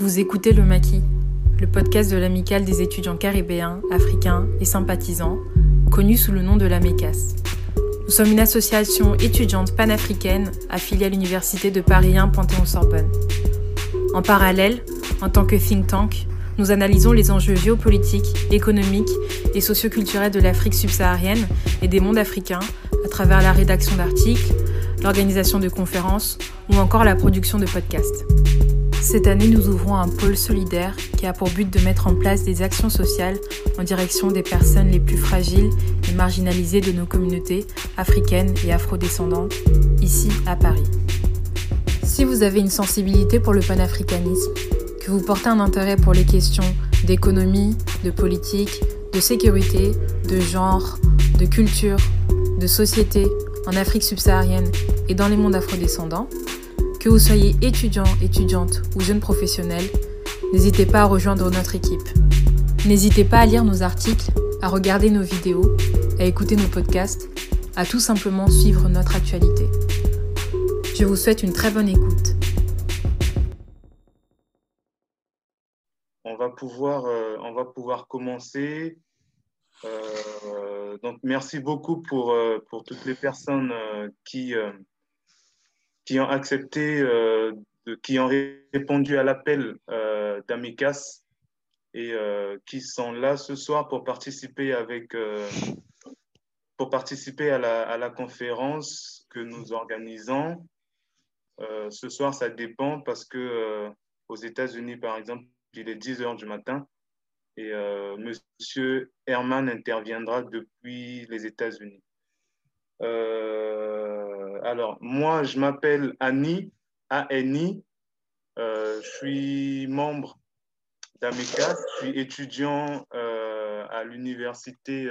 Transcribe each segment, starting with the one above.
Vous écoutez Le Maquis, le podcast de l'amicale des étudiants caribéens, africains et sympathisants, connu sous le nom de la MECAS. Nous sommes une association étudiante panafricaine affiliée à l'Université de Paris 1 Panthéon-Sorbonne. En parallèle, en tant que think tank, nous analysons les enjeux géopolitiques, économiques et socioculturels de l'Afrique subsaharienne et des mondes africains à travers la rédaction d'articles, l'organisation de conférences ou encore la production de podcasts. Cette année, nous ouvrons un pôle solidaire qui a pour but de mettre en place des actions sociales en direction des personnes les plus fragiles et marginalisées de nos communautés africaines et afrodescendantes, ici à Paris. Si vous avez une sensibilité pour le panafricanisme, que vous portez un intérêt pour les questions d'économie, de politique, de sécurité, de genre, de culture, de société en Afrique subsaharienne et dans les mondes afrodescendants, que vous soyez étudiant, étudiante ou jeune professionnel, n'hésitez pas à rejoindre notre équipe. N'hésitez pas à lire nos articles, à regarder nos vidéos, à écouter nos podcasts, à tout simplement suivre notre actualité. Je vous souhaite une très bonne écoute. On va pouvoir, euh, commencer. Euh, donc, merci beaucoup pour, euh, pour toutes les personnes qui, qui ont accepté, euh, qui ont répondu à l'appel euh, d'Amicas et euh, qui sont là ce soir pour participer avec pour participer à la, à la, conférence que nous organisons. ce soir, ça dépend parce que aux États-Unis, par exemple, il est 10 heures du matin et Monsieur Herman interviendra depuis les États-Unis. Euh, alors, moi, je m'appelle Annie, A-N-I. Euh, je suis membre d'AMECAS. Je suis étudiant euh, à l'université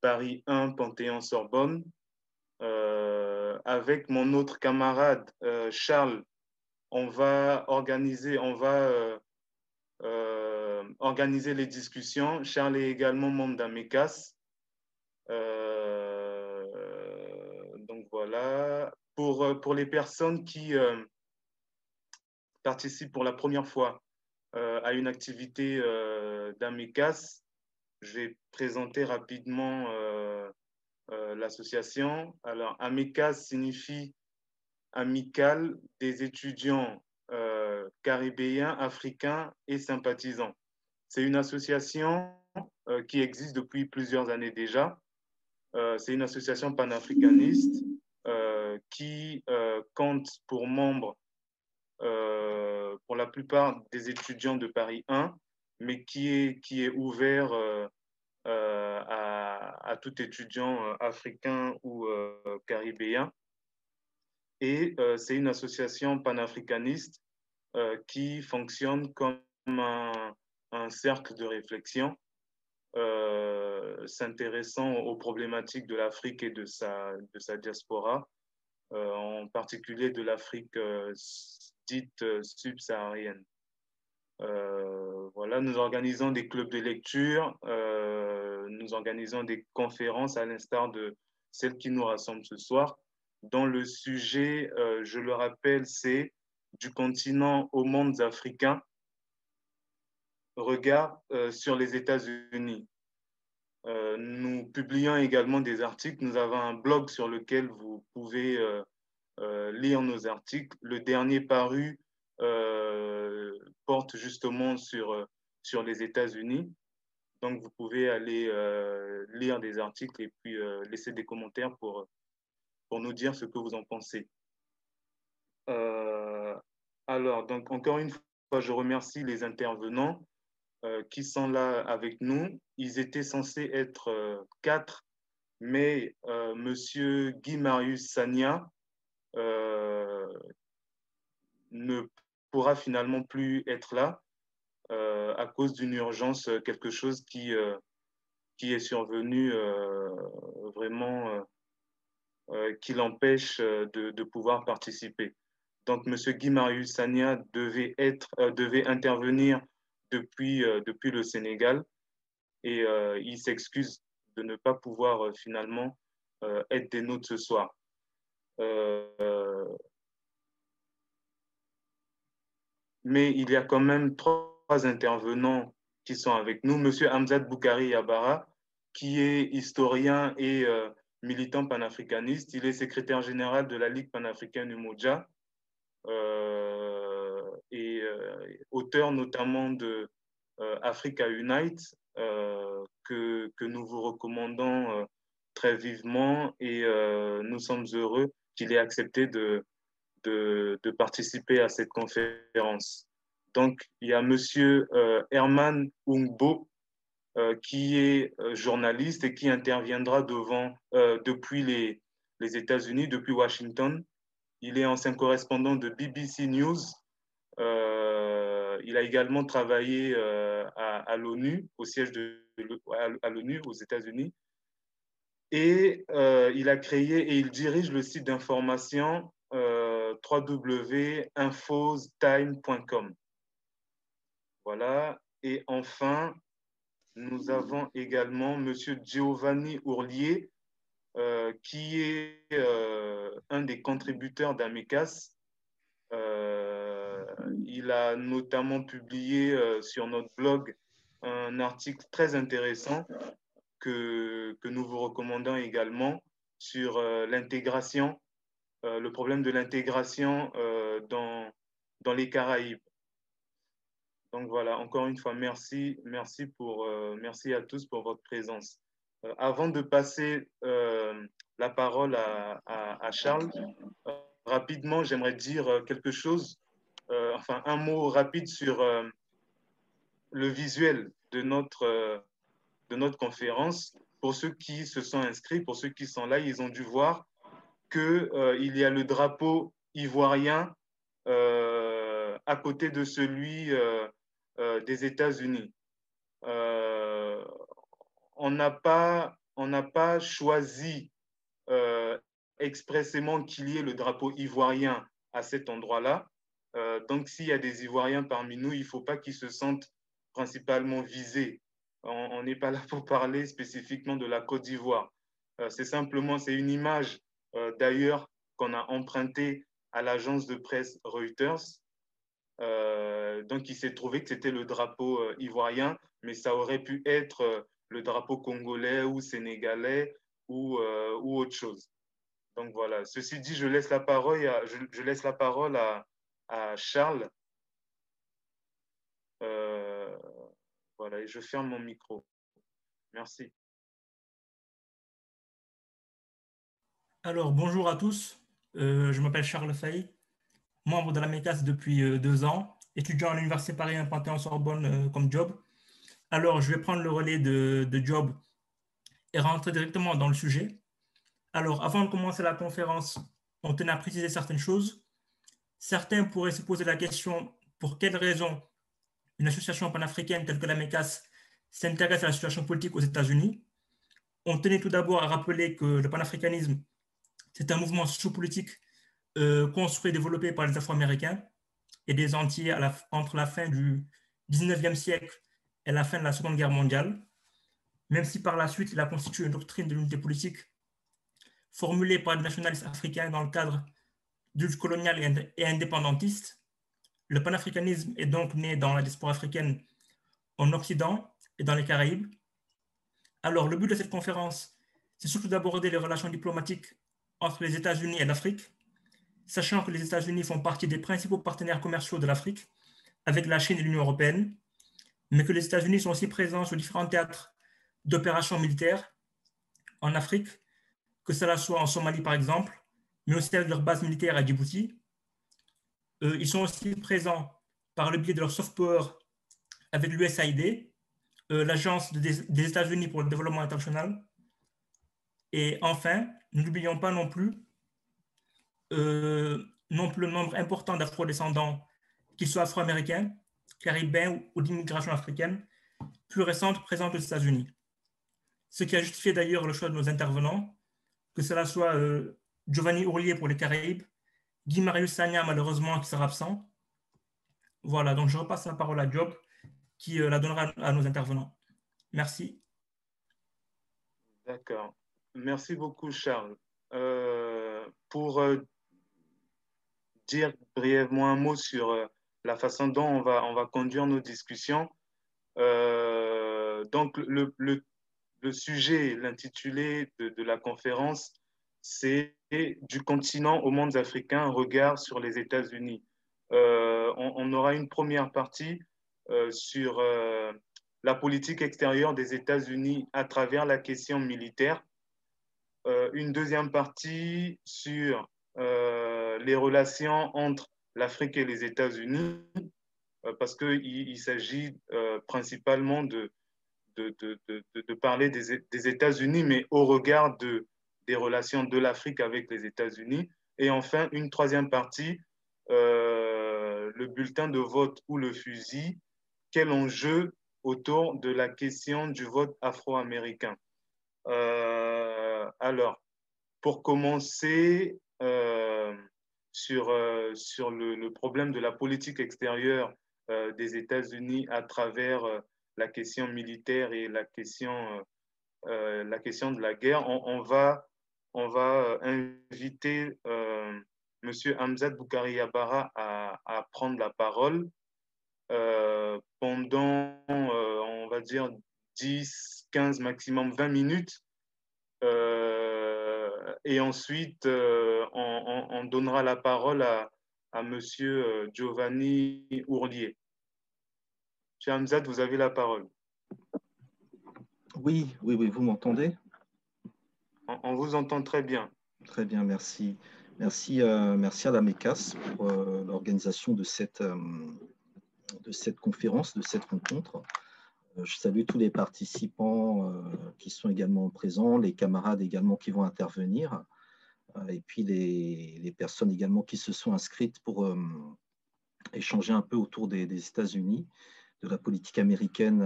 Paris 1 Panthéon-Sorbonne. avec mon autre camarade Charles, on va organiser, on va organiser les discussions. Charles est également membre d'AMECAS. Voilà. Pour, euh, pour les personnes qui euh, participent pour la première fois euh, à une activité d'AMECAS, je vais présenter rapidement l'association. Alors, AMECAS signifie Amical des étudiants caribéens, africains et sympathisants. C'est une association qui existe depuis plusieurs années déjà. c'est une association panafricaniste euh, qui euh, compte pour membres euh, pour la plupart des étudiants de Paris 1, mais qui est, qui est ouvert à, à, tout étudiant africain ou caribéen. Et c'est une association panafricaniste qui fonctionne comme un, cercle de réflexion euh, s'intéressant aux problématiques de l'Afrique et de sa, de sa diaspora, euh, en particulier de l'Afrique euh, dite subsaharienne. voilà, nous organisons des clubs de lecture, nous organisons des conférences à l'instar de celle qui nous rassemble ce soir, dont le sujet, je le rappelle, c'est du continent aux mondes africains, regard euh, sur les États-Unis. Euh, nous publions également des articles. Nous avons un blog sur lequel vous pouvez euh, lire nos articles. Le dernier paru porte justement sur, sur les États-Unis. Donc, vous pouvez aller lire des articles et puis laisser des commentaires pour, pour nous dire ce que vous en pensez. alors, donc, encore une fois, je remercie les intervenants. Euh, qui sont là avec nous. Ils étaient censés être euh, quatre, mais euh, Monsieur Guy Marius Sagna ne pourra finalement plus être là à cause d'une urgence, quelque chose qui, qui est survenu vraiment, qui l'empêche de, de, pouvoir participer. Donc, M. Guy Marius Sagna devait, être, devait intervenir depuis, euh, depuis le Sénégal et euh, il s'excuse de ne pas pouvoir euh, finalement être des nôtres ce soir. mais il y a quand même trois intervenants qui sont avec nous. Monsieur Hamzad Boukari Yabara, qui est historien et militant panafricaniste. Il est secrétaire général de la Ligue panafricaine et euh, auteur notamment de Africa Unite, que, que, nous vous recommandons très vivement et nous sommes heureux qu'il ait accepté de, de, participer à cette conférence. Donc, il y a Monsieur Herman Ungbo, euh, qui est euh, journaliste et qui interviendra devant, euh, depuis les, les États-Unis, depuis Washington. Il est ancien correspondant de BBC News. Il a également travaillé à, à l'ONU, au siège de, l'ONU aux États-Unis. Et il a créé et il dirige le site d'information www.infostime.com. Voilà. Et enfin, nous avons également M. Giovanni Ourlier, euh, qui est euh, un des contributeurs d'Amicas. Euh, il a notamment publié sur notre blog un article très intéressant que, que nous vous recommandons également sur l'intégration, le problème de l'intégration dans, dans les Caraïbes. Donc voilà, encore une fois, merci, merci, pour, euh, merci à tous pour votre présence. Euh, avant de passer euh, la parole à, à, Charles, rapidement, j'aimerais dire quelque chose, enfin un mot rapide sur le visuel de notre, de notre conférence. Pour ceux qui se sont inscrits, pour ceux qui sont là, ils ont dû voir qu'il il y a le drapeau ivoirien à côté de celui euh, des États-Unis. Euh, on n'a pas, pas choisi euh, expressément qu'il y ait le drapeau ivoirien à cet endroit-là. Donc, s'il y a des Ivoiriens parmi nous, il ne faut pas qu'ils se sentent principalement visés. On n'est pas là pour parler spécifiquement de la Côte d'Ivoire. c'est simplement, c'est une image d'ailleurs qu'on a empruntée à l'agence de presse Reuters euh, donc, il s'est trouvé que c'était le drapeau euh, ivoirien, mais ça aurait pu être euh, le drapeau congolais ou sénégalais ou, ou autre chose. Donc voilà. Ceci dit, je laisse la parole à, je, laisse la parole à, à Charles. voilà, et je ferme mon micro. Merci. Alors, bonjour à tous. je m'appelle Charles Fay membre de la MECAS depuis euh, deux ans, étudiant à l'Université Paris 1 Panthéon-Sorbonne euh, comme job. Alors, je vais prendre le relais de, de job et rentrer directement dans le sujet. Alors, avant de commencer la conférence, on tenait à préciser certaines choses. Certains pourraient se poser la question pour quelles raisons une association panafricaine telle que la MECAS s'intéresse à la situation politique aux États-Unis? On tenait tout d'abord à rappeler que le panafricanisme, c'est un mouvement sociopolitique euh, construit et développé par les Afro-Américains et des Antillais entre la fin du 19e siècle et la fin de la Seconde Guerre mondiale, même si par la suite il a constitué une doctrine de l'unité politique formulée par les nationalistes africains dans le cadre colonial et indépendantiste. Le panafricanisme est donc né dans la diaspora africaine en Occident et dans les Caraïbes. Alors, le but de cette conférence, c'est surtout d'aborder les relations diplomatiques entre les États-Unis et l'Afrique, sachant que les États-Unis font partie des principaux partenaires commerciaux de l'Afrique, avec la Chine et l'Union européenne, mais que les États-Unis sont aussi présents sur différents théâtres d'opérations militaires en Afrique, que cela soit en Somalie par exemple, mais aussi avec leur base militaire à Djibouti. Euh, ils sont aussi présents par le biais de leur soft power avec l'USAID, euh, l'Agence des États-Unis pour le développement international. Et enfin, nous n'oublions pas non plus euh, non plus le nombre important d'afro-descendants, qu'ils soient afro-américains, caribéens ou, d'immigration africaine, plus récente présente aux États-Unis. Ce qui a justifié d'ailleurs le choix de nos intervenants, que cela soit Giovanni Ourlier pour les Caraïbes, Guy Marius Sagna, malheureusement, qui sera absent. Voilà, donc je repasse la parole à Job, qui euh, la donnera à nos intervenants. Merci. D'accord. Merci beaucoup, Charles. pour dire brièvement un mot sur euh, la façon dont on va, on va conduire nos discussions. donc, le, le, le sujet, l'intitulé de, de, la conférence, c'est du continent au monde africain, regard sur les États-Unis. On, on, aura une première partie sur la politique extérieure des États-Unis à travers la question militaire. Euh, une deuxième partie sur euh, les relations entre l'Afrique et les États-Unis, euh, parce qu'il il, s'agit principalement de, de, de, de parler des États-Unis, mais au regard de, des relations de l'Afrique avec les États-Unis. Et enfin, une troisième partie, le bulletin de vote ou le fusil, quel enjeu autour de la question du vote afro-américain. Euh, alors, pour commencer euh, sur, euh, sur le, problème de la politique extérieure des États-Unis à travers la question militaire et la question, la question de la guerre, on, va, on va inviter M. Hamzat Boukari Yabara à, prendre la parole. Euh, pendant, euh, on va dire, 10, 15, maximum 20 minutes. Euh, et ensuite, on, donnera la parole à, à Monsieur Giovanni Ourlier. Monsieur Hamzat, vous avez la parole. Oui, oui, oui, vous m'entendez? On, vous entend très bien. Très bien, merci. Merci, à la MECAS pour l'organisation de cette, de cette conférence, de cette rencontre. Euh, je salue tous les participants euh, qui sont également présents, les camarades également qui vont intervenir, euh, et puis les, personnes également qui se sont inscrites pour échanger un peu autour des, États-Unis, de la politique américaine,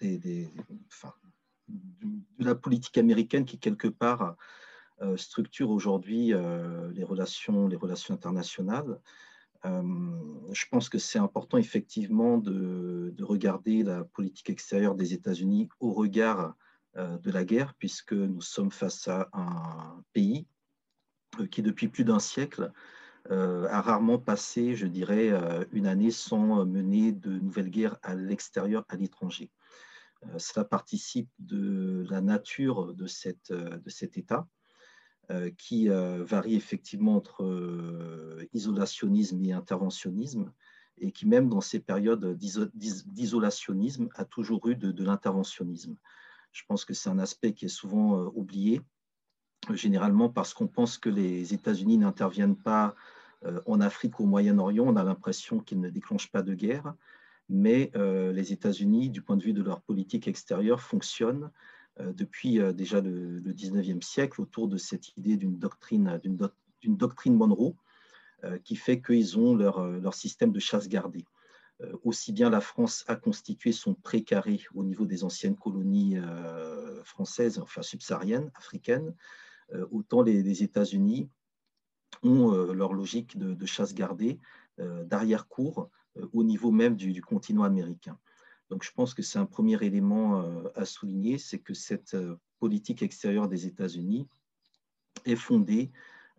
des, enfin, de la politique américaine qui quelque part structure aujourd'hui les relations, les relations internationales euh, je pense que c'est important effectivement de, regarder la politique extérieure des États-Unis au regard euh, de la guerre, puisque nous sommes face à un pays euh, qui, depuis plus d'un siècle, a rarement passé, je dirais, une année sans mener de nouvelles guerres à l'extérieur, à l'étranger. Cela participe de la nature de, de cet État euh, qui euh, varie effectivement entre euh, isolationnisme et interventionnisme, et qui même dans ces périodes d'isolationnisme a toujours eu de, l'interventionnisme. Je pense que c'est un aspect qui est souvent oublié, généralement parce qu'on pense que les États-Unis n'interviennent pas en Afrique ou au Moyen-Orient, on a l'impression qu'ils ne déclenchent pas de guerre, mais les États-Unis, du point de vue de leur politique extérieure, fonctionnent euh, depuis euh, déjà le, 19e siècle autour de cette idée d'une doctrine, d'une doctrine Monroe euh, qui fait qu'ils ont leur, leur, système de chasse gardée. Aussi bien la France a constitué son précaré au niveau des anciennes colonies françaises, enfin subsahariennes, africaines, autant les, États-Unis ont leur logique de, chasse gardée d'arrière-cour au niveau même du continent américain. Donc, je pense que c'est un premier élément euh, à souligner, c'est que cette euh, politique extérieure des États-Unis est fondée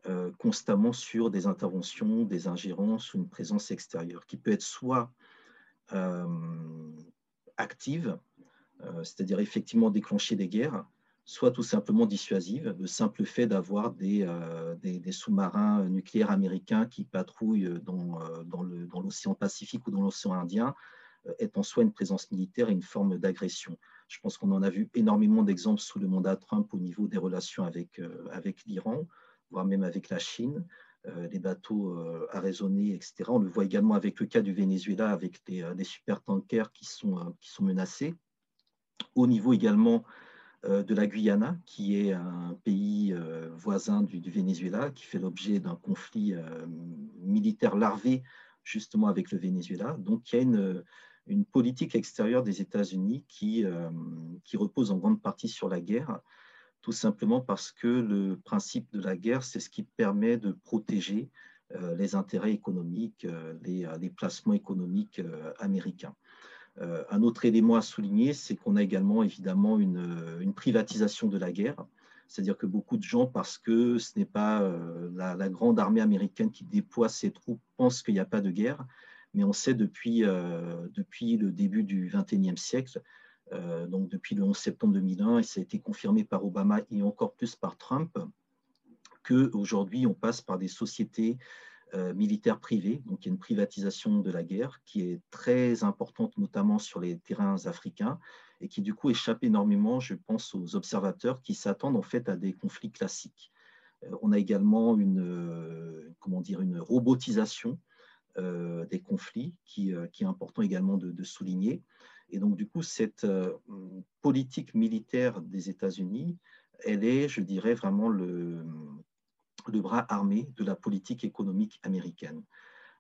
euh, constamment sur des interventions, des ingérences ou une présence extérieure qui peut être soit active, c'est-à-dire effectivement déclencher des guerres, soit tout simplement dissuasive, le simple fait d'avoir des, des, sous-marins nucléaires américains qui patrouillent dans, dans l'océan Pacifique ou dans l'océan Indien est en soi une présence militaire et une forme d'agression. Je pense qu'on en a vu énormément d'exemples sous le mandat Trump au niveau des relations avec, euh, l'Iran, voire même avec la Chine, euh, les bateaux euh, arraisonnés, etc. On le voit également avec le cas du Venezuela, avec des, des super-tankers qui sont menacés. Au niveau également de la Guyana, qui est un pays voisin du, Venezuela, qui fait l'objet d'un conflit militaire larvé justement avec le Venezuela. Donc il y a une, politique extérieure des États-Unis qui, euh, qui repose en grande partie sur la guerre, tout simplement parce que le principe de la guerre, c'est ce qui permet de protéger euh, les intérêts économiques, euh, les, placements économiques américains. Un autre élément à souligner, c'est qu'on a également évidemment une, une, privatisation de la guerre. C'est-à-dire que beaucoup de gens, parce que ce n'est pas la, la, grande armée américaine qui déploie ses troupes, pensent qu'il n'y a pas de guerre. Mais on sait depuis, depuis le début du XXIe siècle euh, donc depuis le 11 septembre 2001, et ça a été confirmé par Obama et encore plus par Trump, qu'aujourd'hui, on passe par des sociétés euh, militaires privées. Donc, il y a une privatisation de la guerre qui est très importante, notamment sur les terrains africains, et qui, du coup, échappe énormément, je pense, aux observateurs qui s'attendent en fait à des conflits classiques. Euh, on a également une, comment dire, une robotisation des conflits qui, est important également de, souligner. Et donc, du coup, cette euh, politique militaire des États-Unis, elle est, je dirais, vraiment le, le bras armé de la politique économique américaine.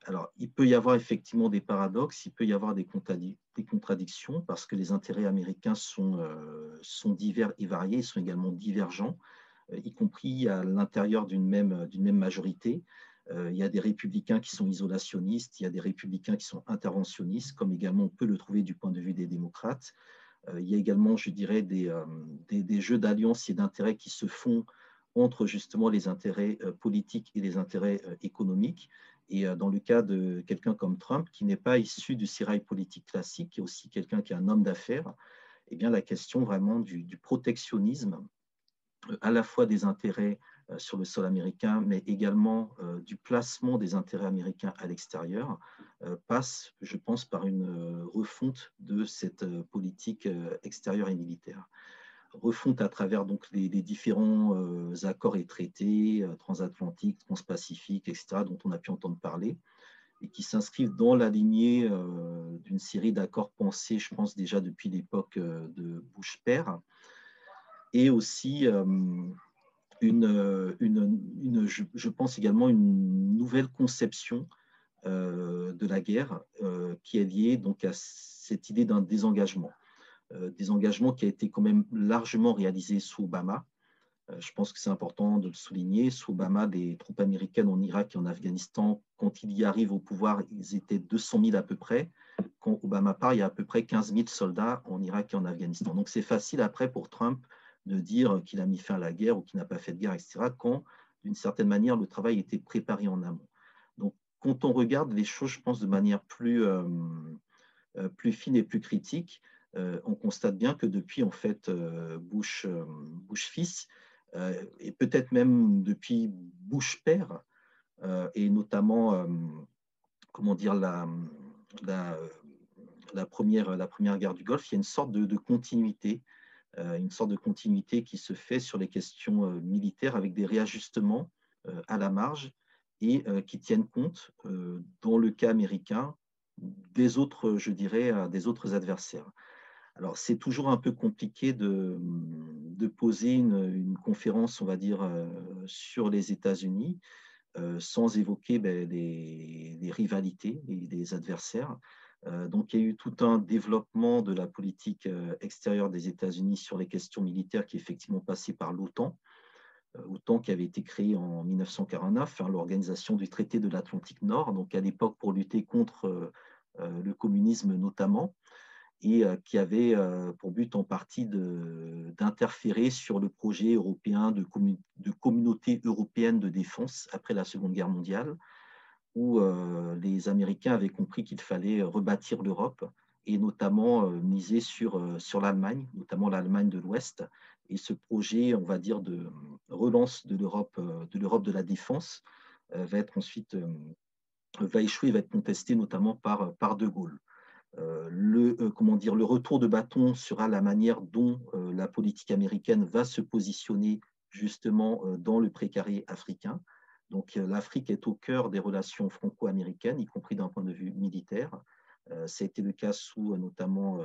Alors, il peut y avoir effectivement des paradoxes, il peut y avoir des, contradictions parce que les intérêts américains sont, euh, sont divers et variés, ils sont également divergents, euh, y compris à l'intérieur d'une même, même majorité. Euh, il y a des républicains qui sont isolationnistes, il y a des républicains qui sont interventionnistes, comme également on peut le trouver du point de vue des démocrates. Il y a également, je dirais, des, des, jeux d'alliance et d'intérêts qui se font entre justement les intérêts politiques et les intérêts économiques. Et dans le cas de quelqu'un comme Trump, qui n'est pas issu du sérail politique classique, qui est aussi quelqu'un qui est un homme d'affaires, eh bien la question vraiment du, protectionnisme, à la fois des intérêts euh, sur le sol américain, mais également euh, du placement des intérêts américains à l'extérieur, euh, passe, je pense, par une refonte de cette politique extérieure et militaire. Refonte à travers donc les, différents accords et traités transatlantiques, transpacifiques, etc., dont on a pu entendre parler, et qui s'inscrivent dans la lignée d'une série d'accords pensés, je pense, déjà depuis l'époque de Bush père, et aussi une, une, je, pense également une nouvelle conception euh, de la guerre euh, qui est liée donc à cette idée d'un désengagement. Euh, désengagement qui a été quand même largement réalisé sous Obama. je pense que c'est important de le souligner. Sous Obama, des troupes américaines en Irak et en Afghanistan, quand il y arrive au pouvoir, ils étaient 200 000 à peu près. Quand Obama part, il y a à peu près 15 000 soldats en Irak et en Afghanistan. Donc c'est facile après pour Trump de dire qu'il a mis fin à la guerre ou qu'il n'a pas fait de guerre, etc., quand, d'une certaine manière, le travail était préparé en amont. Donc, quand on regarde les choses, je pense, de manière plus, euh, euh, plus fine et plus critique, euh, on constate bien que depuis, en fait, Bush, Bush fils, et peut-être même depuis Bush père, et notamment, comment dire, la, première, guerre du Golfe, il y a une sorte de, continuité euh, une sorte de continuité qui se fait sur les questions euh, militaires avec des réajustements euh, à la marge et qui tiennent compte, dans le cas américain, des autres, je dirais, des autres adversaires. Alors, c'est toujours un peu compliqué de, de poser une, conférence, on va dire, sur les États-Unis sans évoquer ben, les, rivalités et les adversaires. Euh, donc, il y a eu tout un développement de la politique euh, extérieure des États-Unis sur les questions militaires qui est effectivement passé par l'OTAN. Euh, OTAN qui avait été créée en 1949, hein, l'organisation du traité de l'Atlantique Nord, donc à l'époque pour lutter contre le communisme notamment, et qui avait pour but en partie d'interférer sur le projet européen de, communauté européenne de défense après la Seconde Guerre mondiale où euh, les Américains avaient compris qu'il fallait rebâtir l'Europe et notamment euh, miser sur, euh, sur l'Allemagne, notamment l'Allemagne de l'Ouest. Et ce projet, on va dire, de relance de l'Europe de, de la défense va être ensuite va échouer, va être contesté notamment par, par De Gaulle. Le, comment dire, le retour de bâton sera la manière dont la politique américaine va se positionner justement dans le précaré africain. Donc euh, l'Afrique est au cœur des relations franco-américaines, y compris d'un point de vue militaire. Euh, ça a été le cas sous euh, notamment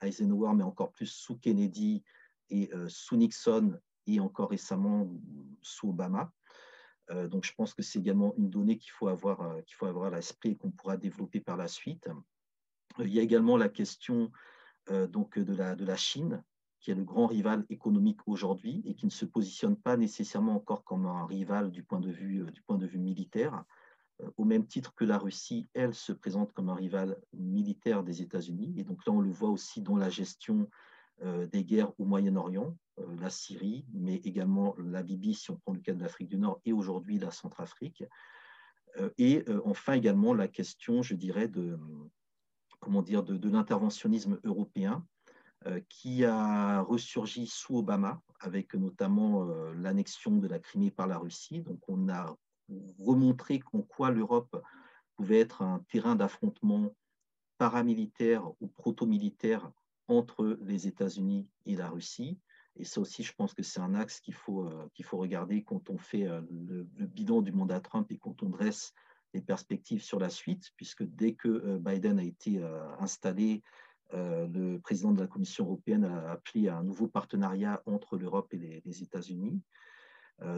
Eisenhower, mais encore plus sous Kennedy et sous Nixon et encore récemment sous Obama. donc je pense que c'est également une donnée qu'il faut avoir, qu'il faut avoir à l'esprit et qu'on pourra développer par la suite. Il y a également la question donc de la, de la Chine, qui est le grand rival économique aujourd'hui et qui ne se positionne pas nécessairement encore comme un rival du point de vue, euh, du point de vue militaire, euh, au même titre que la Russie, elle, se présente comme un rival militaire des États-Unis. Et donc là, on le voit aussi dans la gestion euh, des guerres au Moyen-Orient, la Syrie, mais également la Libye, si on prend le cas de l'Afrique du Nord, et aujourd'hui la Centrafrique. Et enfin également la question, je dirais, de, comment dire, de, l'interventionnisme européen qui a ressurgi sous Obama, avec notamment l'annexion de la Crimée par la Russie. Donc on a remontré en quoi l'Europe pouvait être un terrain d'affrontement paramilitaire ou proto-militaire entre les États-Unis et la Russie. Et ça aussi, je pense que c'est un axe qu'il faut, euh, faut regarder quand on fait euh, le, bilan du mandat Trump et quand on dresse les perspectives sur la suite, puisque dès que euh, Biden a été installé, le président de la Commission européenne a appelé à un nouveau partenariat entre l'Europe et les, États-Unis.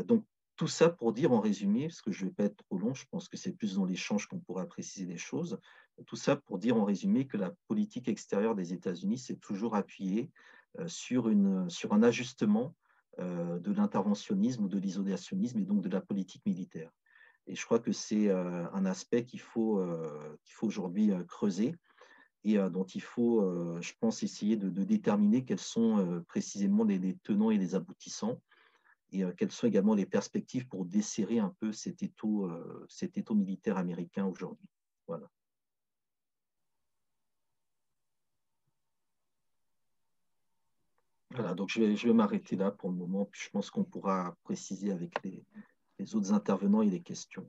donc, tout ça pour dire en résumé, parce que je ne vais pas être trop long, je pense que c'est plus dans l'échange qu'on pourra préciser les choses, tout ça pour dire en résumé que la politique extérieure des États-Unis s'est toujours appuyée euh, sur, sur un ajustement euh, de l'interventionnisme ou de l'isolationnisme et donc de la politique militaire. Et je crois que c'est euh, un aspect qu'il faut, qu'il faut aujourd'hui creuser et dont il faut, je pense, essayer de, déterminer quels sont précisément les tenants et les aboutissants et euh, quelles sont également les perspectives pour desserrer un peu cet étau, euh, cet étau militaire américain aujourd'hui. Voilà. Voilà, donc je vais, je vais m'arrêter là pour le moment, puis je pense qu'on pourra préciser avec les, les, autres intervenants et les questions.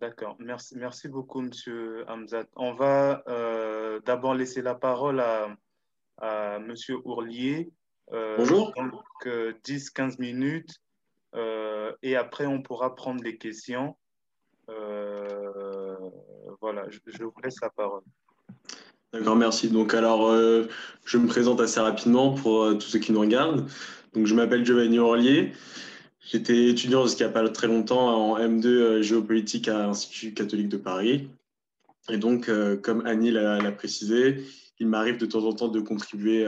D'accord, merci, merci beaucoup, Monsieur Hamzat. On va euh, d'abord laisser la parole à, à Monsieur Ourlier euh, Bonjour. Donc, 10-15 euh, minutes. Euh, et après, on pourra prendre les questions. voilà, je, vous laisse la parole. D'accord, merci. Donc, alors, je me présente assez rapidement pour tous ceux qui nous regardent. Donc, je m'appelle Giovanni Orlier. J'étais étudiant jusqu'à pas très longtemps en M2 géopolitique à l'Institut catholique de Paris. Et donc, comme Annie l'a précisé, il m'arrive de temps en temps de contribuer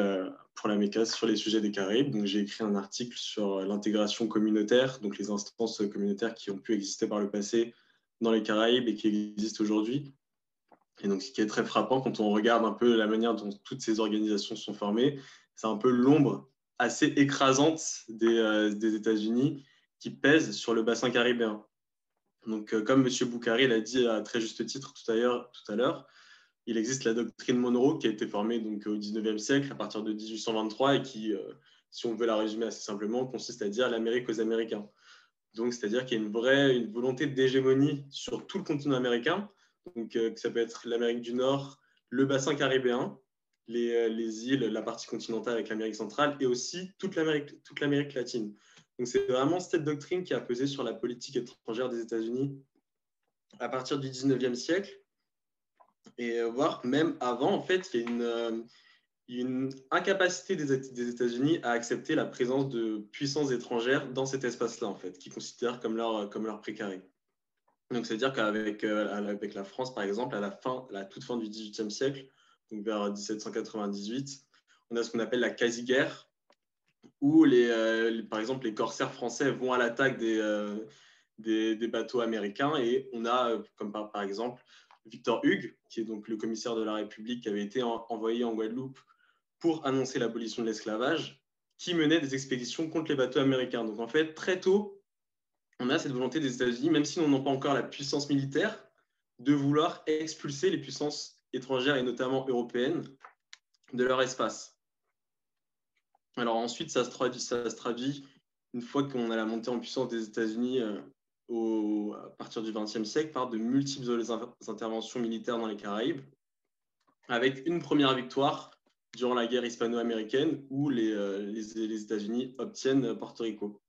pour la MECAS sur les sujets des Caraïbes. Donc, j'ai écrit un article sur l'intégration communautaire, donc les instances communautaires qui ont pu exister par le passé dans les Caraïbes et qui existent aujourd'hui. Et donc, ce qui est très frappant quand on regarde un peu la manière dont toutes ces organisations sont formées, c'est un peu l'ombre assez écrasante des, euh, États-Unis qui pèse sur le bassin caribéen. Donc, euh, comme M. Boukari l'a dit à très juste titre tout à l'heure, il existe la doctrine Monroe qui a été formée donc, au 19e siècle à partir de 1823 et qui, euh, si on veut la résumer assez simplement, consiste à dire l'Amérique aux Américains. Donc, c'est-à-dire qu'il y a une vraie une volonté d'hégémonie sur tout le continent américain. Donc, euh, ça peut être l'Amérique du Nord, le bassin caribéen, les, euh, les îles, la partie continentale avec l'Amérique centrale et aussi toute l'Amérique, latine. Donc, c'est vraiment cette doctrine qui a pesé sur la politique étrangère des États-Unis à partir du 19e siècle et euh, voir même avant, en fait, il y a une, euh, incapacité des, États-Unis à accepter la présence de puissances étrangères dans cet espace-là, en fait, qu'ils considèrent comme leur, comme leur précaré. Donc, c'est-à-dire qu'avec avec la France, par exemple, à la, fin, la toute fin du XVIIIe siècle, vers 1798, on a ce qu'on appelle la quasi-guerre, où, les, par exemple, les corsaires français vont à l'attaque des, des, bateaux américains et on a, comme par, par exemple, Victor Hugues, qui est donc le commissaire de la République qui avait été envoyé en Guadeloupe pour annoncer l'abolition de l'esclavage, qui menait des expéditions contre les bateaux américains. Donc en fait, très tôt, on a cette volonté des États-Unis, même si on n'a pas encore la puissance militaire, de vouloir expulser les puissances étrangères et notamment européennes de leur espace. Alors ensuite, ça se traduit, une fois qu'on a la montée en puissance des États-Unis euh, à partir du XXe siècle par de multiples interventions militaires dans les Caraïbes, avec une première victoire durant la guerre hispano-américaine où les, euh, les, États-Unis obtiennent Porto Rico.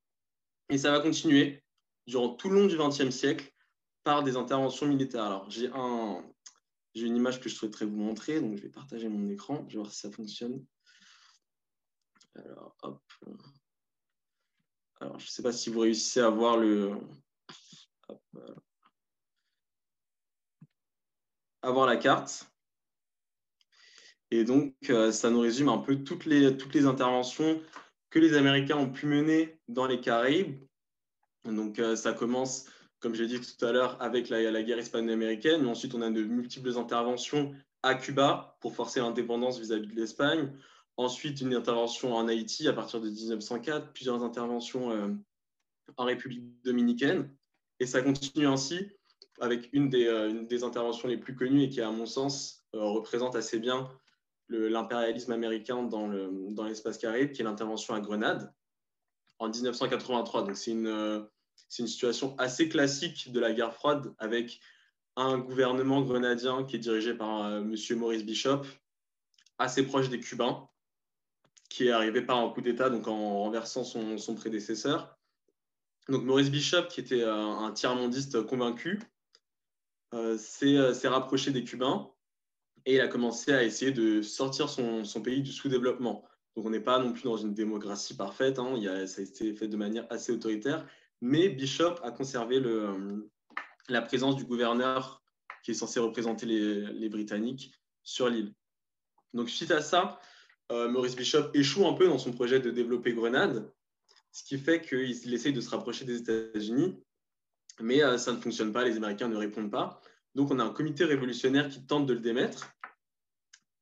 Et ça va continuer durant tout le long du XXe siècle par des interventions militaires. Alors, j'ai un, j'ai une image que je souhaiterais vous montrer, donc je vais partager mon écran, je vais voir si ça fonctionne. Alors, hop. Alors, je ne sais pas si vous réussissez à voir le, avoir la carte. Et donc, euh, ça nous résume un peu toutes les, toutes les interventions que les Américains ont pu mener dans les Caraïbes. Donc, euh, ça commence, comme j'ai dit tout à l'heure, avec la, guerre hispano-américaine. Ensuite, on a de multiples interventions à Cuba pour forcer l'indépendance vis-à-vis de l'Espagne. Ensuite, une intervention en Haïti à partir de 1904, plusieurs interventions en République dominicaine. Et ça continue ainsi avec une des, une des, interventions les plus connues et qui, à mon sens, représente assez bien l'impérialisme américain dans l'espace dans caribe, qui est l'intervention à Grenade en 1983. Donc, c'est une, une situation assez classique de la guerre froide avec un gouvernement grenadien qui est dirigé par euh, M. Maurice Bishop, assez proche des Cubains, qui est arrivé par un coup d'État, donc en renversant son, son, prédécesseur. Donc Maurice Bishop, qui était euh, un tiers-mondiste convaincu, euh, s'est rapproché des Cubains et il a commencé à essayer de sortir son, son pays du sous-développement. Donc on n'est pas non plus dans une démocratie parfaite, hein. il a, ça a été fait de manière assez autoritaire, mais Bishop a conservé la présence du gouverneur qui est censé représenter les, Britanniques sur l'île. Donc suite à ça, euh, Maurice Bishop échoue un peu dans son projet de développer Grenade, ce qui fait qu'il essaye de se rapprocher des États-Unis, mais euh, ça ne fonctionne pas, les Américains ne répondent pas. Donc on a un comité révolutionnaire qui tente de le démettre,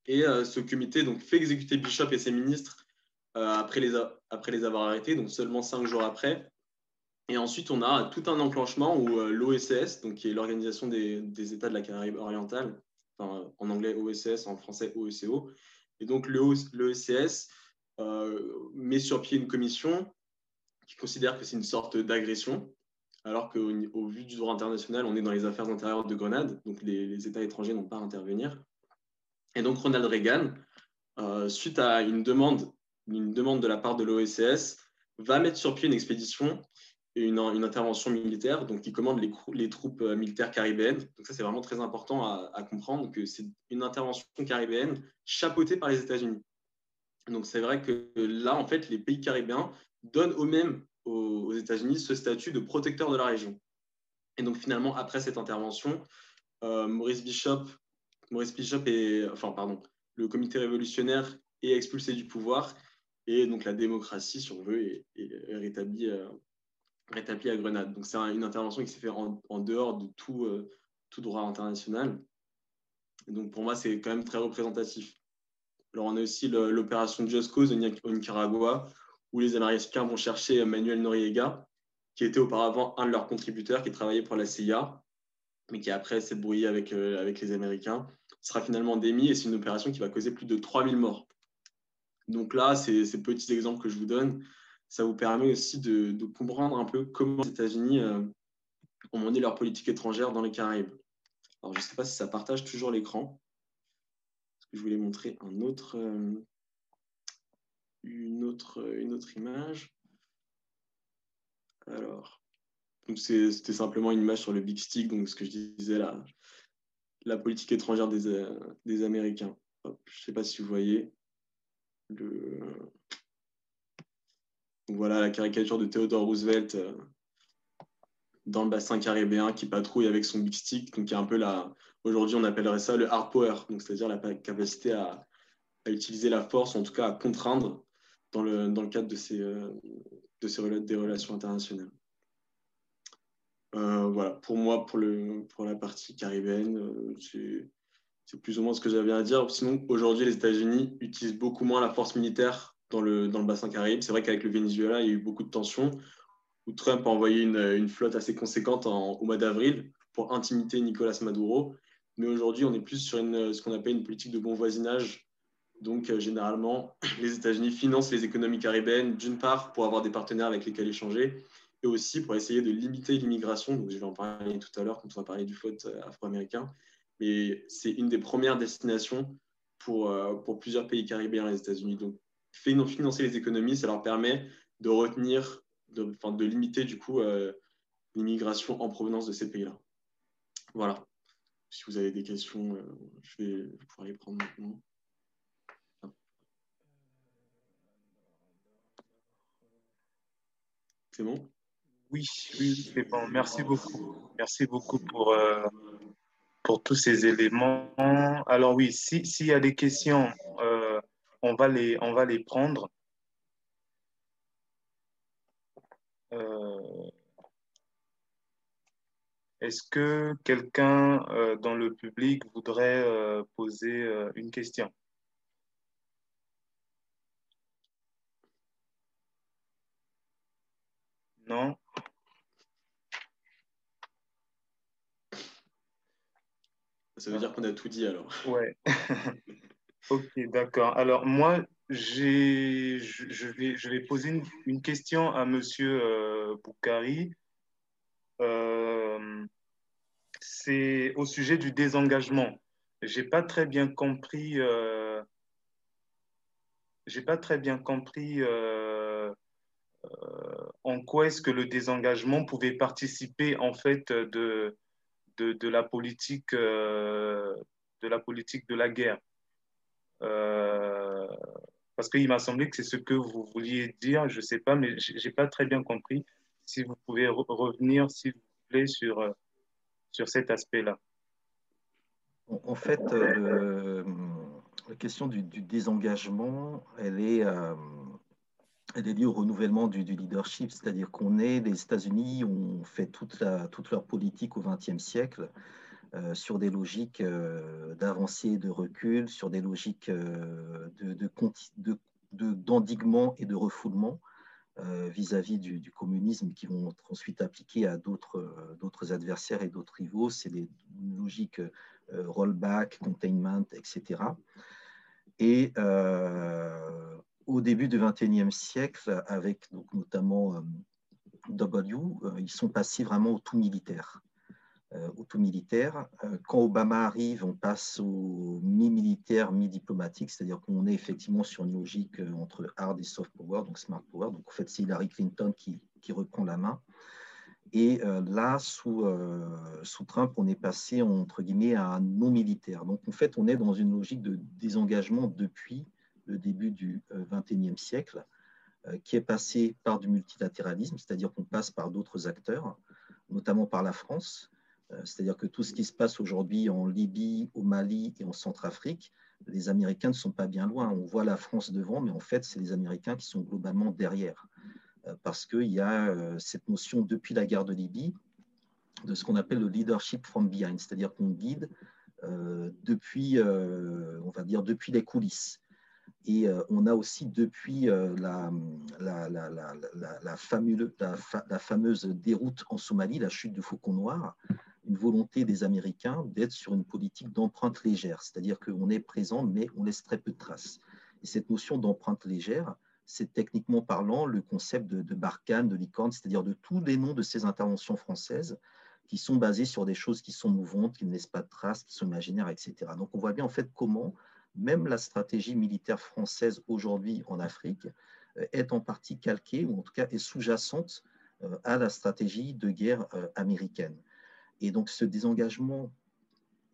et euh, ce comité donc, fait exécuter Bishop et ses ministres après, les après les avoir arrêtés, donc seulement cinq jours après, et ensuite, on a tout un enclenchement où euh, l'OSS, qui est l'Organisation des, États de la Caraïbe orientale, en anglais OSS, en français OECO, et donc l'OSS euh, met sur pied une commission qui considère que c'est une sorte d'agression, alors qu'au vu du droit international, on est dans les affaires intérieures de Grenade, donc les, États étrangers n'ont pas à intervenir. Et donc Ronald Reagan, euh, suite à une demande, une demande de la part de l'OSS, va mettre sur pied une expédition une, intervention militaire, donc qui commande les, troupes euh, militaires caribéennes. Donc ça, c'est vraiment très important à, comprendre que c'est une intervention caribéenne chapeautée par les États-Unis. Donc c'est vrai que là, en fait, les pays caribéens donnent eux-mêmes aux, États-Unis ce statut de protecteur de la région. Et donc finalement, après cette intervention, euh, Maurice Bishop, Maurice Bishop est, enfin pardon, le comité révolutionnaire est expulsé du pouvoir et donc la démocratie, si on veut, est, rétablie euh, rétabli à Grenade. Donc c'est une intervention qui s'est faite en, dehors de tout, euh, tout droit international. donc pour moi, c'est quand même très représentatif. Alors on a aussi l'opération Just Cause au Nicaragua, où les Américains vont chercher Manuel Noriega, qui était auparavant un de leurs contributeurs, qui travaillait pour la CIA, mais qui après s'est brouillé avec, euh, avec les Américains, sera finalement démis et c'est une opération qui va causer plus de 3000 morts. Donc là, c'est ces petits exemples que je vous donne, ça vous permet aussi de, comprendre un peu comment les États-Unis euh, ont mené leur politique étrangère dans les Caraïbes. Alors, je ne sais pas si ça partage toujours l'écran. Je voulais montrer euh, une, autre, image. Alors, c'était simplement une image sur le Big Stick, donc ce que je disais là, la politique étrangère des, euh, des Américains. je ne sais pas si vous voyez le, voilà la caricature de Theodore Roosevelt euh, dans le bassin caribéen qui patrouille avec son big stick, donc qui est un peu la. Aujourd'hui, on appellerait ça le hard power, c'est-à-dire la capacité à, utiliser la force, en tout cas à contraindre dans le, cadre de ces, euh, des relations internationales. Euh, voilà, pour moi, pour, le, pour la partie caribéenne, c'est plus ou moins ce que j'avais à dire. Sinon, aujourd'hui, les États-Unis utilisent beaucoup moins la force militaire dans le, dans le bassin caraïbe. C'est vrai qu'avec le Venezuela, il y a eu beaucoup de tensions, où Trump a envoyé une, une flotte assez conséquente en, au mois d'avril pour intimider Nicolas Maduro. Mais aujourd'hui, on est plus sur une, ce qu'on appelle une politique de bon voisinage. Donc, euh, généralement, les États-Unis financent les économies caribéennes, d'une part, pour avoir des partenaires avec lesquels échanger, et aussi pour essayer de limiter l'immigration. Donc, je vais en parler tout à l'heure quand on va parler du flotte euh, afro-américain. Mais c'est une des premières destinations pour, euh, pour plusieurs pays caribéens, les États-Unis. Donc, financer les économies, ça leur permet de retenir, de, de limiter du coup euh, l'immigration en provenance de ces pays-là. Voilà. Si vous avez des questions, euh, je vais pouvoir les prendre maintenant. C'est bon? Oui, oui, c'est bon. Merci beaucoup. Merci beaucoup pour, euh, pour tous ces éléments. Alors oui, s'il y a des questions, on va les, on va les prendre. Euh, est-ce que quelqu'un euh, dans le public voudrait euh, poser une question? Non? Ça veut dire qu'on a tout dit alors. Ouais. ok, d'accord. Alors moi, je, je, vais, poser une, question à Monsieur euh, Boukari. Euh, c'est au sujet du désengagement. J'ai pas très bien compris. Euh, pas très bien compris en quoi est-ce que le désengagement pouvait participer en fait de la politique de la politique de la guerre. Parce qu'il m'a semblé que c'est ce que vous vouliez dire, je ne sais pas, mais je n'ai pas très bien compris. Si vous pouvez revenir, s'il vous plaît, sur, sur cet aspect-là. En fait, euh, la question du, désengagement, elle est, euh, elle est liée au renouvellement du, leadership, c'est-à-dire qu'on est, les États-Unis ont fait toute, la, toute leur politique au XXe siècle euh, sur des logiques d'avancée et de recul, sur des logiques d'endiguement de, de, et de refoulement. Euh, vis-à-vis du, communisme qui vont être ensuite appliqués à d'autres euh, adversaires et d'autres rivaux. C'est des logiques euh, rollback, containment, etc. Et au début du XXIe siècle, avec notamment W, ils sont passés vraiment au tout militaire. Euh, au tout militaire. Euh, quand Obama arrive, on passe au mi-militaire, mi-diplomatique, c'est-à-dire qu'on est effectivement sur une logique euh, entre hard et soft power, donc smart power. Donc en fait, c'est Hillary Clinton qui, qui, reprend la main. Et là, sous, sous Trump, on est passé entre guillemets à un non militaire. Donc en fait, on est dans une logique de désengagement depuis le début du XXIe siècle, qui est passé par du multilatéralisme, c'est-à-dire qu'on passe par d'autres acteurs, notamment par la France, euh, c'est-à-dire que tout ce qui se passe aujourd'hui en Libye, au Mali et en Centrafrique, les Américains ne sont pas bien loin. On voit la France devant, mais en fait, c'est les Américains qui sont globalement derrière. Euh, parce qu'il y a euh, cette notion depuis la guerre de Libye de ce qu'on appelle le leadership from behind, c'est-à-dire qu'on guide depuis, on va dire, depuis les coulisses. Et on a aussi depuis la, la, fameuse déroute en Somalie, la chute du Faucon Noir, une volonté des Américains d'être sur une politique d'empreinte légère, c'est-à-dire qu'on est présent, mais on laisse très peu de traces. Et cette notion d'empreinte légère, c'est techniquement parlant le concept de, de Barkhane, de licorne, c'est-à-dire de tous les noms de ces interventions françaises qui sont basées sur des choses qui sont mouvantes, qui ne laissent pas de traces, qui sont imaginaires, etc. Donc on voit bien en fait comment même la stratégie militaire française aujourd'hui en Afrique euh, est en partie calquée, ou en tout cas est sous-jacente euh, à la stratégie de guerre euh, américaine. Et donc ce désengagement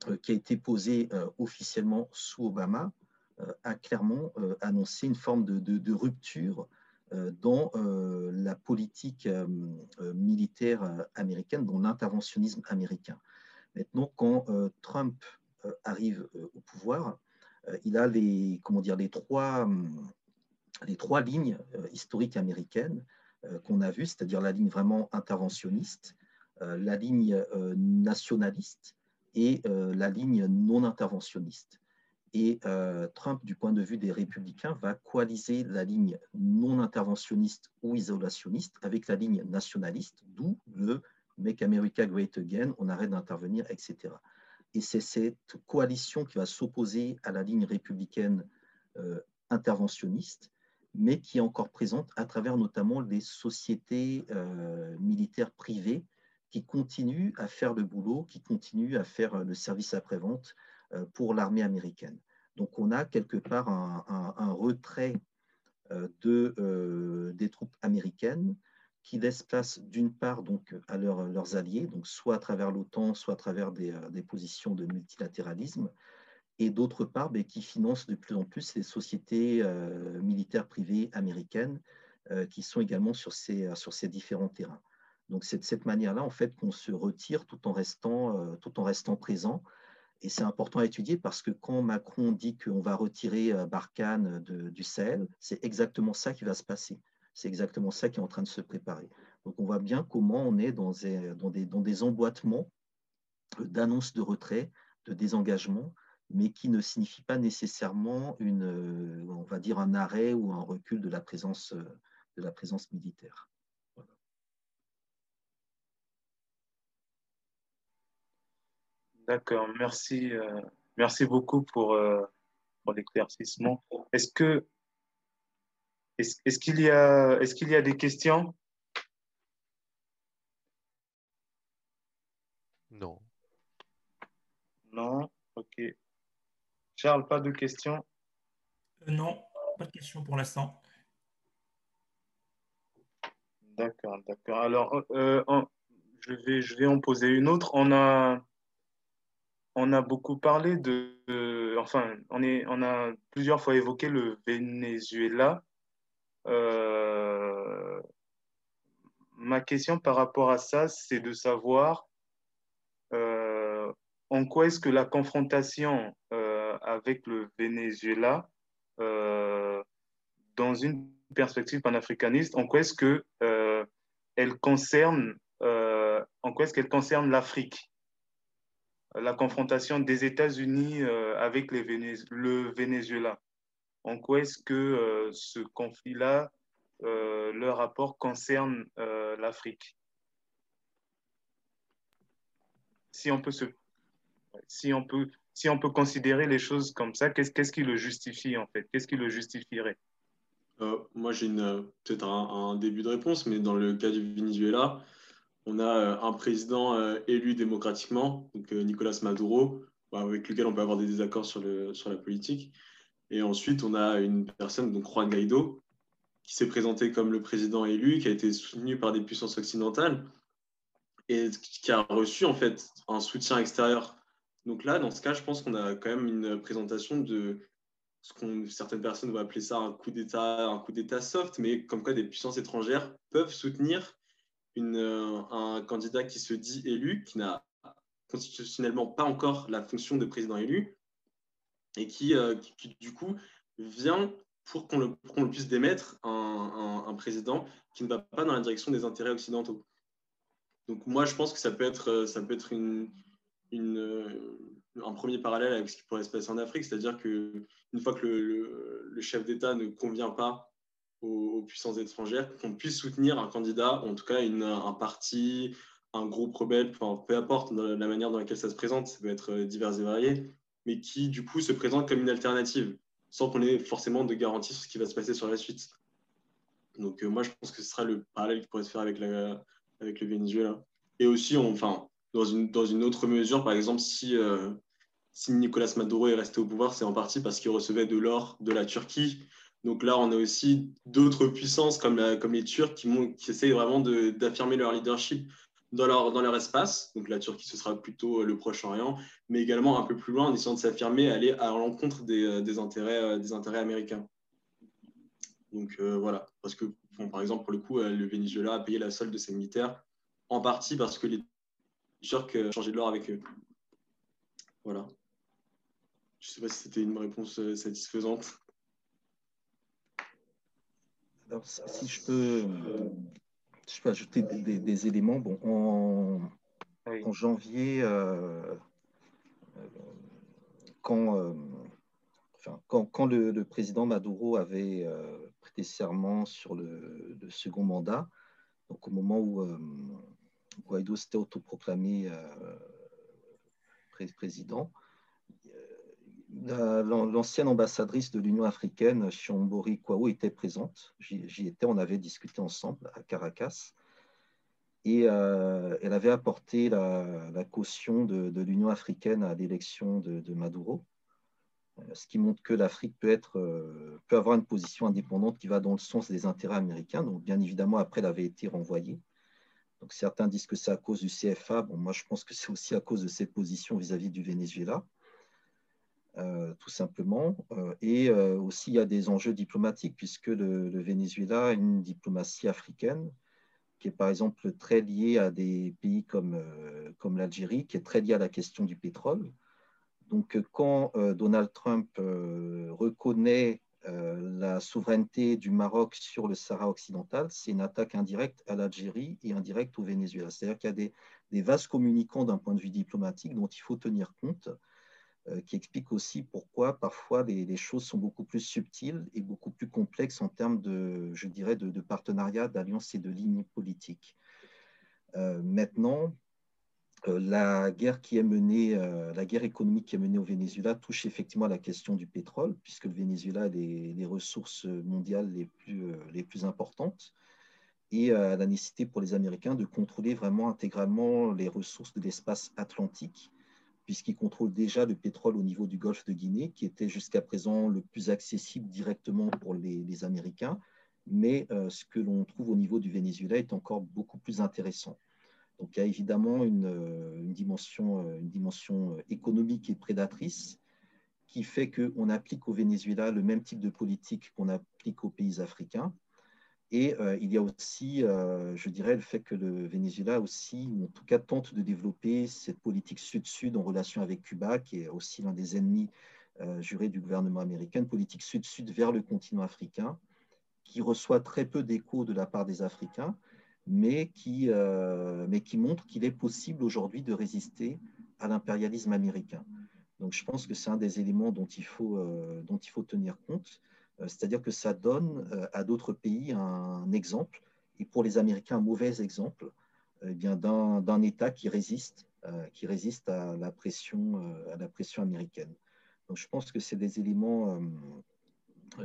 euh, qui a été posé euh, officiellement sous Obama euh, a clairement annoncé une forme de, rupture dans la politique militaire américaine, dans l'interventionnisme américain. Maintenant, quand Trump arrive au pouvoir, il a les, comment dire, les, trois, les trois lignes historiques américaines qu'on a vues, c'est-à-dire la ligne vraiment interventionniste, la ligne euh, nationaliste et euh, la ligne non interventionniste. Et Trump, du point de vue des républicains, va coaliser la ligne non interventionniste ou isolationniste avec la ligne nationaliste, d'où le Make America Great Again, on arrête d'intervenir, etc. Et c'est cette coalition qui va s'opposer à la ligne républicaine interventionniste, mais qui est encore présente à travers notamment les sociétés militaires privées qui continue à faire le boulot, qui continue à faire euh, le service après-vente euh, pour l'armée américaine. Donc on a quelque part un, retrait euh, de, des troupes américaines qui laisse place d'une part donc à leurs alliés, donc soit à travers l'OTAN, soit à travers des, positions de multilatéralisme, et d'autre part ben, qui finance de plus en plus les sociétés militaires privées américaines qui sont également sur ces différents terrains. Donc c'est de cette manière-là en fait qu'on se retire tout en restant, euh, tout en restant présent. Et c'est important à étudier parce que quand Macron dit qu'on va retirer euh, Barkhane du Sahel, c'est exactement ça qui va se passer. C'est exactement ça qui est en train de se préparer. Donc on voit bien comment on est dans des, dans des, dans des emboîtements d'annonces de retrait, de désengagement, mais qui ne signifient pas nécessairement une, euh, on va dire un arrêt ou un recul de la présence, de la présence militaire. D'accord, merci, merci beaucoup pour, pour l'éclaircissement. Est-ce que est-ce qu'il y, a, est qu'il y a des questions? Non. Non, ok. Charles, pas de questions? Euh, Non, pas de questions pour l'instant. D'accord, d'accord. Alors, euh, je, vais, je vais en poser une autre. On a, on a beaucoup parlé de, enfin, on, est, on a plusieurs fois évoqué le Venezuela. Euh, ma question par rapport à ça, c'est de savoir euh, en quoi est-ce que la confrontation euh, avec le Venezuela, dans une perspective panafricaniste, en quoi est-ce que elle concerne, en quoi est-ce qu'elle concerne l'Afrique? La confrontation des États-Unis avec les le Venezuela. En quoi est-ce que euh, ce conflit-là, euh, le rapport concerne euh, l'Afrique? Si on peut considérer les choses comme ça, qu'est-ce qui le justifie en fait? Qu'est-ce qui le justifierait? Moi, j'ai peut-être un, début de réponse, mais dans le cas du Venezuela, on a un président élu démocratiquement, donc Nicolas Maduro, avec lequel on peut avoir des désaccords sur la politique. Et ensuite, on a une personne, donc Juan Guaido, qui s'est présenté comme le président élu, qui a été soutenu par des puissances occidentales et qui a reçu en fait un soutien extérieur. Donc là, dans ce cas, je pense qu'on a quand même une présentation de ce qu'on certaines personnes vont appeler ça un coup d'État, un coup d'État soft, mais comme quoi des puissances étrangères peuvent soutenir euh, un candidat qui se dit élu, qui n'a constitutionnellement pas encore la fonction de président élu, et euh, qui, qui, du coup vient pour qu'on le, puisse démettre un, président qui ne va pas dans la direction des intérêts occidentaux. Donc moi, je pense que ça peut être, ça peut être euh, un premier parallèle avec ce qui pourrait se passer en Afrique, c'est-à-dire qu'une fois que le, le, chef d'État ne convient pas aux, puissances étrangères, qu'on puisse soutenir un candidat, en tout cas une, un parti, un groupe rebelle, peu importe la manière dans laquelle ça se présente, ça peut être divers et varié, mais qui du coup se présente comme une alternative, sans qu'on ait forcément de garantie sur ce qui va se passer sur la suite. Donc euh, moi, je pense que ce sera le parallèle qui pourrait se faire avec, la, avec le Venezuela. Et aussi, enfin, dans une, dans une autre mesure, par exemple, si, euh, si Nicolas Maduro est resté au pouvoir, c'est en partie parce qu'il recevait de l'or de la Turquie. Donc là, on a aussi d'autres puissances comme, les Turcs qui, qui essayent vraiment d'affirmer leur leadership dans leur, espace. Donc la Turquie, ce sera plutôt euh, le Proche-Orient, mais également un peu plus loin en essayant de s'affirmer, aller à l'encontre des, euh, euh, des intérêts américains. Donc voilà, parce que par exemple, pour le coup, le Venezuela a payé la solde de ses militaires, en partie parce que les Turcs changé de l'or avec eux. Voilà. Je ne sais pas si c'était une réponse satisfaisante. Alors, si je peux je peux ajouter des, éléments. Bon, en, janvier, euh, euh, quand, euh, enfin, quand, quand le, président Maduro avait prêté serment sur le, second mandat, donc au moment où Guaido s'était autoproclamé président, l'ancienne ambassadrice de l'Union africaine, Chambori Kwao, était présente. J'y étais, on avait discuté ensemble à Caracas. Et euh, elle avait apporté la, caution de, l'Union africaine à l'élection de, Maduro, euh, ce qui montre que l'Afrique peut, euh, peut avoir une position indépendante qui va dans le sens des intérêts américains. Donc, bien évidemment, après, elle avait été renvoyée. Donc, certains disent que c'est à cause du CFA. Bon, moi, je pense que c'est aussi à cause de cette position vis-à-vis du Venezuela. Euh, tout simplement. Euh, et euh, aussi, il y a des enjeux diplomatiques, puisque le, Venezuela a une diplomatie africaine qui est par exemple très liée à des pays comme, comme l'Algérie, qui est très liée à la question du pétrole. Donc, quand Donald Trump reconnaît la souveraineté du Maroc sur le Sahara occidental, c'est une attaque indirecte à l'Algérie et indirecte au Venezuela. C'est-à-dire qu'il y a des, des vases communicants d'un point de vue diplomatique dont il faut tenir compte qui explique aussi pourquoi parfois les, choses sont beaucoup plus subtiles et beaucoup plus complexes en termes de, je dirais, de, partenariat, d'alliance et de lignes politiques. Euh, maintenant, la guerre qui est menée, la guerre économique qui est menée au Venezuela touche effectivement à la question du pétrole, puisque le Venezuela a les, ressources mondiales les plus, les plus importantes et à la nécessité pour les Américains de contrôler vraiment intégralement les ressources de l'espace atlantique, puisqu'ils contrôlent déjà le pétrole au niveau du golfe de Guinée, qui était jusqu'à présent le plus accessible directement pour les, Américains, mais ce que l'on trouve au niveau du Venezuela est encore beaucoup plus intéressant. Donc il y a évidemment une, euh, dimension, euh, une dimension euh, économique et prédatrice qui fait qu'on applique au Venezuela le même type de politique qu'on applique aux pays africains. Et il y a aussi, je dirais, le fait que le Venezuela aussi, ou en tout cas tente de développer cette politique sud-sud en relation avec Cuba, qui est aussi l'un des ennemis jurés du gouvernement américain, une politique sud-sud vers le continent africain, qui reçoit très peu d'écho de la part des Africains, mais qui, euh, montre qu'il est possible aujourd'hui de résister à l'impérialisme américain. Donc je pense que c'est un des éléments dont il faut, euh, tenir compte, euh, c'est-à-dire que ça donne à d'autres pays un exemple, et pour les Américains un mauvais exemple, eh bien d'un État qui résiste, qui résiste à la, pression, à la pression américaine. Donc je pense que c'est des éléments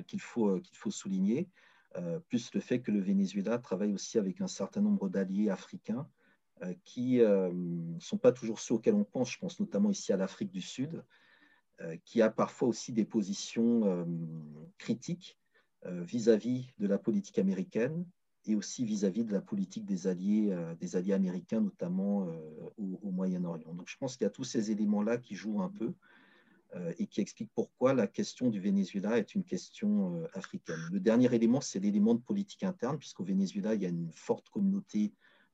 qu'il faut, qu'il faut souligner. Euh, plus le fait que le Venezuela travaille aussi avec un certain nombre d'alliés africains euh, qui ne euh, sont pas toujours ceux auxquels on pense, je pense notamment ici à l'Afrique du Sud, qui a parfois aussi des positions critiques vis-à-vis de la politique américaine et aussi vis-à-vis de la politique des alliés, des alliés américains, notamment au Moyen-Orient. Donc je pense qu'il y a tous ces éléments-là qui jouent un peu. Euh, et qui explique pourquoi la question du Venezuela est une question euh, africaine. Le dernier élément, c'est l'élément de politique interne, puisqu'au Venezuela, il y a une forte communauté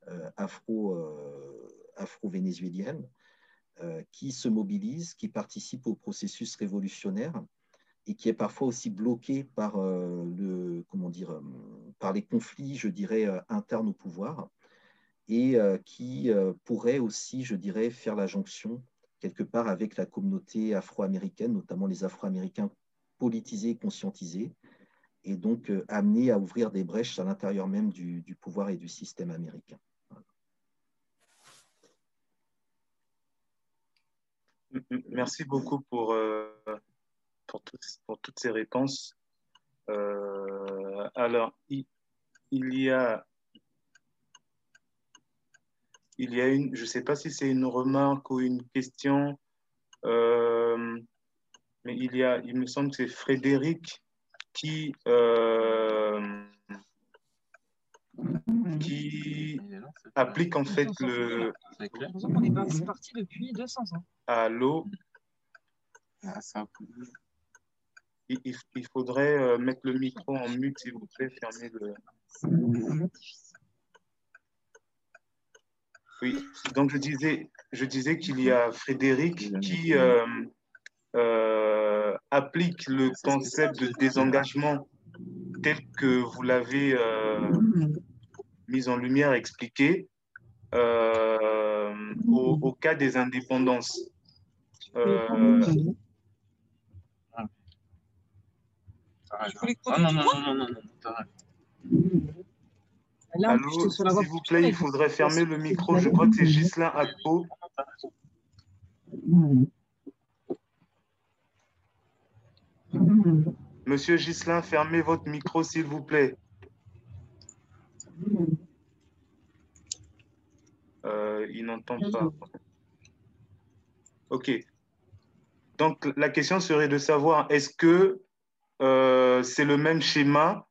euh, afro, afro-vénézuélienne qui se mobilise, qui participe au processus révolutionnaire et qui est parfois aussi bloquée par, dire, par les conflits, je dirais, internes au pouvoir et qui pourrait aussi, je dirais, faire la jonction quelque part avec la communauté afro-américaine, notamment les Afro-Américains politisés et conscientisés, et donc euh, amenés à ouvrir des brèches à l'intérieur même du, pouvoir et du système américain. Merci beaucoup pour, euh, pour, pour, toutes ces réponses. Euh, alors, il, il y a il y a une, je ne sais pas si c'est une remarque ou une question, euh, mais il y a, il me semble que c'est Frédéric qui, qui applique en fait le. On est parti depuis 200 ans. Allô ah, il, il, faudrait euh, mettre le micro en mute, s'il vous plaît, fermer le. Oui, donc je disais, je disais qu'il y a Frédéric qui euh, euh, applique le concept de désengagement tel que vous l'avez euh, mis en lumière, expliqué, au, cas des indépendances. non, non, non, non, non, Allô, s'il vous plaît, il faudrait fermer le micro. Je crois que c'est Ghislain Akpo. Monsieur Ghislain, fermez votre micro, s'il vous plaît. Euh, il n'entend pas. OK. Donc, la question serait de savoir, est-ce que euh, c'est le même schéma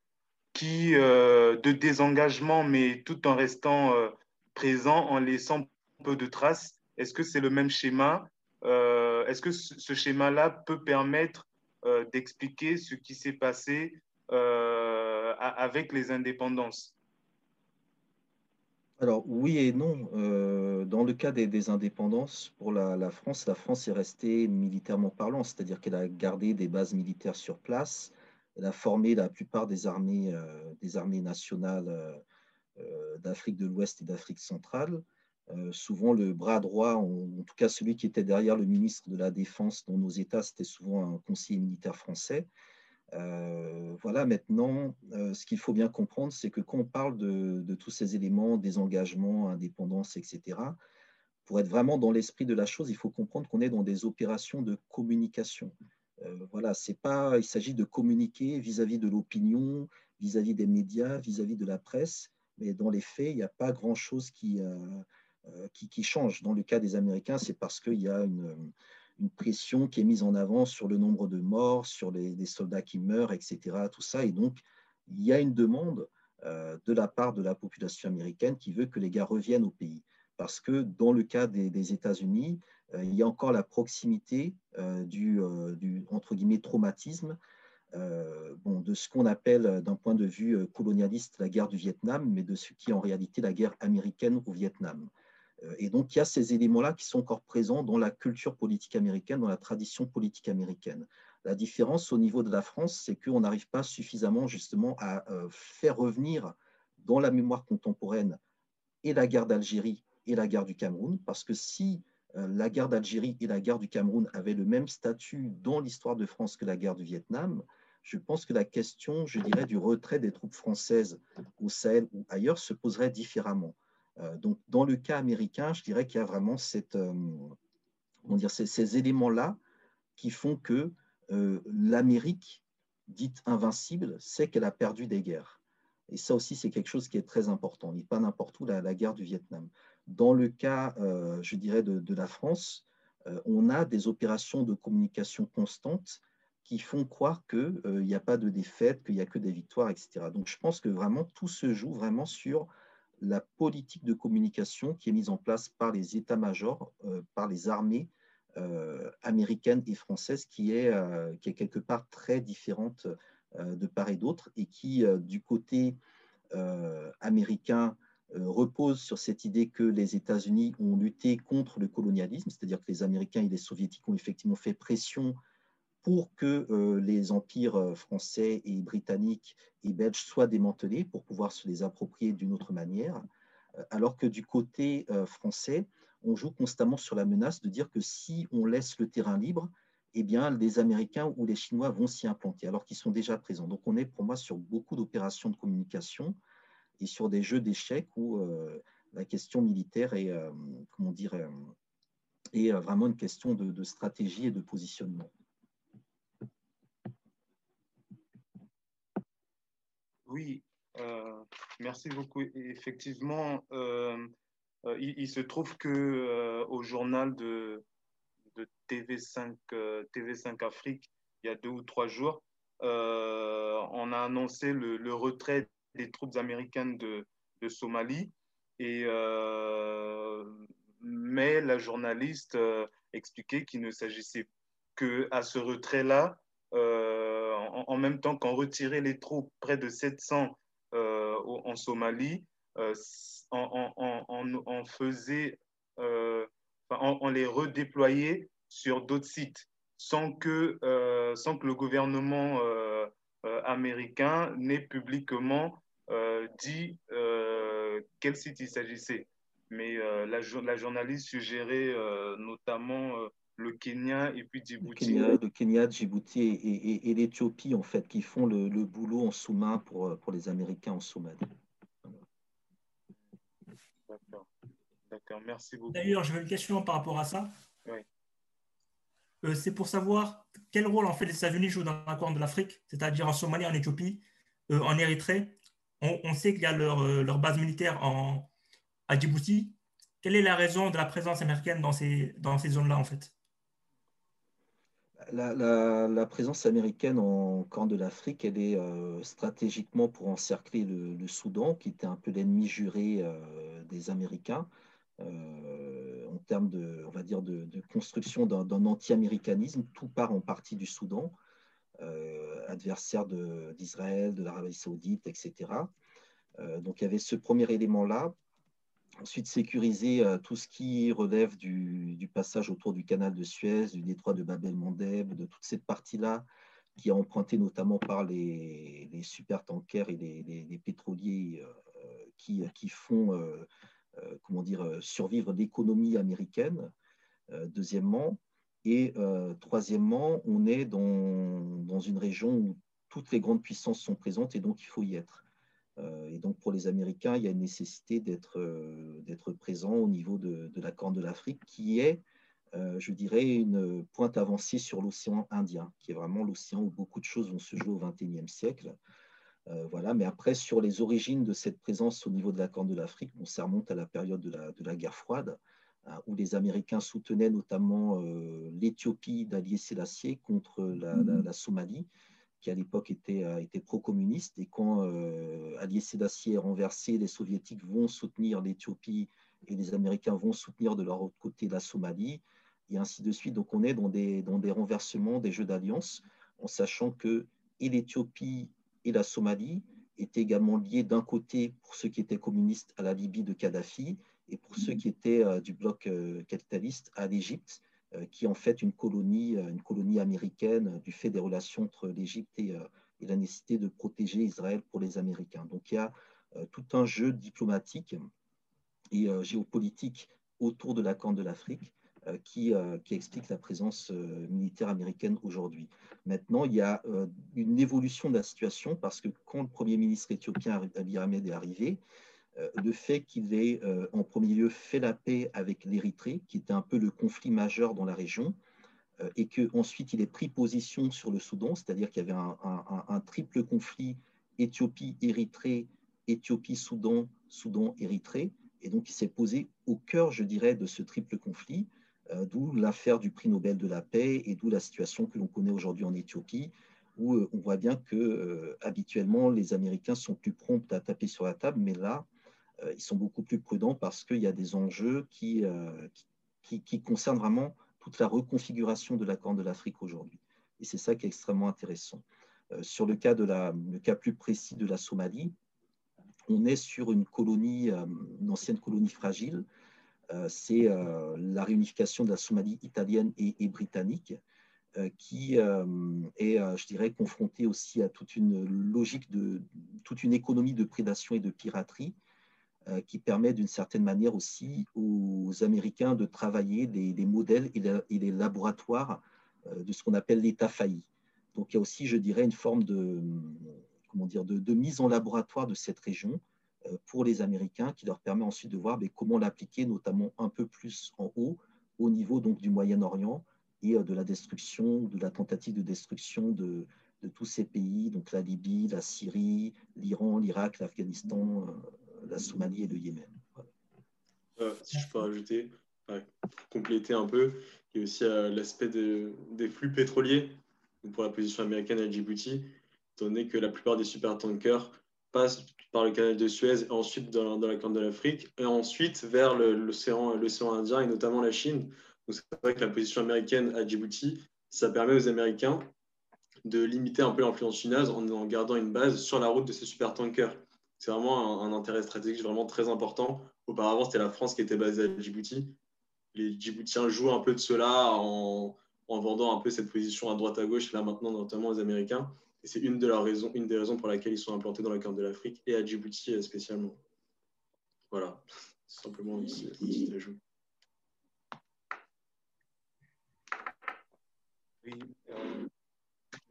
qui, euh, de désengagement, mais tout en restant euh, présent, en laissant peu de traces. Est-ce que c'est le même schéma Est-ce que ce schéma-là peut permettre d'expliquer ce qui s'est passé avec les indépendances? Alors oui et non. dans le cas des, indépendances, pour la, France, la France est restée militairement parlant, c'est-à-dire qu'elle a gardé des bases militaires sur place, elle a formé la plupart des armées, euh, des armées nationales euh, euh, d'Afrique de l'Ouest et d'Afrique centrale. souvent, le bras droit, en, tout cas celui qui était derrière le ministre de la Défense dans nos États, c'était souvent un conseiller militaire français. Voilà, maintenant, ce qu'il faut bien comprendre, c'est que quand on parle de, tous ces éléments, des engagements, indépendance, etc., pour être vraiment dans l'esprit de la chose, il faut comprendre qu'on est dans des opérations de communication. voilà, c'est pas, il s'agit de communiquer vis-à-vis de l'opinion, vis-à-vis des médias, vis-à-vis de la presse, mais dans les faits, il n'y a pas grand-chose qui, qui, qui, change. Dans le cas des Américains, c'est parce qu'il y a une, une, pression qui est mise en avant sur le nombre de morts, sur les, soldats qui meurent, etc. Tout ça, et donc il y a une demande de la part de la population américaine qui veut que les gars reviennent au pays parce que dans le cas des, États-Unis, euh, il y a encore la proximité euh, du, euh, du, entre guillemets, traumatisme bon, de ce qu'on appelle d'un point de vue colonialiste la guerre du Vietnam, mais de ce qui est en réalité la guerre américaine au Vietnam. Et donc, il y a ces éléments-là qui sont encore présents dans la culture politique américaine, dans la tradition politique américaine. La différence au niveau de la France, c'est qu'on n'arrive pas suffisamment justement à faire revenir dans la mémoire contemporaine et la guerre d'Algérie et la guerre du Cameroun, parce que si euh, la guerre d'Algérie et la guerre du Cameroun avaient le même statut dans l'histoire de France que la guerre du Vietnam, je pense que la question, je dirais, du retrait des troupes françaises au Sahel ou ailleurs se poserait différemment. Euh, donc, dans le cas américain, je dirais qu'il y a vraiment euh, ces, éléments-là qui font que l'Amérique, dite invincible, sait qu'elle a perdu des guerres. Et ça aussi, c'est quelque chose qui est très important. Il n'est pas n'importe où la, guerre du Vietnam. Dans le cas, euh, je dirais, de, la France, euh, on a des opérations de communication constantes qui font croire qu'il euh, n'y a pas de défaite, qu'il n'y a que des victoires, etc. Donc je pense que vraiment tout se joue vraiment sur la politique de communication qui est mise en place par les états-majors, par les armées américaines et françaises, qui est, qui est quelque part très différente de part et d'autre, et qui, du côté américain, euh, repose sur cette idée que les États-Unis ont lutté contre le colonialisme, c'est-à-dire que les Américains et les Soviétiques ont effectivement fait pression pour que euh, les empires euh, français et britanniques et belges soient démantelés pour pouvoir se les approprier d'une autre manière, alors que du côté français, on joue constamment sur la menace de dire que si on laisse le terrain libre, eh bien, les Américains ou les Chinois vont s'y implanter, alors qu'ils sont déjà présents. Donc, on est pour moi sur beaucoup d'opérations de communication et sur des jeux d'échecs où euh, la question militaire est, euh, comment dire, euh, est vraiment une question de, stratégie et de positionnement. Oui, merci beaucoup. Effectivement, il, se trouve que au journal de, de TV5, TV5 Afrique, il y a deux ou trois jours, on a annoncé le, retrait des troupes américaines de, Somalie. Et, euh, mais la journaliste euh, expliquait qu'il ne s'agissait que à ce retrait-là, euh, en, même temps qu'en retirer les troupes, près de 700 en Somalie, on, faisait, on, les redéployait sur d'autres sites sans que, sans que le gouvernement américain n'ait publiquement euh, dit euh, quel site il s'agissait. Mais euh, la, journaliste suggérait notamment le Kenya et puis Djibouti. Le Kenya, Djibouti et, et, l'Éthiopie, en fait, qui font le, le boulot en sous-main pour, pour les Américains en Somalie. D'accord. D'accord, merci beaucoup. D'ailleurs, j'avais une question par rapport à ça. Oui. c'est pour savoir quel rôle en fait les États-Unis jouent dans la Corne de l'Afrique, c'est-à-dire en Somalie, en Éthiopie, en Érythrée on, sait qu'il y a leur, euh, base militaire en, à Djibouti. Quelle est la raison de la présence américaine dans ces, dans ces zones-là, en fait? La, présence américaine en camp de l'Afrique, elle est euh, stratégiquement pour encercler le, Soudan, qui était un peu l'ennemi juré euh, des Américains, en termes de, on va dire, de, construction d'un anti-américanisme. Tout part en partie du Soudan. Euh, adversaire d'Israël, de, l'Arabie saoudite, etc. Euh, donc il y avait ce premier élément-là. Ensuite, sécuriser euh, tout ce qui relève du, passage autour du canal de Suez, du détroit de Bab el-Mandeb, de toute cette partie-là qui est empruntée notamment par les, les super-tankers et les, pétroliers qui, qui, font comment dire, survivre l'économie américaine. deuxièmement, et euh, troisièmement, on est dans, dans, une région où toutes les grandes puissances sont présentes et donc il faut y être. Et donc, pour les Américains, il y a une nécessité d'être présent au niveau de, la Corne de l'Afrique, qui est, je dirais, une pointe avancée sur l'océan Indien, qui est vraiment l'océan où beaucoup de choses vont se jouer au XXIe siècle. voilà. Mais après, sur les origines de cette présence au niveau de la Corne de l'Afrique, bon, ça remonte à la période de la, guerre froide. Hein, où les Américains soutenaient notamment euh, l'Éthiopie d'Ali Sélassié contre la, Somalie, qui à l'époque était, euh, était pro-communiste. Et quand euh, Sélassié est renversé, les Soviétiques vont soutenir l'Éthiopie et les Américains vont soutenir de leur autre côté la Somalie, et ainsi de suite. Donc on est dans des, dans des renversements, des jeux d'alliance, en sachant que et l'Éthiopie et la Somalie étaient également liés d'un côté, pour ceux qui étaient communistes, à la Libye de Kadhafi, et pour ceux qui étaient euh, du bloc euh, capitaliste à l'Égypte, qui est en fait une colonie, une colonie américaine du fait des relations entre l'Égypte et, et, la nécessité de protéger Israël pour les Américains. Donc il y a tout un jeu diplomatique et géopolitique autour de la Corne de l'Afrique qui, qui, explique la présence militaire américaine aujourd'hui. Maintenant, il y a une évolution de la situation parce que quand le Premier ministre éthiopien Abiy Ahmed est arrivé, euh, le fait qu'il ait euh, en premier lieu fait la paix avec l'Érythrée, qui était un peu le conflit majeur dans la région, euh, et qu'ensuite il ait pris position sur le Soudan, c'est-à-dire qu'il y avait un, triple conflit Éthiopie-Érythrée, Éthiopie-Soudan, Soudan-Érythrée, et donc il s'est posé au cœur, je dirais, de ce triple conflit, d'où l'affaire du prix Nobel de la paix et d'où la situation que l'on connaît aujourd'hui en Éthiopie, où on voit bien que habituellement les Américains sont plus prompts à taper sur la table, mais là, ils sont beaucoup plus prudents parce qu'il y a des enjeux euh, qui, qui, concernent vraiment toute la reconfiguration de la Corne de l'Afrique aujourd'hui. Et c'est ça qui est extrêmement intéressant. Euh, sur le cas, de la, le cas plus précis de la Somalie, on est sur une colonie, une ancienne colonie fragile. c'est la réunification de la Somalie italienne et, britannique qui est, je dirais, confrontée aussi à toute une logique de toute une économie de prédation et de piraterie euh, qui permet d'une certaine manière aussi aux Américains de travailler des, modèles et, les laboratoires euh, de ce qu'on appelle l'État failli. Donc il y a aussi, je dirais, une forme de, comment dire, de, mise en laboratoire de cette région euh, pour les Américains qui leur permet ensuite de voir mais, comment l'appliquer, notamment un peu plus en haut, au niveau donc, du Moyen-Orient et de la destruction, de la tentative de destruction de, de tous ces pays, donc la Libye, la Syrie, l'Iran, l'Irak, l'Afghanistan, la Somalie et le Yémen. Euh, si je peux rajouter, compléter un peu, il y a aussi euh, l'aspect des flux pétroliers pour la position américaine à Djibouti, étant donné que la plupart des supertankers passent par le canal de Suez et ensuite dans, la Corne de l'Afrique et ensuite vers l'océan Indien et notamment la Chine. Donc c'est vrai que la position américaine à Djibouti, ça permet aux Américains de limiter un peu l'influence chinoise en, gardant une base sur la route de ces supertankers c'est vraiment un, intérêt stratégique vraiment très important. Auparavant, c'était la France qui était basée à Djibouti. Les Djiboutiens jouent un peu de cela en, vendant un peu cette position à droite à gauche, là maintenant, notamment aux Américains. Et c'est une, de leurs raisons, une des raisons pour lesquelles ils sont implantés dans la carte de l'Afrique et à Djibouti euh, spécialement. Voilà, simplement un petit ajout. Oui, euh,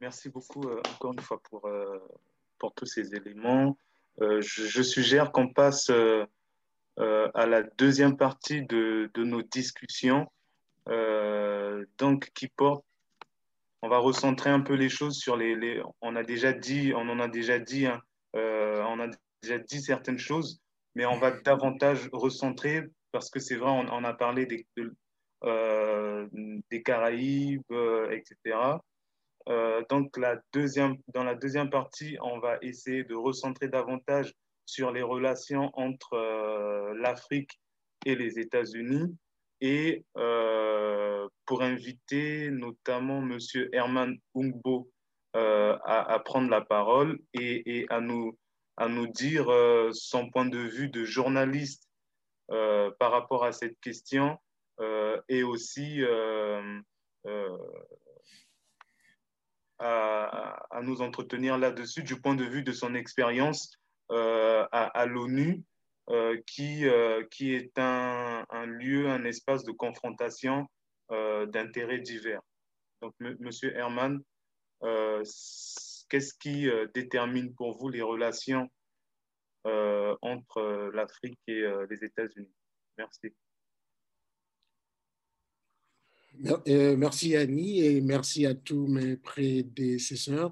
merci beaucoup euh, encore une fois pour, pour tous ces éléments. Euh, je, suggère qu'on passe euh, euh, à la deuxième partie de, nos discussions, donc qui porte on va recentrer un peu les choses sur les, on a déjà dit on en a déjà dit hein, on a déjà dit certaines choses mais on va davantage recentrer parce que c'est vrai on, a parlé des Caraïbes etc euh, donc, la deuxième, dans la deuxième partie, on va essayer de recentrer davantage sur les relations entre euh, l'Afrique et les États-Unis et euh, pour inviter notamment M. Herman Ungbo à, prendre la parole et, et à, nous, à nous dire son point de vue de journaliste par rapport à cette question et aussi à, nous entretenir là-dessus du point de vue de son expérience euh, à, l'ONU, euh, qui, euh, qui est un, lieu, un espace de confrontation d'intérêts divers. Donc, Monsieur Herman, qu'est-ce qui détermine pour vous les relations entre l'Afrique et les États-Unis? Merci. Merci Annie et merci à tous mes prédécesseurs.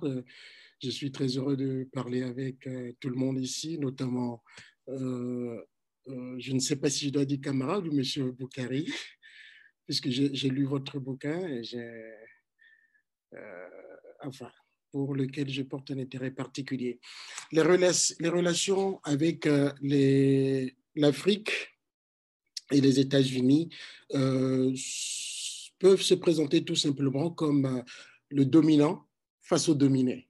Je suis très heureux de parler avec tout le monde ici, notamment, je ne sais pas si je dois dire camarade ou monsieur Boukari, puisque j'ai lu votre bouquin et j'ai, enfin, pour lequel je porte un intérêt particulier. Les, les relations avec euh, l'Afrique et les États-Unis euh, peuvent se présenter tout simplement comme euh, le dominant face au dominé.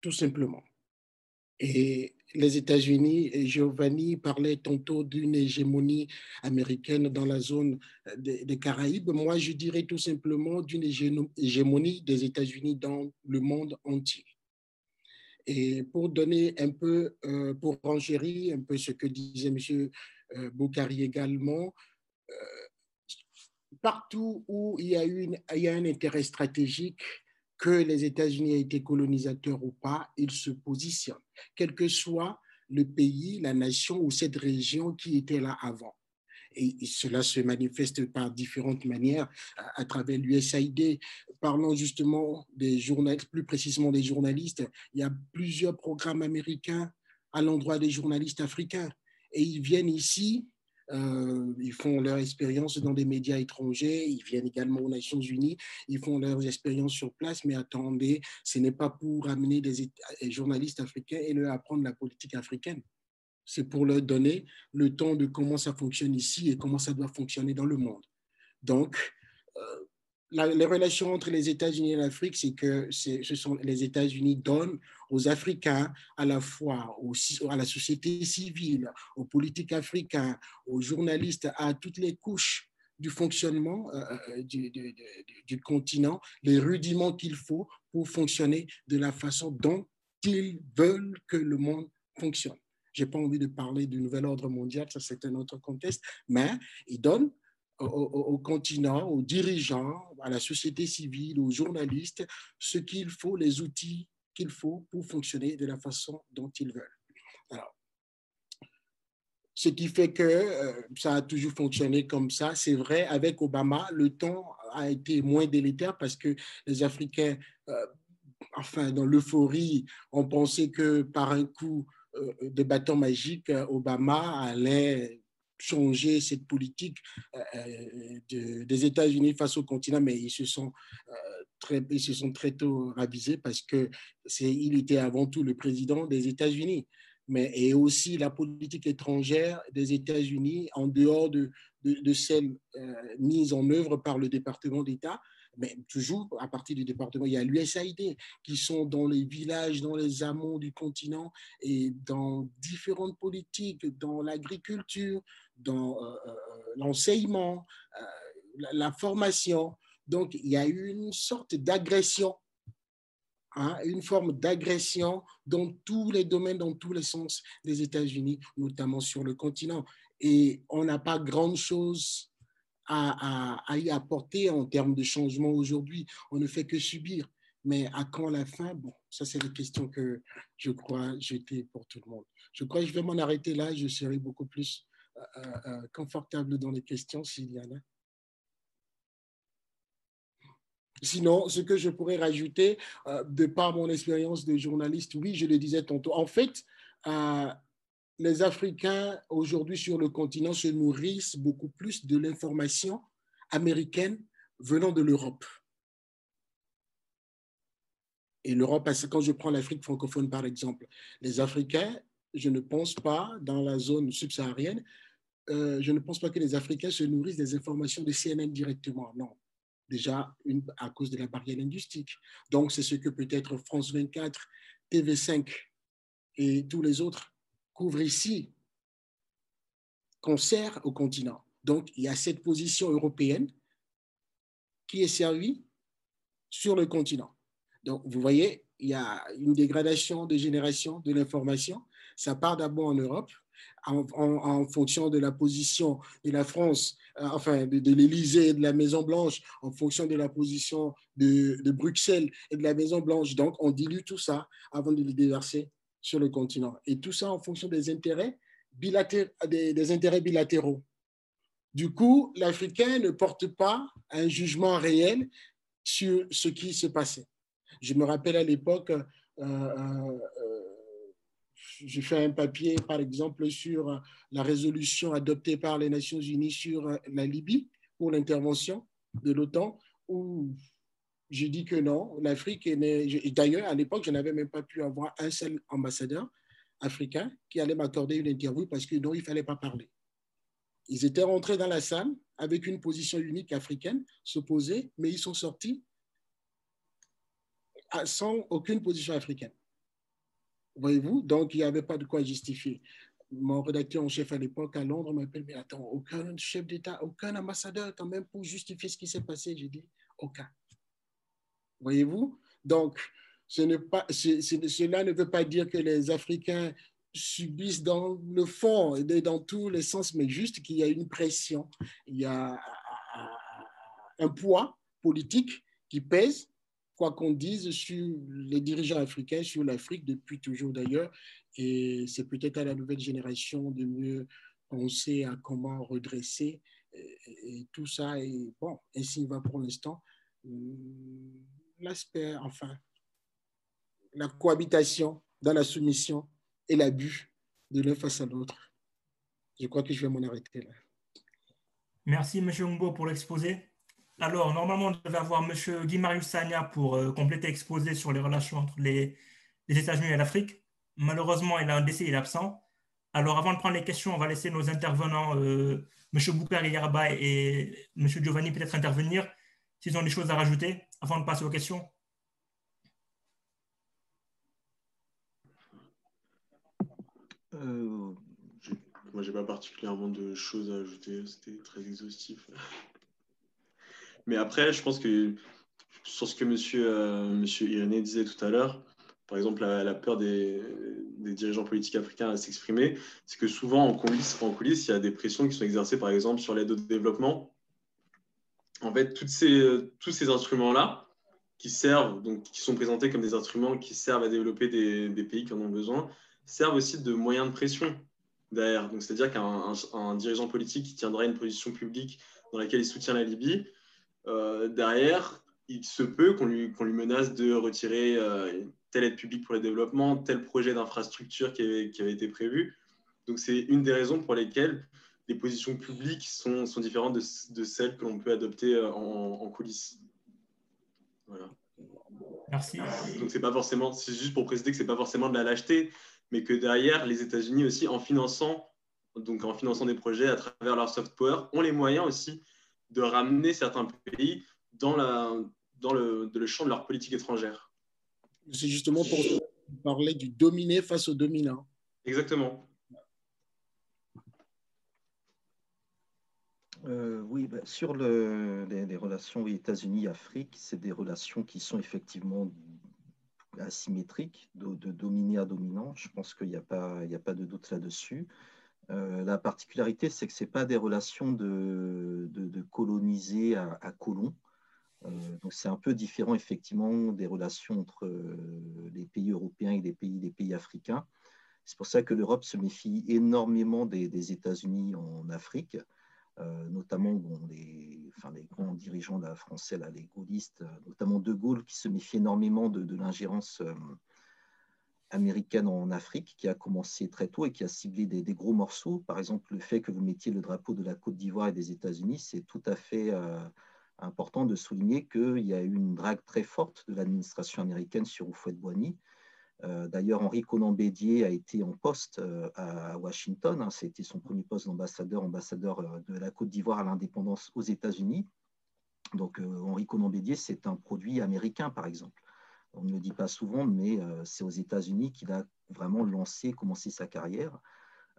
Tout simplement. Et les États-Unis, et Giovanni parlait tantôt d'une hégémonie américaine dans la zone euh, des, Caraïbes. Moi, je dirais tout simplement d'une hégémonie des États-Unis dans le monde entier. Et pour donner un peu, euh, pour renchérir un peu ce que disait M. Boukari également, partout où il y, a a un intérêt stratégique, que les États-Unis aient été colonisateurs ou pas, ils se positionnent, quel que soit le pays, la nation ou cette région qui était là avant. Et cela se manifeste par différentes manières à, travers l'USAID. Parlons justement des journalistes, plus précisément des journalistes. Il y a plusieurs programmes américains à l'endroit des journalistes africains. Et ils viennent ici euh, ils font leur expérience dans des médias étrangers, ils viennent également aux Nations Unies, ils font leurs expériences sur place, mais attendez, ce n'est pas pour amener des journalistes africains et leur apprendre la politique africaine. C'est pour leur donner le temps de comment ça fonctionne ici et comment ça doit fonctionner dans le monde. Donc, euh, les relations entre les États-Unis et l'Afrique, c'est que ce sont les États-Unis donnent aux Africains, à la fois à la société civile, aux politiques africains, aux journalistes, à toutes les couches du fonctionnement euh, euh, du, du, continent, les rudiments qu'il faut pour fonctionner de la façon dont ils veulent que le monde fonctionne. Je n'ai pas envie de parler du nouvel ordre mondial, ça c'est un autre contexte, mais ils donnent au, continent, aux dirigeants, à la société civile, aux journalistes, ce qu'il faut, les outils qu'il faut pour fonctionner de la façon dont ils veulent. Ce qui fait que euh, ça a toujours fonctionné comme ça. C'est vrai, avec Obama, le temps a été moins délétère parce que les Africains, euh, enfin, dans l'euphorie, ont pensé que par un coup euh, de bâton magique, Obama allait changer cette politique euh, euh, des États-Unis face au continent, mais ils se sont euh, très, ils se sont très tôt ravisés parce que c'est, il était avant tout le président des États-Unis, mais et aussi la politique étrangère des États-Unis en dehors de, de, de celle mise en œuvre par le département d'État mais toujours à partir du département, il y a l'USAID qui sont dans les villages, dans les amont du continent et dans différentes politiques, dans l'agriculture, dans euh, euh, l'enseignement, euh, la, formation. Donc, il y a eu une sorte d'agression, hein, une forme d'agression dans tous les domaines, dans tous les sens des États-Unis, notamment sur le continent. Et on n'a pas grand-chose à, y apporter en termes de changement aujourd'hui. On ne fait que subir. Mais à quand la fin? Bon, ça, c'est la question que je crois jeter pour tout le monde. Je crois que je vais m'en arrêter là. Je serai beaucoup plus euh, euh, euh, confortable dans les questions s'il y en a. Sinon, ce que je pourrais rajouter, de par mon expérience de journaliste, oui, je le disais tantôt, en fait, les Africains aujourd'hui sur le continent se nourrissent beaucoup plus de l'information américaine venant de l'Europe. Et l'Europe, quand je prends l'Afrique francophone par exemple, les Africains, je ne pense pas, dans la zone subsaharienne, euh, je ne pense pas que les Africains se nourrissent des informations de CNN directement. Non. Déjà, à cause de la barrière linguistique. Donc, c'est ce que peut-être France 24, TV5 et tous les autres couvre ici concert au continent. Donc, il y a cette position européenne qui est servie sur le continent. Donc, vous voyez, il y a une dégradation de génération de l'information. Ça part d'abord en Europe, en, fonction de la position de la France, euh, enfin de, l'Élysée et de la Maison-Blanche, en fonction de la position de, de, Bruxelles et de la Maison-Blanche. Donc, on dilue tout ça avant de le déverser sur le continent. Et tout ça en fonction des intérêts, des, intérêts bilatéraux. Du coup, l'Africain ne porte pas un jugement réel sur ce qui se passait. Je me rappelle à l'époque, euh, euh, j'ai fait un papier, par exemple, sur la résolution adoptée par les Nations Unies sur la Libye pour l'intervention de l'OTAN, j'ai dit que non, l'Afrique est D'ailleurs, à l'époque, je n'avais même pas pu avoir un seul ambassadeur africain qui allait m'accorder une interview parce que non, il ne fallait pas parler. Ils étaient rentrés dans la salle avec une position unique africaine, s'opposer, mais ils sont sortis sans aucune position africaine. Voyez-vous? Donc, il n'y avait pas de quoi justifier. Mon rédacteur en chef à l'époque à Londres m'appelle, mais attends, aucun chef d'État, aucun ambassadeur quand même pour justifier ce qui s'est passé. J'ai dit, aucun. Voyez-vous? Donc, ce pas, cela ne veut pas dire que les Africains subissent dans le fond et dans tous les sens, mais juste qu'il y a une pression, il y a un poids politique qui pèse quoi qu'on dise sur les dirigeants africains, sur l'Afrique depuis toujours d'ailleurs. Et c'est peut-être à la nouvelle génération de mieux penser à comment redresser et, tout ça. Et bon, ainsi va pour l'instant. L'aspect, enfin, la cohabitation dans la soumission et l'abus de l'un face à l'autre. Je crois que je vais m'en arrêter là. Merci, M. Ngbo, pour l'exposé. Alors, normalement, on devait avoir M. Guy Marius Sagna pour euh, compléter l'exposé sur les relations entre les, États-Unis et l'Afrique. Malheureusement, il a un décès, il est absent. Alors, avant de prendre les questions, on va laisser nos intervenants, euh, M. Boukar Yarba et M. Giovanni, peut-être intervenir s'ils ont des choses à rajouter avant de passer aux questions. Euh, moi, je n'ai pas particulièrement de choses à ajouter. C'était très exhaustif. Mais après, je pense que sur ce que monsieur, euh, Irénée disait tout à l'heure, par exemple, la, peur des, dirigeants politiques africains à s'exprimer, c'est que souvent en coulisses, en coulisses, il y a des pressions qui sont exercées, par exemple, sur l'aide au développement. En fait, tous ces instruments-là, qui servent, donc qui sont présentés comme des instruments qui servent à développer des, pays qui en ont besoin, servent aussi de moyens de pression derrière. Donc, c'est-à-dire qu'un dirigeant politique qui tiendrait une position publique dans laquelle il soutient la Libye, euh, derrière, il se peut qu'on lui, menace de retirer euh, telle aide publique pour le développement, tel projet d'infrastructure qui qui avait, été prévu. Donc, c'est une des raisons pour lesquelles les positions publiques sont, sont différentes de, de, celles que l'on peut adopter euh, en, en coulisses. Voilà. Merci. Donc, c'est pas forcément, c'est juste pour préciser que c'est pas forcément de la lâcheté, mais que derrière, les États-Unis aussi, en finançant, donc en finançant des projets à travers leur soft power, ont les moyens aussi de ramener certains pays dans, la, dans le, le champ de leur politique étrangère. C'est justement pour parler du dominé face au dominant. Exactement. Euh, oui, bah, sur le, les, relations États-Unis-Afrique, c'est des relations qui sont effectivement asymétriques, de, dominé à dominant. Je pense qu'il n'y a, pas, de doute là-dessus. Euh, la particularité, c'est que ce pas des relations de, de, colonisé à, à colon. Euh, c'est un peu différent effectivement des relations entre les pays européens et les pays africains. C'est pour ça que l'Europe se méfie énormément des, États-Unis en Afrique, notamment les, enfin, les, grands dirigeants français, là, les gaullistes, notamment De Gaulle, qui se méfie énormément de, l'ingérence américaine en Afrique qui a commencé très tôt et qui a ciblé des, gros morceaux. Par exemple, le fait que vous mettiez le drapeau de la Côte d'Ivoire et des États-Unis, c'est tout à fait euh, important de souligner qu'il y a eu une drague très forte de l'administration américaine sur Houphouët-Boigny. Euh, D'ailleurs, Henri Conan Bédier a été en poste euh, à Washington. Hein, C'était son premier poste d'ambassadeur, ambassadeur de la Côte d'Ivoire à l'indépendance aux États-Unis. Donc, Henri Conan Bédier, c'est un produit américain, par exemple. On ne le dit pas souvent, mais euh, c'est aux États-Unis qu'il a vraiment lancé, commencé sa carrière.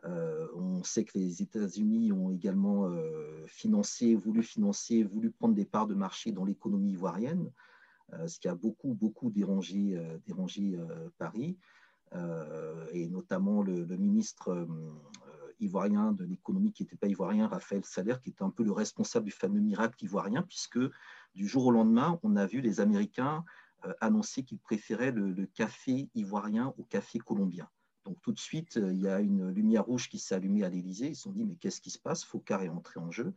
Euh, on sait que les États-Unis ont également euh, financé, voulu financer, voulu prendre des parts de marché dans l'économie ivoirienne, ce qui a beaucoup, beaucoup dérangé, dérangé Paris, et notamment le, ministre ivoirien de l'économie qui n'était pas ivoirien, Raphaël Salaire, qui était un peu le responsable du fameux miracle ivoirien, puisque du jour au lendemain, on a vu les Américains annoncé qu'il préférait le, café ivoirien au café colombien. Donc tout de suite, il y a une lumière rouge qui s'est allumée à l'Élysée. Ils se sont dit, mais qu'est-ce qui se passe? Focard est entré en jeu.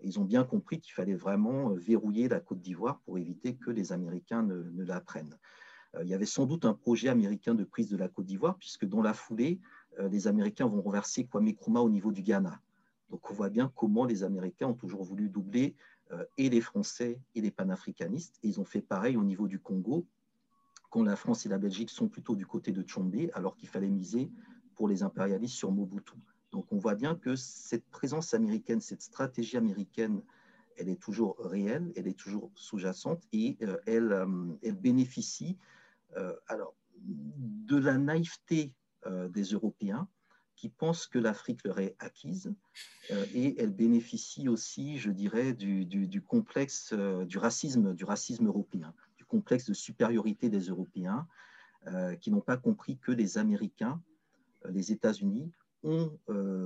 Ils ont bien compris qu'il fallait vraiment verrouiller la Côte d'Ivoire pour éviter que les Américains ne, la prennent. Il y avait sans doute un projet américain de prise de la Côte d'Ivoire, puisque dans la foulée, les Américains vont renverser Kwame Nkrumah au niveau du Ghana. Donc on voit bien comment les Américains ont toujours voulu doubler euh, et les Français et les panafricanistes. Ils ont fait pareil au niveau du Congo, quand la France et la Belgique sont plutôt du côté de Tchombe, alors qu'il fallait miser pour les impérialistes sur Mobutu. Donc on voit bien que cette présence américaine, cette stratégie américaine, elle est toujours réelle, elle est toujours sous-jacente et euh, elle, euh, elle, bénéficie alors, de la naïveté des Européens qui pensent que l'Afrique leur est acquise euh, et elle bénéficie aussi, je dirais, du, complexe euh, du racisme, du racisme européen, du complexe de supériorité des Européens euh, qui n'ont pas compris que les Américains, les États-Unis ont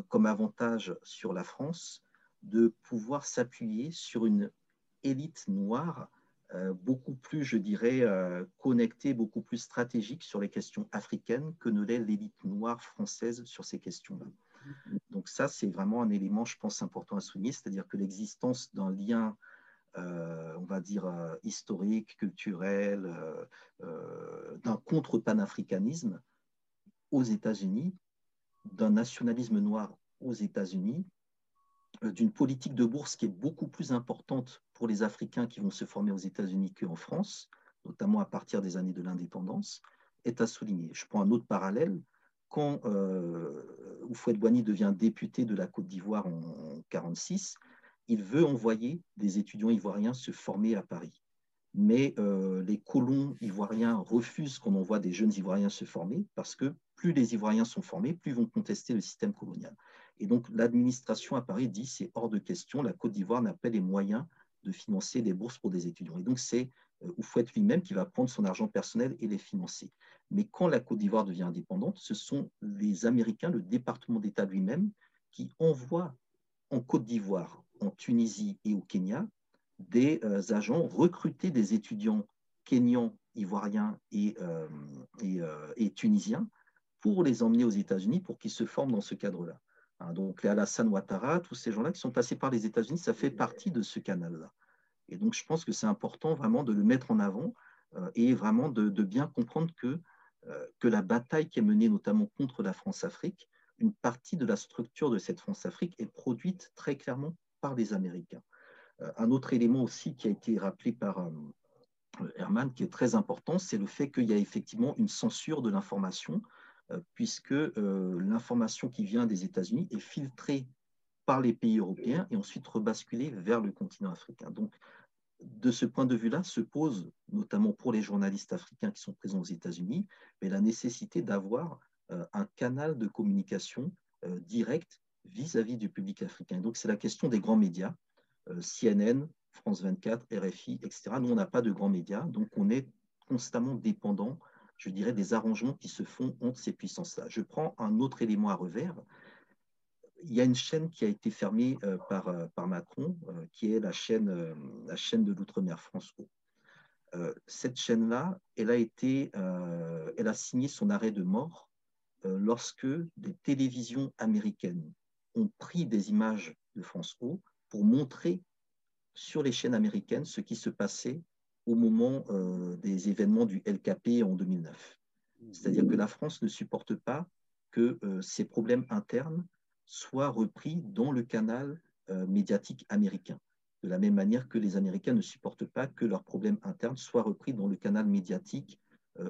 comme avantage sur la France de pouvoir s'appuyer sur une élite noire euh, beaucoup plus, je dirais, euh, connecté, beaucoup plus stratégique sur les questions africaines que ne l'est l'élite noire française sur ces questions-là. Donc ça, c'est vraiment un élément, je pense, important à souligner, c'est-à-dire que l'existence d'un lien, euh, on va dire, historique, culturel, d'un contre-panafricanisme aux États-Unis, d'un nationalisme noir aux États-Unis, d'une politique de bourse qui est beaucoup plus importante pour les Africains qui vont se former aux États-Unis qu'en France, notamment à partir des années de l'indépendance, est à souligner. Je prends un autre parallèle. Quand euh, Oufouette-Boigny devient député de la Côte d'Ivoire en 1946, il veut envoyer des étudiants ivoiriens se former à Paris. Mais euh, les colons ivoiriens refusent qu'on envoie des jeunes Ivoiriens se former parce que plus les Ivoiriens sont formés, plus ils vont contester le système colonial. Et donc, l'administration à Paris dit c'est hors de question, la Côte d'Ivoire n'a pas les moyens de financer des bourses pour des étudiants. Et donc, c'est euh, Oufouette lui-même qui va prendre son argent personnel et les financer. Mais quand la Côte d'Ivoire devient indépendante, ce sont les Américains, le département d'État lui-même, qui envoie en Côte d'Ivoire, en Tunisie et au Kenya des euh, agents recruter des étudiants kenyans, ivoiriens et, euh, et tunisiens pour les emmener aux États-Unis pour qu'ils se forment dans ce cadre-là. Hein, donc les Alassane Ouattara, tous ces gens-là qui sont passés par les États-Unis, ça fait partie de ce canal-là. Et donc je pense que c'est important vraiment de le mettre en avant euh, et vraiment de, bien comprendre que, euh, que la bataille qui est menée notamment contre la France-Afrique, une partie de la structure de cette France-Afrique est produite très clairement par les Américains. Euh, un autre élément aussi qui a été rappelé par Herman, qui est très important, c'est le fait qu'il y a effectivement une censure de l'information puisque euh, l'information qui vient des États-Unis est filtrée par les pays européens et ensuite rebasculée vers le continent africain. Donc, de ce point de vue-là, se pose, notamment pour les journalistes africains qui sont présents aux États-Unis, la nécessité d'avoir euh, un canal de communication direct vis-à-vis du public africain. Donc, c'est la question des grands médias, CNN, France 24, RFI, etc. Nous, on n'a pas de grands médias, donc on est constamment dépendant je dirais, des arrangements qui se font entre ces puissances-là. Je prends un autre élément à revers. Il y a une chaîne qui a été fermée euh, par, euh, par Macron, euh, qui est la chaîne, de l'Outre-mer France O. Cette chaîne-là, elle a elle a signé son arrêt de mort lorsque des télévisions américaines ont pris des images de France O pour montrer sur les chaînes américaines ce qui se passait au moment euh, des événements du LKP en 2009. C'est-à-dire que la France ne supporte pas que euh, ces problèmes internes soient repris dans le canal euh, médiatique américain, de la même manière que les Américains ne supportent pas que leurs problèmes internes soient repris dans le canal médiatique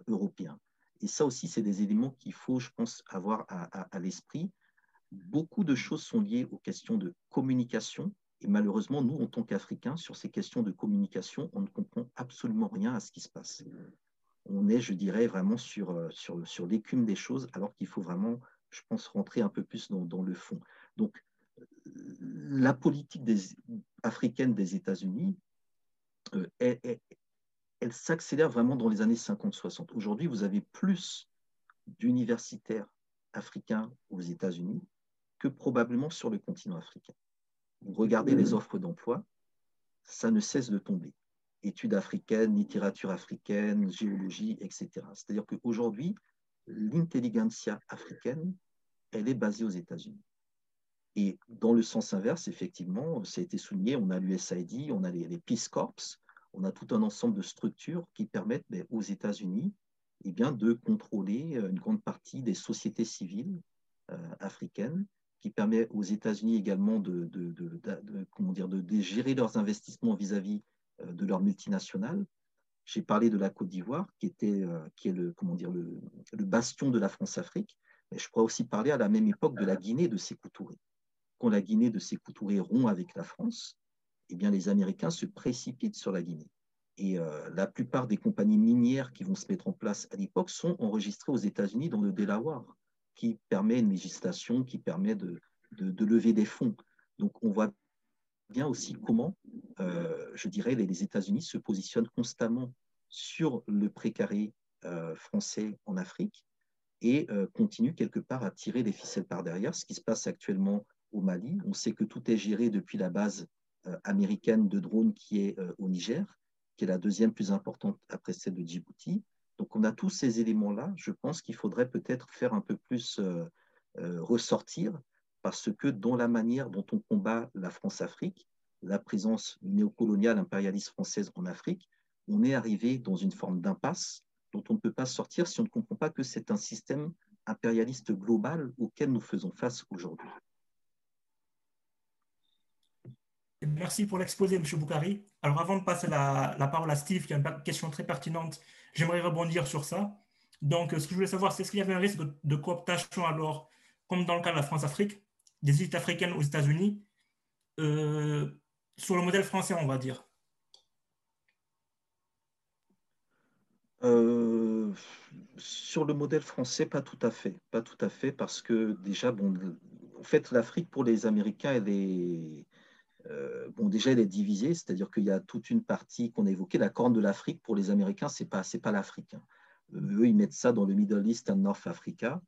européen. Et ça aussi, c'est des éléments qu'il faut, je pense, avoir à l'esprit. Beaucoup de choses sont liées aux questions de communication, et malheureusement, nous, en tant qu'Africains, sur ces questions de communication, on ne comprend absolument rien à ce qui se passe. On est, je dirais, vraiment sur, euh, sur, sur l'écume des choses, alors qu'il faut vraiment, je pense, rentrer un peu plus dans, dans le fond. Donc, la politique des, africaine des États-Unis, euh, elle, elle s'accélère vraiment dans les années 50-60. Aujourd'hui, vous avez plus d'universitaires africains aux États-Unis que probablement sur le continent africain regardez les offres d'emploi, ça ne cesse de tomber. études africaines, littérature africaine, géologie, etc. C'est-à-dire qu'aujourd'hui, l'intelligentsia africaine, elle est basée aux États-Unis. Et dans le sens inverse, effectivement, ça a été souligné, on a l'USAID, on a les, Peace Corps, on a tout un ensemble de structures qui permettent ben, aux États-Unis eh bien, de contrôler euh, une grande partie des sociétés civiles euh, africaines, qui permet aux États-Unis également de, comment dire, de, gérer leurs investissements vis-à-vis euh, de leurs multinationales. J'ai parlé de la Côte d'Ivoire, qui, était, qui est le, comment dire, le, bastion de la France-Afrique, mais je pourrais aussi parler à la même époque de la Guinée de Sékou Touré. Quand la Guinée de Sékou Touré rompt avec la France, eh bien, les Américains se précipitent sur la Guinée. Et euh, la plupart des compagnies minières qui vont se mettre en place à l'époque sont enregistrées aux États-Unis dans le Delaware, qui permet une législation qui permet de, de, lever des fonds. Donc on voit bien aussi comment, euh, je dirais, les, États-Unis se positionnent constamment sur le précaré euh, français en Afrique et continuent quelque part à tirer les ficelles par derrière, ce qui se passe actuellement au Mali. On sait que tout est géré depuis la base américaine de drones qui est au Niger qui est la deuxième plus importante après celle de Djibouti. Donc on a tous ces éléments-là. Je pense qu'il faudrait peut-être faire un peu plus euh, euh, ressortir parce que dans la manière dont on combat la France-Afrique, la présence néocoloniale impérialiste française en Afrique, on est arrivé dans une forme d'impasse dont on ne peut pas sortir si on ne comprend pas que c'est un système impérialiste global auquel nous faisons face aujourd'hui. Merci pour l'exposé, M. Boukari. Alors, avant de passer la, parole à Steve, qui a une question très pertinente, j'aimerais rebondir sur ça. Donc, ce que je voulais savoir, c'est est-ce qu'il y avait un risque de, cooptation, alors, comme dans le cas de la France-Afrique, des élites africaines aux États-Unis, euh, sur le modèle français, on va dire? Euh, Sur le modèle français, pas tout à fait. Pas tout à fait, parce que déjà, bon, en fait, l'Afrique, pour les Américains, elle est euh, bon, déjà, elle est divisée, c'est-à-dire qu'il y a toute une partie qu'on a évoquée. La Corne de l'Afrique, pour les Américains, ce n'est pas, pas l'Afrique. Hein. Eux, ils mettent ça dans le Middle East and North Africa.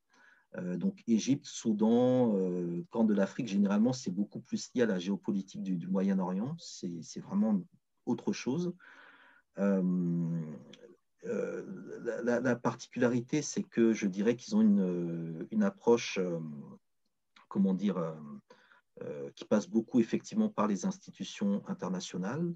Euh, donc, Égypte, Soudan, euh, Corne de l'Afrique, généralement, c'est beaucoup plus lié à la géopolitique du, Moyen-Orient. C'est vraiment autre chose. la, particularité, c'est que je dirais qu'ils ont une, une approche, comment dire, qui passe beaucoup effectivement par les institutions internationales.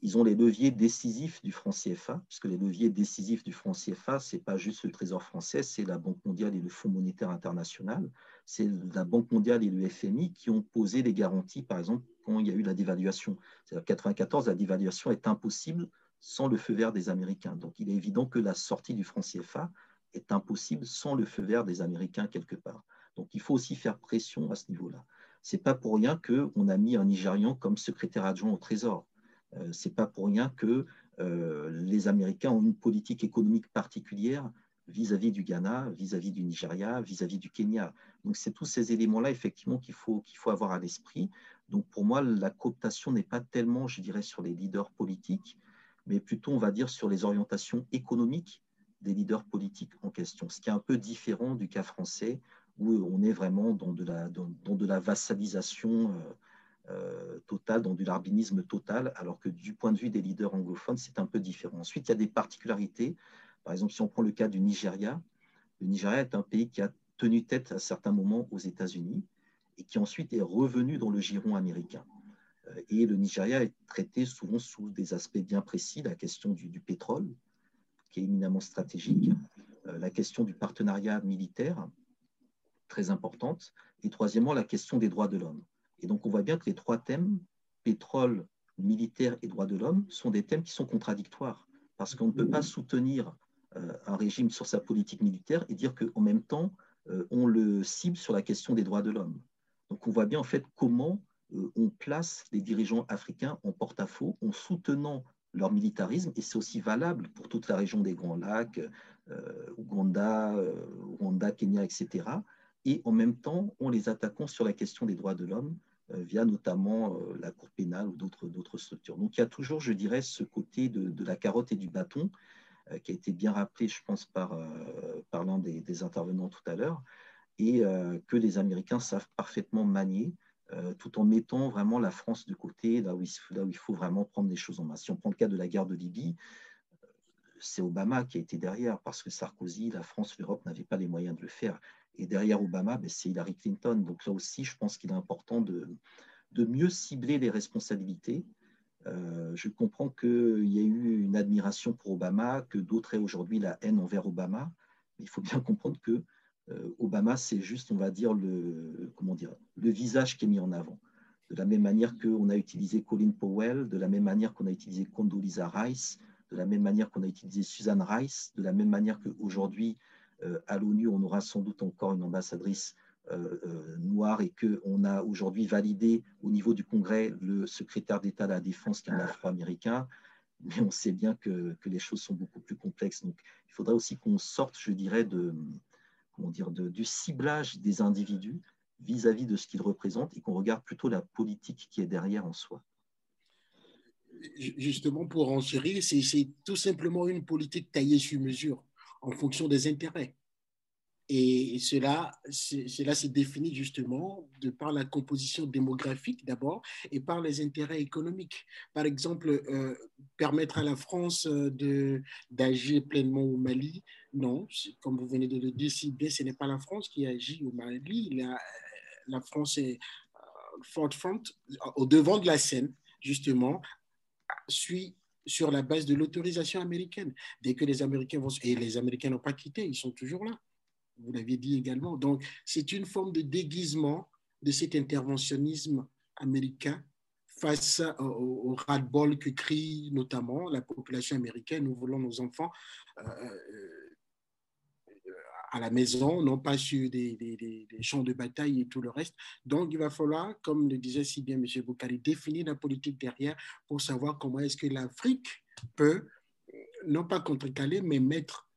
Ils ont les leviers décisifs du franc CFA, puisque les leviers décisifs du franc CFA, ce n'est pas juste le Trésor français, c'est la Banque mondiale et le Fonds monétaire international. C'est la Banque mondiale et le FMI qui ont posé les garanties, par exemple, quand il y a eu la dévaluation. C'est-à-dire 1994, la dévaluation est impossible sans le feu vert des Américains. Donc il est évident que la sortie du franc CFA est impossible sans le feu vert des Américains quelque part. Donc il faut aussi faire pression à ce niveau-là. C'est pas pour rien qu'on a mis un Nigérian comme secrétaire adjoint au Trésor. Euh, c'est pas pour rien que euh, les Américains ont une politique économique particulière vis-à-vis du Ghana, vis-à-vis du Nigeria, vis-à-vis du Kenya. Donc, c'est tous ces éléments-là, effectivement, qu'il faut, qu'il faut avoir à l'esprit. Donc, pour moi, la cooptation n'est pas tellement, je dirais, sur les leaders politiques, mais plutôt, on va dire, sur les orientations économiques des leaders politiques en question, ce qui est un peu différent du cas français, où on est vraiment dans de la, vassalisation euh, euh, totale, dans du larbinisme total, alors que du point de vue des leaders anglophones, c'est un peu différent. Ensuite, il y a des particularités. Par exemple, si on prend le cas du Nigeria, le Nigeria est un pays qui a tenu tête à certains moments aux États-Unis et qui ensuite est revenu dans le giron américain. Euh, et le Nigeria est traité souvent sous des aspects bien précis, la question du pétrole, qui est éminemment stratégique, la question du partenariat militaire, très importante. Et troisièmement, la question des droits de l'homme. Et donc, on voit bien que les trois thèmes, pétrole, militaire et droits de l'homme, sont des thèmes qui sont contradictoires. Parce qu'on ne peut pas soutenir euh, un régime sur sa politique militaire et dire qu'en même temps, euh, on le cible sur la question des droits de l'homme. Donc, on voit bien en fait comment euh, on place les dirigeants africains en porte-à-faux en soutenant leur militarisme, et c'est aussi valable pour toute la région des Grands Lacs, Ouganda, Rwanda, Kenya, etc et en même temps en les attaquant sur la question des droits de l'homme euh, via notamment euh, la Cour pénale ou d'autres structures. Donc il y a toujours, je dirais, ce côté de, la carotte et du bâton euh, qui a été bien rappelé, je pense, par, l'un des, intervenants tout à l'heure, et que les Américains savent parfaitement manier tout en mettant vraiment la France de côté, là où, il, là où il faut vraiment prendre les choses en main. Si on prend le cas de la guerre de Libye, c'est Obama qui a été derrière, parce que Sarkozy, la France, l'Europe n'avaient pas les moyens de le faire. Et derrière Obama, ben, c'est Hillary Clinton. Donc là aussi, je pense qu'il est important de, mieux cibler les responsabilités. Euh, je comprends qu'il y a eu une admiration pour Obama, que d'autres aient aujourd'hui la haine envers Obama. Mais il faut bien comprendre que euh, Obama, c'est juste, on va dire, le, comment dire, le visage qui est mis en avant. De la même manière qu'on a utilisé Colin Powell, de la même manière qu'on a utilisé Condoleezza Rice, de la même manière qu'on a utilisé Susan Rice, de la même manière qu'aujourd'hui, à l'ONU, on aura sans doute encore une ambassadrice euh, euh, noire et qu'on a aujourd'hui validé au niveau du Congrès le secrétaire d'État de la Défense qui est un afro-américain, mais on sait bien que, que, les choses sont beaucoup plus complexes. Donc il faudrait aussi qu'on sorte, je dirais, de, comment dire, de, du ciblage des individus vis-à-vis -vis de ce qu'ils représentent et qu'on regarde plutôt la politique qui est derrière en soi. Justement pour en chérir, c'est tout simplement une politique taillée sur mesure en fonction des intérêts. Et cela, cela se définit justement par la composition démographique d'abord et par les intérêts économiques. Par exemple, euh, permettre à la France euh, d'agir pleinement au Mali, non, comme vous venez de le dire si bien, ce n'est pas la France qui agit au Mali. La, la France est euh, forefront, au devant de la scène, justement, suit sur la base de l'autorisation américaine. Dès que les Américains vont... Et les Américains n'ont pas quitté, ils sont toujours là. Vous l'aviez dit également. Donc, c'est une forme de déguisement de cet interventionnisme américain face au, ras-de-bol que crie notamment la population américaine. Nous voulons nos enfants euh, euh, à la maison, non pas sur des, champs de bataille et tout le reste. Donc, il va falloir, comme le disait si bien M. Boukari, définir la politique derrière pour savoir comment est-ce que l'Afrique peut, non pas contrecaler, mais mettre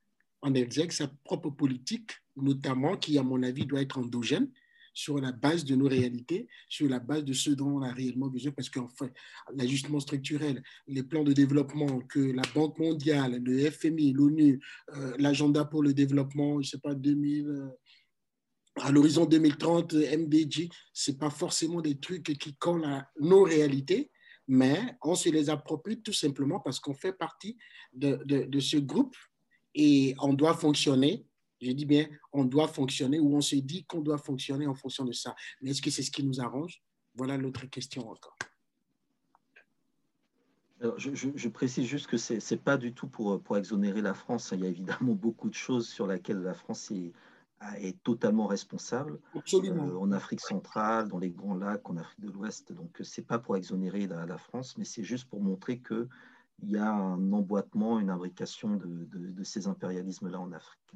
en exergue sa propre politique, notamment qui, à mon avis, doit être endogène, sur la base de nos réalités, sur la base de ce dont on a réellement besoin, parce qu'enfin, l'ajustement structurel, les plans de développement que la Banque mondiale, le FMI, l'ONU, euh, l'agenda pour le développement, je sais pas, 2000, euh, à l'horizon 2030, MDG, ce n'est pas forcément des trucs qui collent à nos réalités, mais on se les approprie tout simplement parce qu'on fait partie de, de ce groupe et on doit fonctionner je dis bien, on doit fonctionner ou on se dit qu'on doit fonctionner en fonction de ça. Mais est-ce que c'est ce qui nous arrange? Voilà l'autre question encore. je, précise juste que ce n'est pas du tout pour, pour exonérer la France. Il y a évidemment beaucoup de choses sur lesquelles la France est, est totalement responsable. Absolument. Euh, en Afrique centrale, dans les Grands Lacs, en Afrique de l'Ouest. Donc, ce n'est pas pour exonérer la, la France, mais c'est juste pour montrer qu'il y a un emboîtement, une imbrication de, de ces impérialismes-là en Afrique.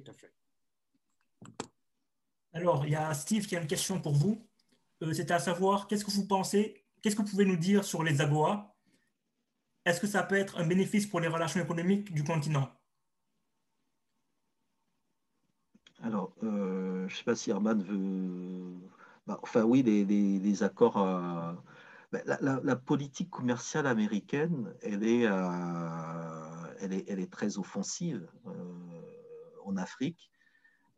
Tout à fait. Alors, il y a Steve qui a une question pour vous. Euh, C'était à savoir, qu'est-ce que vous pensez, qu'est-ce que vous pouvez nous dire sur les AGOA Est-ce que ça peut être un bénéfice pour les relations économiques du continent? Alors, euh, je ne sais pas si Herman veut... Bah, enfin oui, les, accords... Euh, bah, la, politique commerciale américaine, elle est, elle est, elle est très offensive en Afrique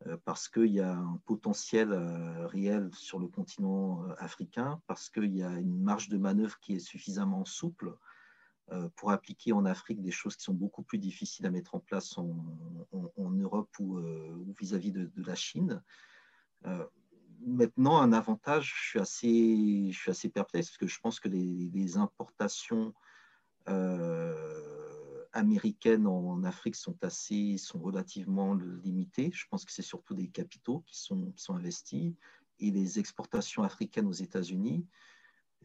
euh, parce qu'il y a un potentiel euh, réel sur le continent euh, africain, parce qu'il y a une marge de manœuvre qui est suffisamment souple pour appliquer en Afrique des choses qui sont beaucoup plus difficiles à mettre en place en, Europe ou vis-à-vis de, la Chine. maintenant, un avantage, je suis assez, je suis assez perplexe parce que je pense que les, les importations américaines en Afrique sont assez, sont relativement limitées. Je pense que c'est surtout des capitaux qui sont, investis et les exportations africaines aux États-Unis.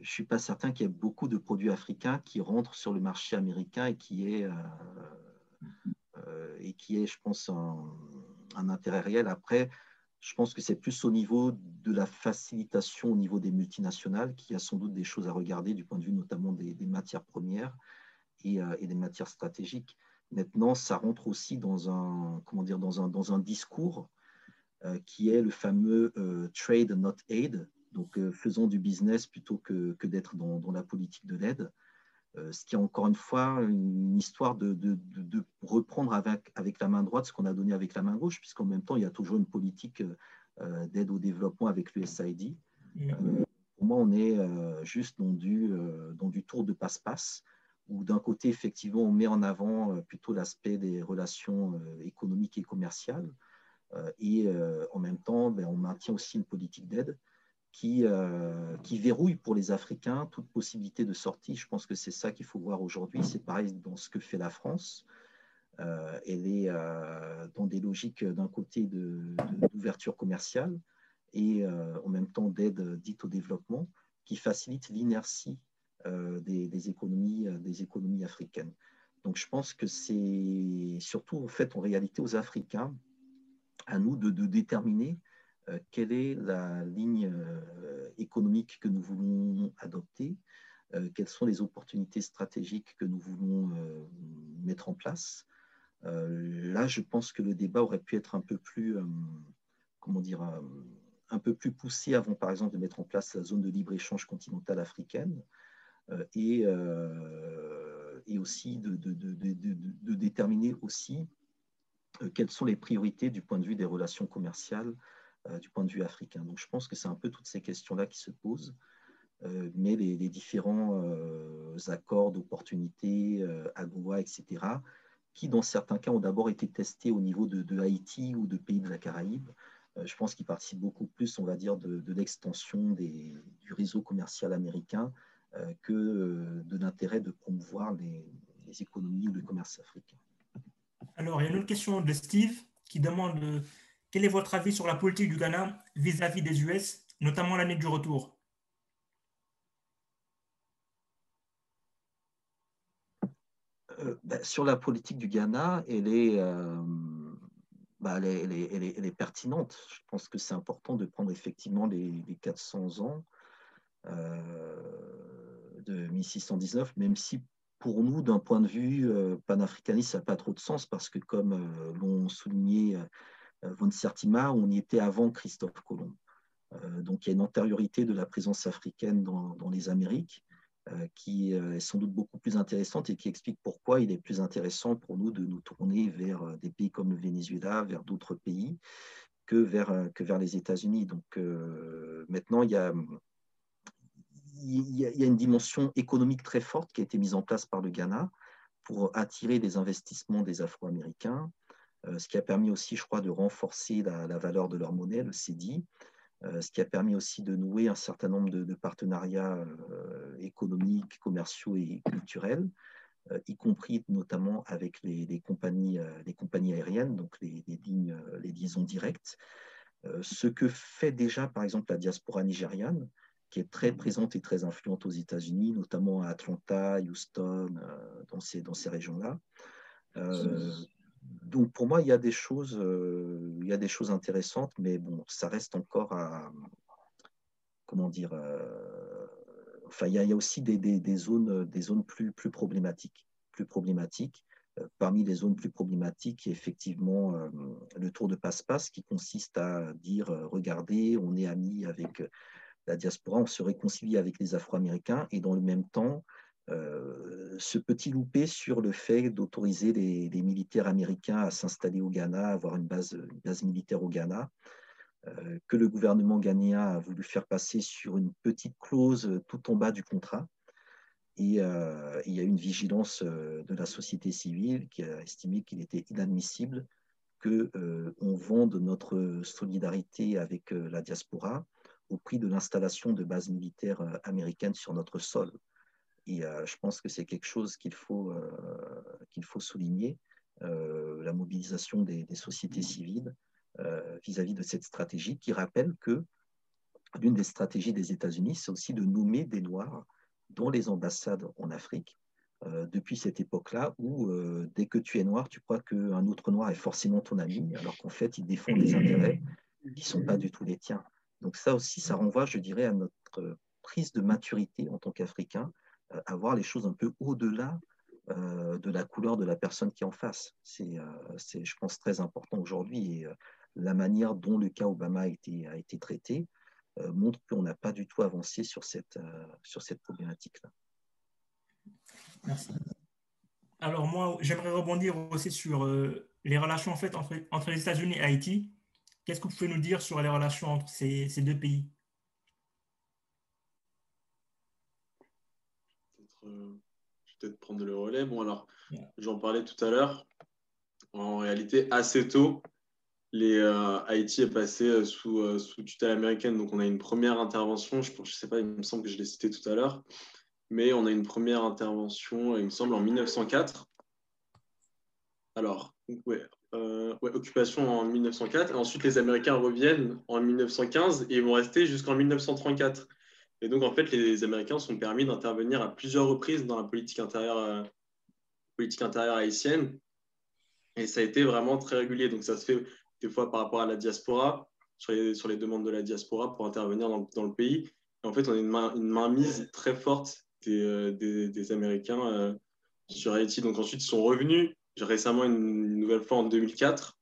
Je ne suis pas certain qu'il y ait beaucoup de produits africains qui rentrent sur le marché américain et qui est, euh, euh, et qui est je pense, un, intérêt réel. Après, je pense que c'est plus au niveau de la facilitation au niveau des multinationales qu'il y a sans doute des choses à regarder du point de vue notamment des matières premières euh, et, des matières stratégiques. Maintenant, ça rentre aussi dans un, comment dire, dans un, dans un discours euh, qui est le fameux euh, trade not aid, donc faisons du business plutôt que, que d'être dans, dans, la politique de l'aide. ce qui est encore une fois une histoire de, de, de, reprendre avec, avec la main droite ce qu'on a donné avec la main gauche, puisqu'en même temps, il y a toujours une politique d'aide au développement avec l'USAID. pour moi, on est juste dans du, dans du tour de passe-passe où d'un côté, effectivement, on met en avant plutôt l'aspect des relations économiques et commerciales, et en même temps, ben, on maintient aussi une politique d'aide qui, qui verrouille pour les Africains toute possibilité de sortie. Je pense que c'est ça qu'il faut voir aujourd'hui. C'est pareil dans ce que fait la France. elle est dans des logiques d'un côté d'ouverture commerciale et en même temps d'aide dite au développement qui facilite l'inertie euh, des, économies, euh, des économies africaines. Donc je pense que c'est surtout en fait en réalité aux Africains à nous de, déterminer euh, quelle est la ligne économique que nous voulons adopter, quelles sont les opportunités stratégiques que nous voulons mettre en place. là, je pense que le débat aurait pu être un peu plus, comment dire, un peu plus poussé avant, par exemple, de mettre en place la zone de libre-échange continentale africaine. Euh, et, euh, et aussi de, de, de, déterminer aussi euh, quelles sont les priorités du point de vue des relations commerciales du point de vue africain. Donc je pense que c'est un peu toutes ces questions-là qui se posent, mais les, différents accords d'opportunités, AGOA, etc., qui dans certains cas ont d'abord été testés au niveau de, Haïti ou de pays de la Caraïbe, je pense qu'ils participent beaucoup plus, on va dire, de, l'extension du réseau commercial américain que euh, de l'intérêt de promouvoir les, économies ou le commerce africain. Alors, il y a une autre question de Steve qui demande euh, quel est votre avis sur la politique du Ghana vis-à-vis des US, notamment l'année du retour? Ben, Sur la politique du Ghana, elle est, elle, est, elle, est, pertinente. Je pense que c'est important de prendre effectivement les, les 400 ans de 1619, même si pour nous, d'un point de vue euh, panafricaniste, ça n'a pas trop de sens parce que, comme euh, l'ont souligné euh, von Sertima, on y était avant Christophe Colomb. donc il y a une antériorité de la présence africaine dans, les Amériques qui est sans doute beaucoup plus intéressante et qui explique pourquoi il est plus intéressant pour nous de nous tourner vers des pays comme le Venezuela, vers d'autres pays, que vers, que vers les États-Unis. Donc maintenant, il y a il y, a une dimension économique très forte qui a été mise en place par le Ghana pour attirer des investissements des Afro-Américains, euh, ce qui a permis aussi, je crois, de renforcer la, valeur de leur monnaie, le CEDI, euh, ce qui a permis aussi de nouer un certain nombre de, partenariats euh, économiques, commerciaux et culturels, y compris notamment avec les, compagnies, aériennes, donc les liaisons directes. ce que fait déjà, par exemple, la diaspora nigériane, qui est très présente et très influente aux États-Unis, notamment à Atlanta, Houston, euh, dans ces, dans ces régions-là. Euh, donc pour moi, il y a des choses, euh, il y a des choses intéressantes, mais bon, ça reste encore à, comment dire, enfin, il y, a, aussi des, des, des, zones, des zones plus, plus problématiques, plus problématiques. Parmi les zones plus problématiques, il y a effectivement le tour de passe-passe qui consiste à dire, regardez, on est amis avec la diaspora, on se réconcilie avec les Afro-Américains et dans le même temps, euh, ce petit loupé sur le fait d'autoriser les, militaires américains à s'installer au Ghana, avoir une base, militaire au Ghana, euh, que le gouvernement ghanéen a voulu faire passer sur une petite clause tout en bas du contrat? Et euh, il y a une vigilance de la société civile qui a estimé qu'il était inadmissible qu'on vende notre solidarité avec la diaspora au prix de l'installation de bases militaires euh, américaines sur notre sol. Et euh, je pense que c'est quelque chose qu'il faut, euh, qu'il faut souligner, la mobilisation des, sociétés civiles vis-à-vis de cette stratégie qui rappelle que l'une des stratégies des États-Unis, c'est aussi de nommer des Noirs dans les ambassades en Afrique, depuis cette époque-là où dès que tu es noir, tu crois qu'un autre noir est forcément ton ami, alors qu'en fait, il défend des intérêts qui ne sont pas du tout les tiens. Donc ça aussi, ça renvoie, je dirais, à notre prise de maturité en tant qu'Africain, euh, à voir les choses un peu au-delà euh, de la couleur de la personne qui est en face. C'est, euh, je pense, très important aujourd'hui. Et la manière dont le cas Obama a été, traité montre qu'on n'a pas du tout avancé sur cette, sur cette problématique-là. Merci. Alors moi, j'aimerais rebondir aussi sur les relations en fait, entre les États-Unis et Haïti. Qu'est-ce que vous pouvez nous dire sur les relations entre ces, ces deux pays? Je vais peut-être prendre le relais. Bon, alors, j'en parlais tout à l'heure. En réalité, assez tôt, les, euh, Haïti est passé euh, sous, euh, sous, tutelle américaine. Donc, on a une première intervention. Je ne sais pas, il me semble que je l'ai cité tout à l'heure. Mais on a une première intervention, il me semble, en 1904. Alors, ouais, occupation en 1904. Et ensuite, les Américains reviennent en 1915 et vont rester jusqu'en 1934. Et donc, en fait, les Américains sont permis d'intervenir à plusieurs reprises dans la politique intérieure, politique intérieure haïtienne. Et ça a été vraiment très régulier. Donc, ça se fait des fois par rapport à la diaspora, sur les, demandes de la diaspora pour intervenir dans, le pays. Et en fait, on a une, main, une mainmise très forte des, euh, des, Américains euh, sur Haïti. Donc ensuite, ils sont revenus récemment une, nouvelle fois en 2004.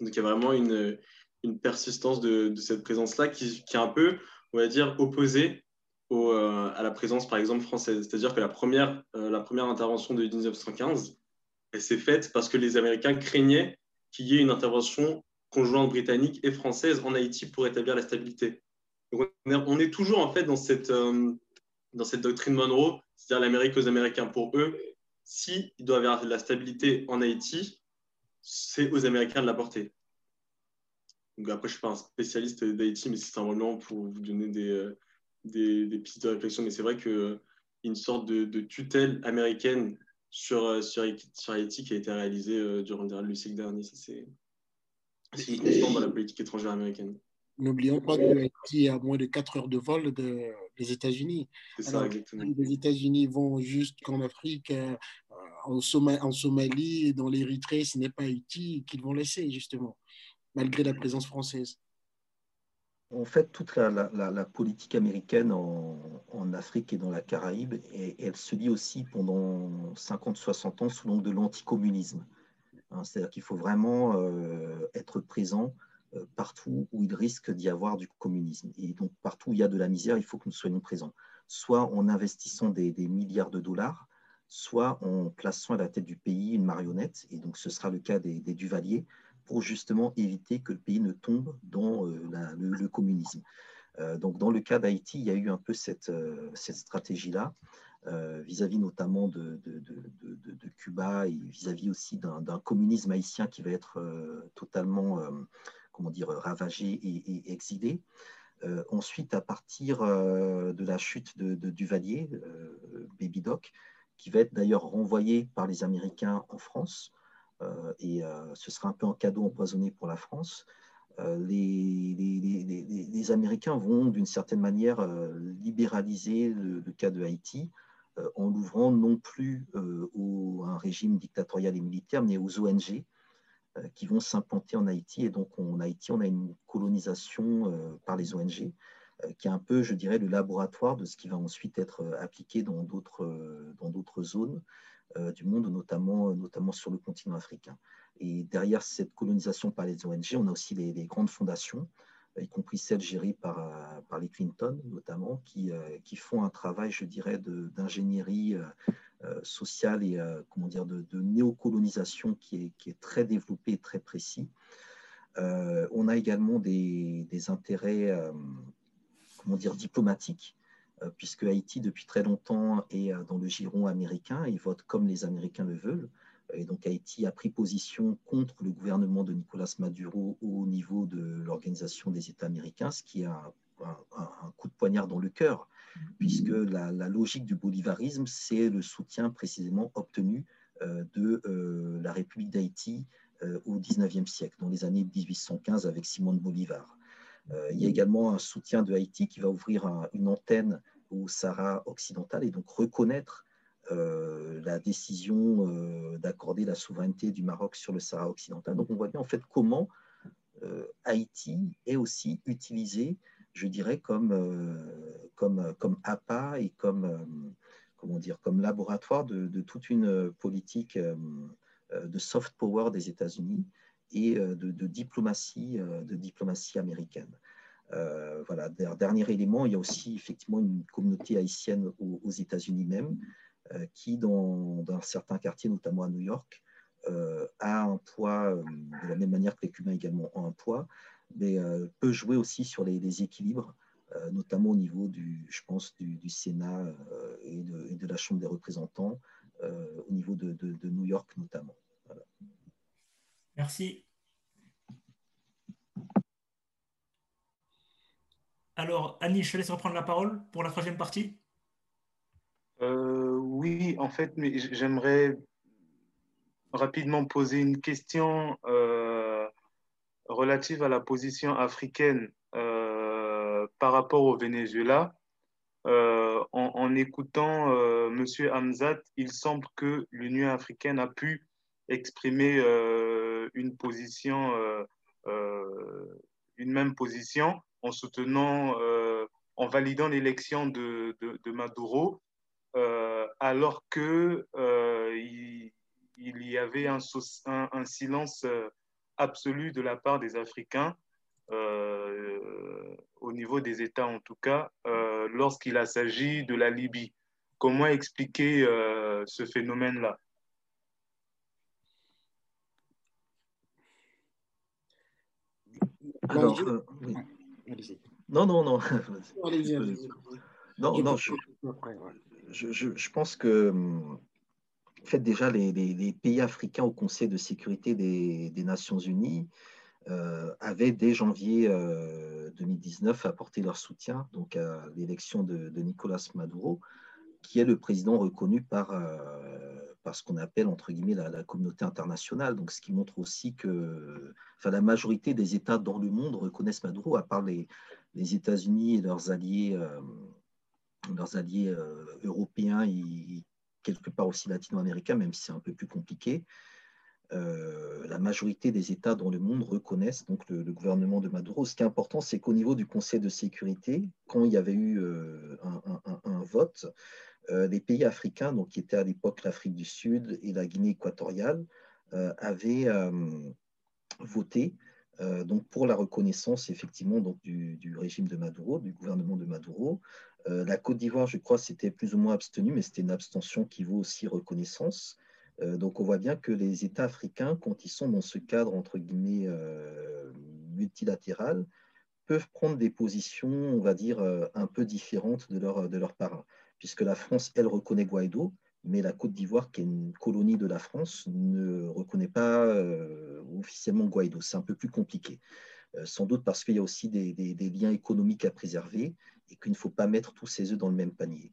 Donc il y a vraiment une, une persistance de, cette présence-là qui, est un peu, on va dire, opposée euh, à la présence, par exemple, française. C'est-à-dire que la première, la première intervention de 1915, elle s'est faite parce que les Américains craignaient qu'il y ait une intervention conjointe britannique et française en Haïti pour établir la stabilité. Donc on, est, toujours en fait dans cette, euh, dans cette doctrine Monroe, c'est-à-dire l'Amérique aux Américains. Pour eux, s'il si doit y avoir de la stabilité en Haïti, c'est aux Américains de l'apporter. Donc après, je ne suis pas un spécialiste d'Haïti, mais c'est simplement pour vous donner des, euh, des, des, pistes de réflexion. Mais c'est vrai qu'il y a une sorte de, de tutelle américaine sur, euh, sur, sur Haïti qui a été réalisé euh, durant le siècle dernier. C'est une constante dans la politique étrangère américaine. N'oublions pas que Haïti est à moins de 4 heures de vol de, des États-Unis. Les États-Unis vont jusqu'en Afrique, euh, en, Somalie, en Somalie, dans l'Érythrée, ce n'est pas Haïti qu'ils vont laisser, justement, malgré la présence française en fait, toute la, la, la politique américaine en, en, Afrique et dans la Caraïbe, et, elle se lit aussi pendant 50-60 ans sous l'angle de l'anticommunisme. Hein, C'est-à-dire qu'il faut vraiment euh, être présent euh, partout où il risque d'y avoir du communisme. Et donc, partout où il y a de la misère, il faut que nous soyons présents. Soit en investissant des, milliards de dollars, soit en plaçant à la tête du pays une marionnette, et donc ce sera le cas des, Duvaliers, pour justement éviter que le pays ne tombe dans euh, le, communisme. Euh, donc, dans le cas d'Haïti, il y a eu un peu cette, euh, stratégie-là, vis-à-vis notamment de, Cuba et vis-à-vis aussi d'un communisme haïtien qui va être totalement, comment dire, ravagé et, et exilé. Euh, ensuite, à partir euh, de la chute de, Duvalier, euh, Baby Doc, qui va être d'ailleurs renvoyé par les Américains en France, euh, et ce sera un peu un cadeau empoisonné pour la France. Les, Américains vont d'une certaine manière libéraliser le, le, cas de Haïti en l'ouvrant non plus à un régime dictatorial et militaire, mais aux ONG qui vont s'implanter en Haïti. Et donc, en Haïti, on a une colonisation par les ONG qui est un peu, je dirais, le laboratoire de ce qui va ensuite être appliqué dans d'autres zones euh, du monde, notamment, notamment sur le continent africain. Et derrière cette colonisation par les ONG, on a aussi les, les grandes fondations, euh, y compris celles gérées par, euh, par les Clinton notamment, qui, qui font un travail, je dirais, d'ingénierie sociale et comment dire, de, de néocolonisation qui est, qui est, très développé et très précis. on a également des, des intérêts comment dire, diplomatiques euh, puisque Haïti, depuis très longtemps, est euh, dans le giron américain et vote comme les Américains le veulent. Et donc Haïti a pris position contre le gouvernement de Nicolas Maduro au niveau de l'Organisation des États américains, ce qui a un, un, coup de poignard dans le cœur, puisque la, la logique du bolivarisme, c'est le soutien précisément obtenu euh, de euh, la République d'Haïti euh, au 19e siècle, dans les années 1815 avec Simon Bolivar. Il y a également un soutien de Haïti qui va ouvrir un, une antenne au Sahara occidental et donc reconnaître euh, la décision euh, d'accorder la souveraineté du Maroc sur le Sahara occidental. Donc on voit bien en fait comment euh, Haïti est aussi utilisé, je dirais, comme, comme, comme appât et comme, comment dire, comme laboratoire de, toute une politique de soft power des États-Unis et de, diplomatie, de diplomatie américaine. Voilà, dernier élément, il y a aussi effectivement une communauté haïtienne aux États-Unis même, qui, dans, dans, certains quartiers, notamment à New York, a un poids, de la même manière que les Cubains également ont un poids, mais peut jouer aussi sur les, équilibres, notamment au niveau du, je pense, du, Sénat et de, la Chambre des représentants, au niveau de, New York notamment. Merci. Alors, Annie, je te laisse reprendre la parole pour la troisième partie. Euh, oui, en fait, mais j'aimerais rapidement poser une question euh, relative à la position africaine euh, par rapport au Venezuela. En, écoutant M. Hamzat, il semble que l'Union africaine a pu exprimer une position, une même position en soutenant, en validant l'élection de, de, Maduro euh, alors que euh, il, y avait un, un, silence euh, absolu de la part des Africains, au niveau des États en tout cas, lorsqu'il s'agit de la Libye. Comment expliquer ce phénomène-là? Alors, Non, non, non. Non, non, je, je, pense que en fait, déjà, les, pays africains au Conseil de sécurité des, Nations Unies euh, avaient dès janvier 2019 euh, apporté leur soutien donc, à l'élection de, Nicolas Maduro, qui est le président reconnu par, euh, par ce qu'on appelle entre guillemets la, communauté internationale. Donc, ce qui montre aussi que enfin, la majorité des États dans le monde reconnaissent Maduro, à part les, les États-Unis et leurs alliés leurs alliés euh, européens et quelque part aussi latino-américains, même si c'est un peu plus compliqué. Euh, la majorité des États dans le monde reconnaissent donc le, gouvernement de Maduro. Ce qui est important, c'est qu'au niveau du Conseil de sécurité, quand il y avait eu euh, un, vote, les pays africains, donc qui étaient à l'époque l'Afrique du Sud et la Guinée équatoriale, avaient voté donc pour la reconnaissance effectivement donc du, du, régime de Maduro, du gouvernement de Maduro, euh, la Côte d'Ivoire, je crois, c'était plus ou moins abstenu, mais c'était une abstention qui vaut aussi reconnaissance. Euh, donc on voit bien que les États africains, quand ils sont dans ce cadre, entre guillemets, euh, multilatéral, peuvent prendre des positions, on va dire, un peu différentes de leurs de leur parrain. Puisque la France, elle, reconnaît Guaido, mais la Côte d'Ivoire, qui est une colonie de la France, ne reconnaît pas officiellement Guaido. C'est un peu plus compliqué. Sans doute parce qu'il y a aussi des, liens économiques à préserver et qu'il ne faut pas mettre tous ses œufs dans le même panier.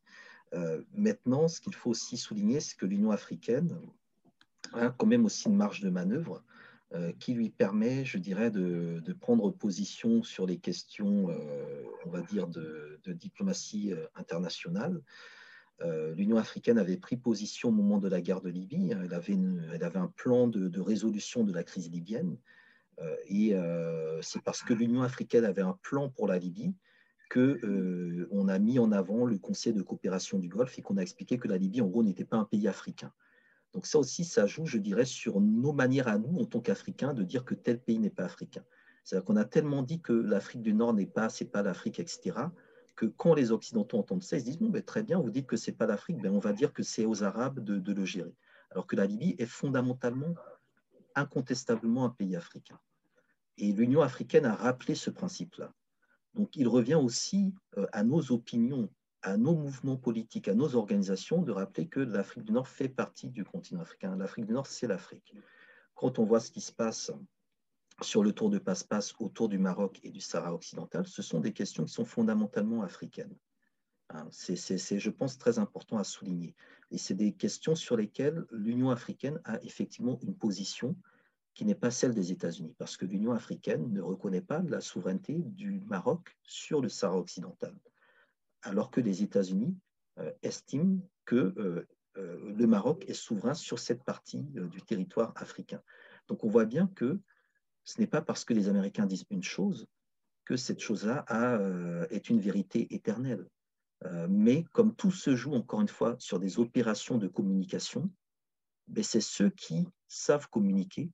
Euh, maintenant, ce qu'il faut aussi souligner, c'est que l'Union africaine a quand même aussi une marge de manœuvre euh, qui lui permet, je dirais, de, prendre position sur les questions, euh, on va dire, de, diplomatie internationale. L'Union africaine avait pris position au moment de la guerre de Libye. Elle avait un plan de, résolution de la crise libyenne. Et c'est parce que l'Union africaine avait un plan pour la Libye qu'on euh, a mis en avant le Conseil de coopération du Golfe et qu'on a expliqué que la Libye, en gros, n'était pas un pays africain. Donc ça aussi, ça joue, je dirais, sur nos manières à nous, en tant qu'Africains, de dire que tel pays n'est pas africain. C'est-à-dire qu'on a tellement dit que l'Afrique du Nord n'est pas, c'est pas l'Afrique, etc., que quand les Occidentaux entendent ça, ils se disent, bon, ben, très bien, vous dites que c'est pas l'Afrique, ben, on va dire que c'est aux Arabes de le gérer. Alors que la Libye est fondamentalement, incontestablement un pays africain. Et l'Union africaine a rappelé ce principe-là. Donc il revient aussi euh, à nos opinions, à nos mouvements politiques, à nos organisations de rappeler que l'Afrique du Nord fait partie du continent africain. L'Afrique du Nord, c'est l'Afrique. Quand on voit ce qui se passe sur le tour de passe-passe autour du Maroc et du Sahara occidental, ce sont des questions qui sont fondamentalement africaines. Hein, c'est, je pense, très important à souligner. Et c'est des questions sur lesquelles l'Union africaine a effectivement une position qui n'est pas celle des États-Unis, parce que l'Union africaine ne reconnaît pas la souveraineté du Maroc sur le Sahara occidental, alors que les États-Unis euh, estiment que euh, euh, le Maroc est souverain sur cette partie du territoire africain. Donc on voit bien que ce n'est pas parce que les Américains disent une chose que cette chose-là est une vérité éternelle. Mais comme tout se joue, encore une fois, sur des opérations de communication, ben, c'est ceux qui savent communiquer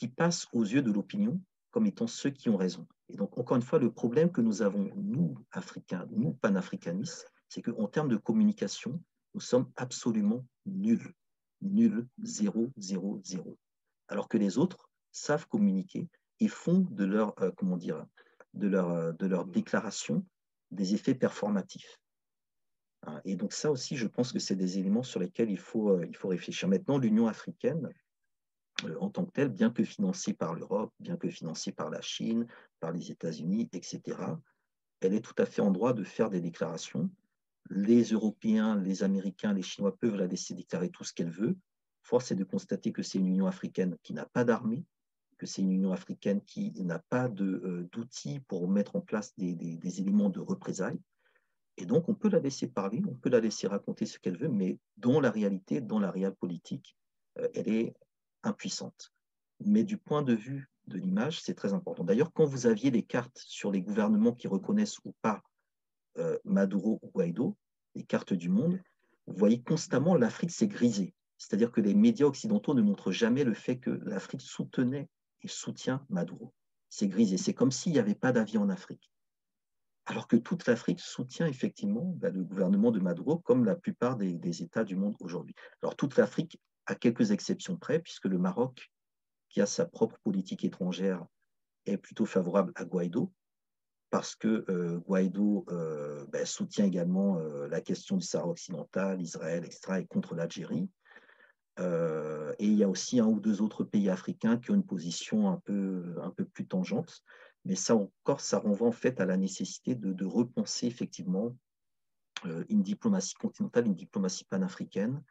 qui passent aux yeux de l'opinion comme étant ceux qui ont raison. Et donc, encore une fois, le problème que nous avons, nous, Africains, nous, panafricanistes, c'est qu'en termes de communication, nous sommes absolument nuls. Nuls, zéro, zéro, zéro. alors que les autres savent communiquer et font de leur, euh, comment dire, de leur, euh, de leur déclaration des effets performatifs. Hein, et donc ça aussi, je pense que c'est des éléments sur lesquels il faut, euh, réfléchir. Maintenant, l'Union africaine, en tant que telle, bien que financée par l'Europe, bien que financée par la Chine, par les États-Unis, etc., elle est tout à fait en droit de faire des déclarations. Les Européens, les Américains, les Chinois peuvent la laisser déclarer tout ce qu'elle veut. Force est de constater que c'est une Union africaine qui n'a pas d'armée, que c'est une Union africaine qui n'a pas euh, d'outils pour mettre en place des, éléments de représailles. Et donc, on peut la laisser parler, on peut la laisser raconter ce qu'elle veut, mais dans la réalité, dans la réelle politique, euh, elle est impuissante. Mais du point de vue de l'image, c'est très important. D'ailleurs, quand vous aviez les cartes sur les gouvernements qui reconnaissent ou pas euh, Maduro ou Guaido, les cartes du monde, vous voyez constamment l'Afrique s'est grisée. C'est-à-dire que les médias occidentaux ne montrent jamais le fait que l'Afrique soutenait et soutient Maduro. C'est grisé. C'est comme s'il n'y avait pas d'avis en Afrique. Alors que toute l'Afrique soutient effectivement bah, le gouvernement de Maduro, comme la plupart des, États du monde aujourd'hui. Alors toute l'Afrique, à quelques exceptions près, puisque le Maroc, qui a sa propre politique étrangère, est plutôt favorable à Guaido, parce que euh, Guaido euh, bah, soutient également euh, la question du Sahara occidental, Israël, etc., et contre l'Algérie. Et il y a aussi un ou deux autres pays africains qui ont une position un peu, un peu plus tangente. Mais ça encore, ça renvoie en fait à la nécessité de, repenser effectivement euh, une diplomatie continentale, une diplomatie panafricaine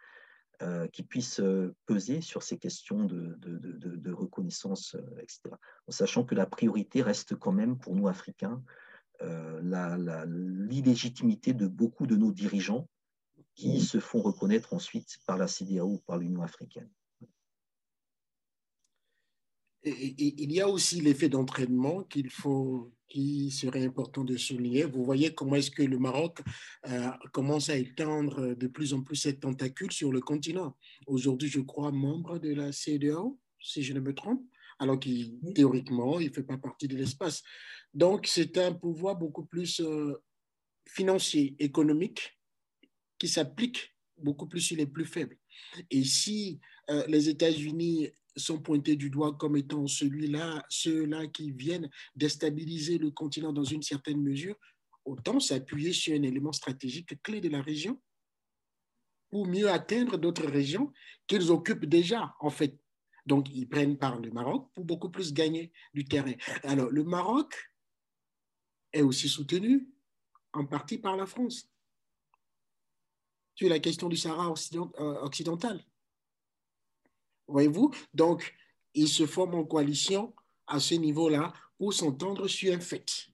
euh, qui puisse peser sur ces questions de, de reconnaissance, etc. En sachant que la priorité reste quand même pour nous Africains l'illégitimité de beaucoup de nos dirigeants qui se font reconnaître ensuite par la CDAO ou par l'Union africaine. Et, il y a aussi l'effet d'entraînement qu'il faut, qui serait important de souligner. Vous voyez comment est-ce que le Maroc euh, commence à étendre de plus en plus cette tentacule sur le continent. Aujourd'hui, je crois membre de la CEDEAO, si je ne me trompe, alors qu'il théoriquement, il ne fait pas partie de l'espace. Donc, c'est un pouvoir beaucoup plus euh, financier, économique, qui s'applique beaucoup plus sur les plus faibles. Et si euh, les États-Unis sont pointés du doigt comme étant celui-là, ceux-là qui viennent déstabiliser le continent dans une certaine mesure, autant s'appuyer sur un élément stratégique clé de la région pour mieux atteindre d'autres régions qu'ils occupent déjà, en fait. Donc, ils prennent par le Maroc pour beaucoup plus gagner du terrain. Alors, le Maroc est aussi soutenu en partie par la France la question du Sahara euh, occidental. Voyez-vous? Donc, ils se forment en coalition à ce niveau-là pour s'entendre sur un fait.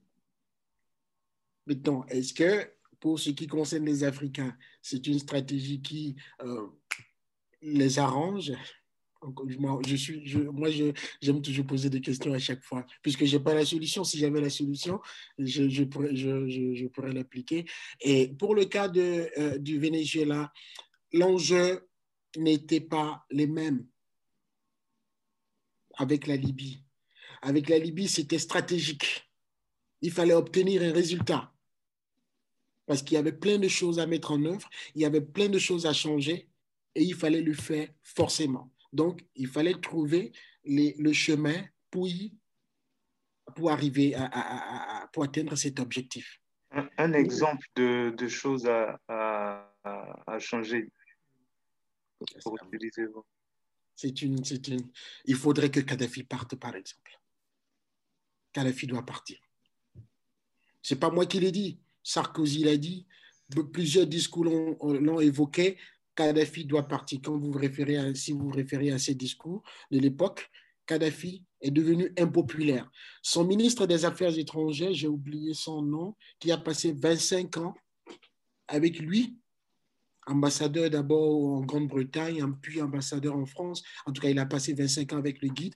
Maintenant, est-ce que pour ce qui concerne les Africains, c'est une stratégie qui euh, les arrange? Je suis, je, moi, j'aime toujours poser des questions à chaque fois, puisque je n'ai pas la solution. Si j'avais la solution, je, je pourrais, je, pourrais l'appliquer. Et pour le cas de, euh, du Venezuela, l'enjeu n'était pas les mêmes avec la Libye. Avec la Libye, c'était stratégique. Il fallait obtenir un résultat. Parce qu'il y avait plein de choses à mettre en œuvre, il y avait plein de choses à changer, et il fallait le faire forcément. Donc, il fallait trouver le chemin pour, pour arriver à, pour atteindre cet objectif. Un, exemple de, de, choses à, à, changer pour utiliser C'est une, une, il faudrait que Kadhafi parte, par exemple. Kadhafi doit partir. Ce n'est pas moi qui l'ai dit. Sarkozy l'a dit. Plusieurs discours l'ont évoqué. Kadhafi doit partir. Quand vous, référez si vous vous référez à ces discours de l'époque, Kadhafi est devenu impopulaire. Son ministre des Affaires étrangères, j'ai oublié son nom, qui a passé 25 ans avec lui, ambassadeur d'abord en Grande-Bretagne, puis ambassadeur en France. En tout cas, il a passé 25 ans avec le guide.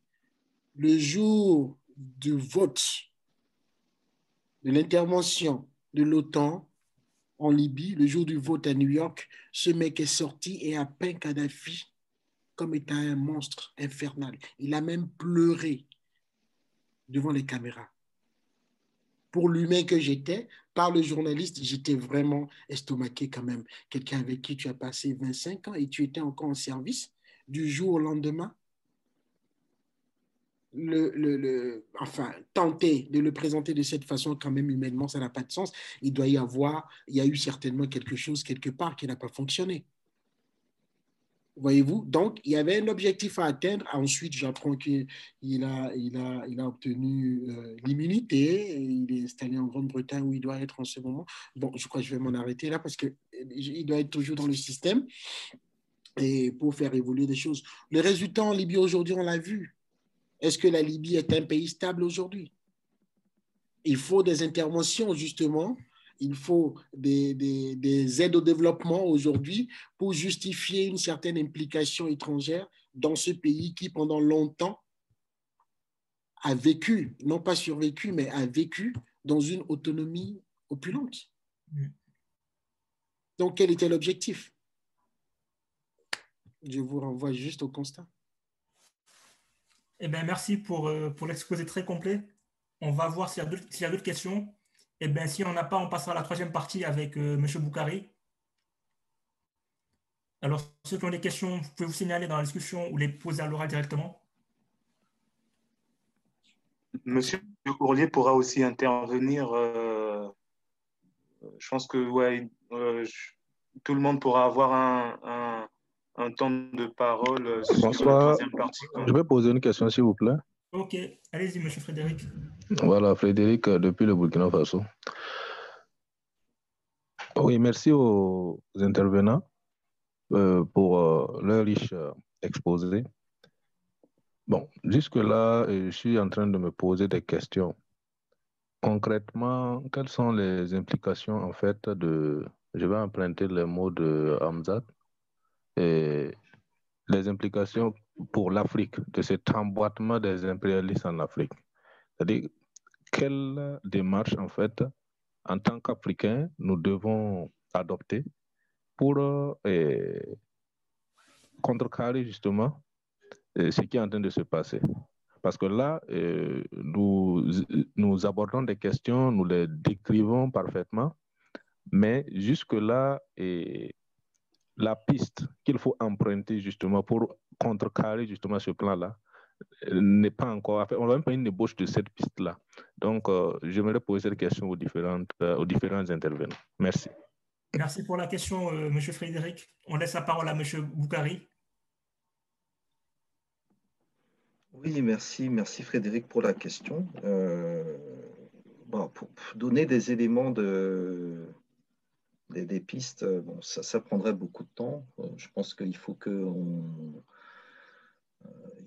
Le jour du vote, de l'intervention de l'OTAN, en Libye, le jour du vote à New York, ce mec est sorti et a peint Kadhafi comme étant un monstre infernal. Il a même pleuré devant les caméras. Pour l'humain que j'étais, par le journaliste, j'étais vraiment estomaqué quand même. Quelqu'un avec qui tu as passé 25 ans et tu étais encore en service du jour au lendemain? le, le, enfin, tenter de le présenter de cette façon, quand même, humainement, ça n'a pas de sens. Il doit y avoir, il y a eu certainement quelque chose quelque part qui n'a pas fonctionné. Voyez-vous Donc, il y avait un objectif à atteindre. Ensuite, j'apprends qu'il a, il a, il a obtenu euh, l'immunité. Il est installé en Grande-Bretagne où il doit être en ce moment. Bon, je crois que je vais m'en arrêter là parce qu'il doit être toujours dans le système et pour faire évoluer les choses. Le résultat en Libye aujourd'hui, on l'a vu. Est-ce que la Libye est un pays stable aujourd'hui? Il faut des interventions, justement. Il faut des, des, aides au développement aujourd'hui pour justifier une certaine implication étrangère dans ce pays qui, pendant longtemps, a vécu, non pas survécu, mais a vécu dans une autonomie opulente. Mm. Donc, quel était l'objectif? Je vous renvoie juste au constat. Eh bien, merci pour, euh, pour l'exposé très complet. On va voir s'il y a d'autres questions. Eh bien, si on n'a pas, on passera à la troisième partie avec euh, M. Boukari. Alors, ceux qui ont des questions, vous pouvez vous signaler dans la discussion ou les poser à l'oral directement. Monsieur Courlier pourra aussi intervenir. Euh, je pense que ouais, tout le monde pourra avoir un un temps de parole euh, sur la troisième partie. Je vais poser une question, s'il vous plaît. Ok, allez-y, monsieur Frédéric. Voilà, Frédéric, euh, depuis le Burkina Faso. Oui, merci aux intervenants euh, pour leur riche exposé. Bon, jusque-là, je suis en train de me poser des questions. Concrètement, quelles sont les implications, en fait, de, je vais emprunter les mots de Hamzat, les implications pour l'Afrique de cet emboîtement des impérialistes en Afrique. C'est-à-dire, quelle démarche, en fait, en tant qu'Africains, nous devons adopter pour euh, contrecarrer justement euh, ce qui est en train de se passer? Parce que là, euh, nous, nous abordons des questions, nous les décrivons parfaitement, mais jusque-là, la piste qu'il faut emprunter justement pour contrecarrer justement ce plan-là euh, n'est pas encore, on n'a même pas une ébauche de cette piste-là. Donc, euh, j'aimerais poser cette question aux, différentes, euh, aux différents intervenants. Merci. Merci pour la question, Monsieur Frédéric. On laisse la parole à Monsieur Boukari. Oui, merci, merci Frédéric pour la question. bon, pour donner des éléments de, des, pistes, euh, bon, ça, ça, prendrait beaucoup de temps. Euh, je pense qu'il faut que on, euh,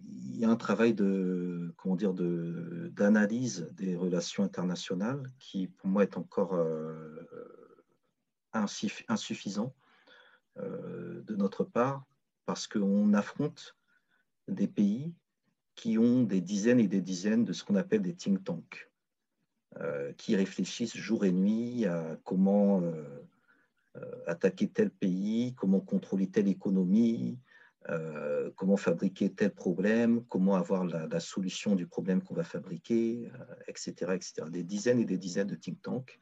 il y a un travail de comment dire de d'analyse des relations internationales qui pour moi est encore insuffisant de notre part parce qu'on affronte des pays qui ont des dizaines et des dizaines de ce qu'on appelle des think tanks, qui réfléchissent jour et nuit à comment euh, attaquer tel pays, comment contrôler telle économie, euh, comment fabriquer tel problème, comment avoir la, solution du problème qu'on va fabriquer, etc., euh, etc. Des dizaines et des dizaines de think tanks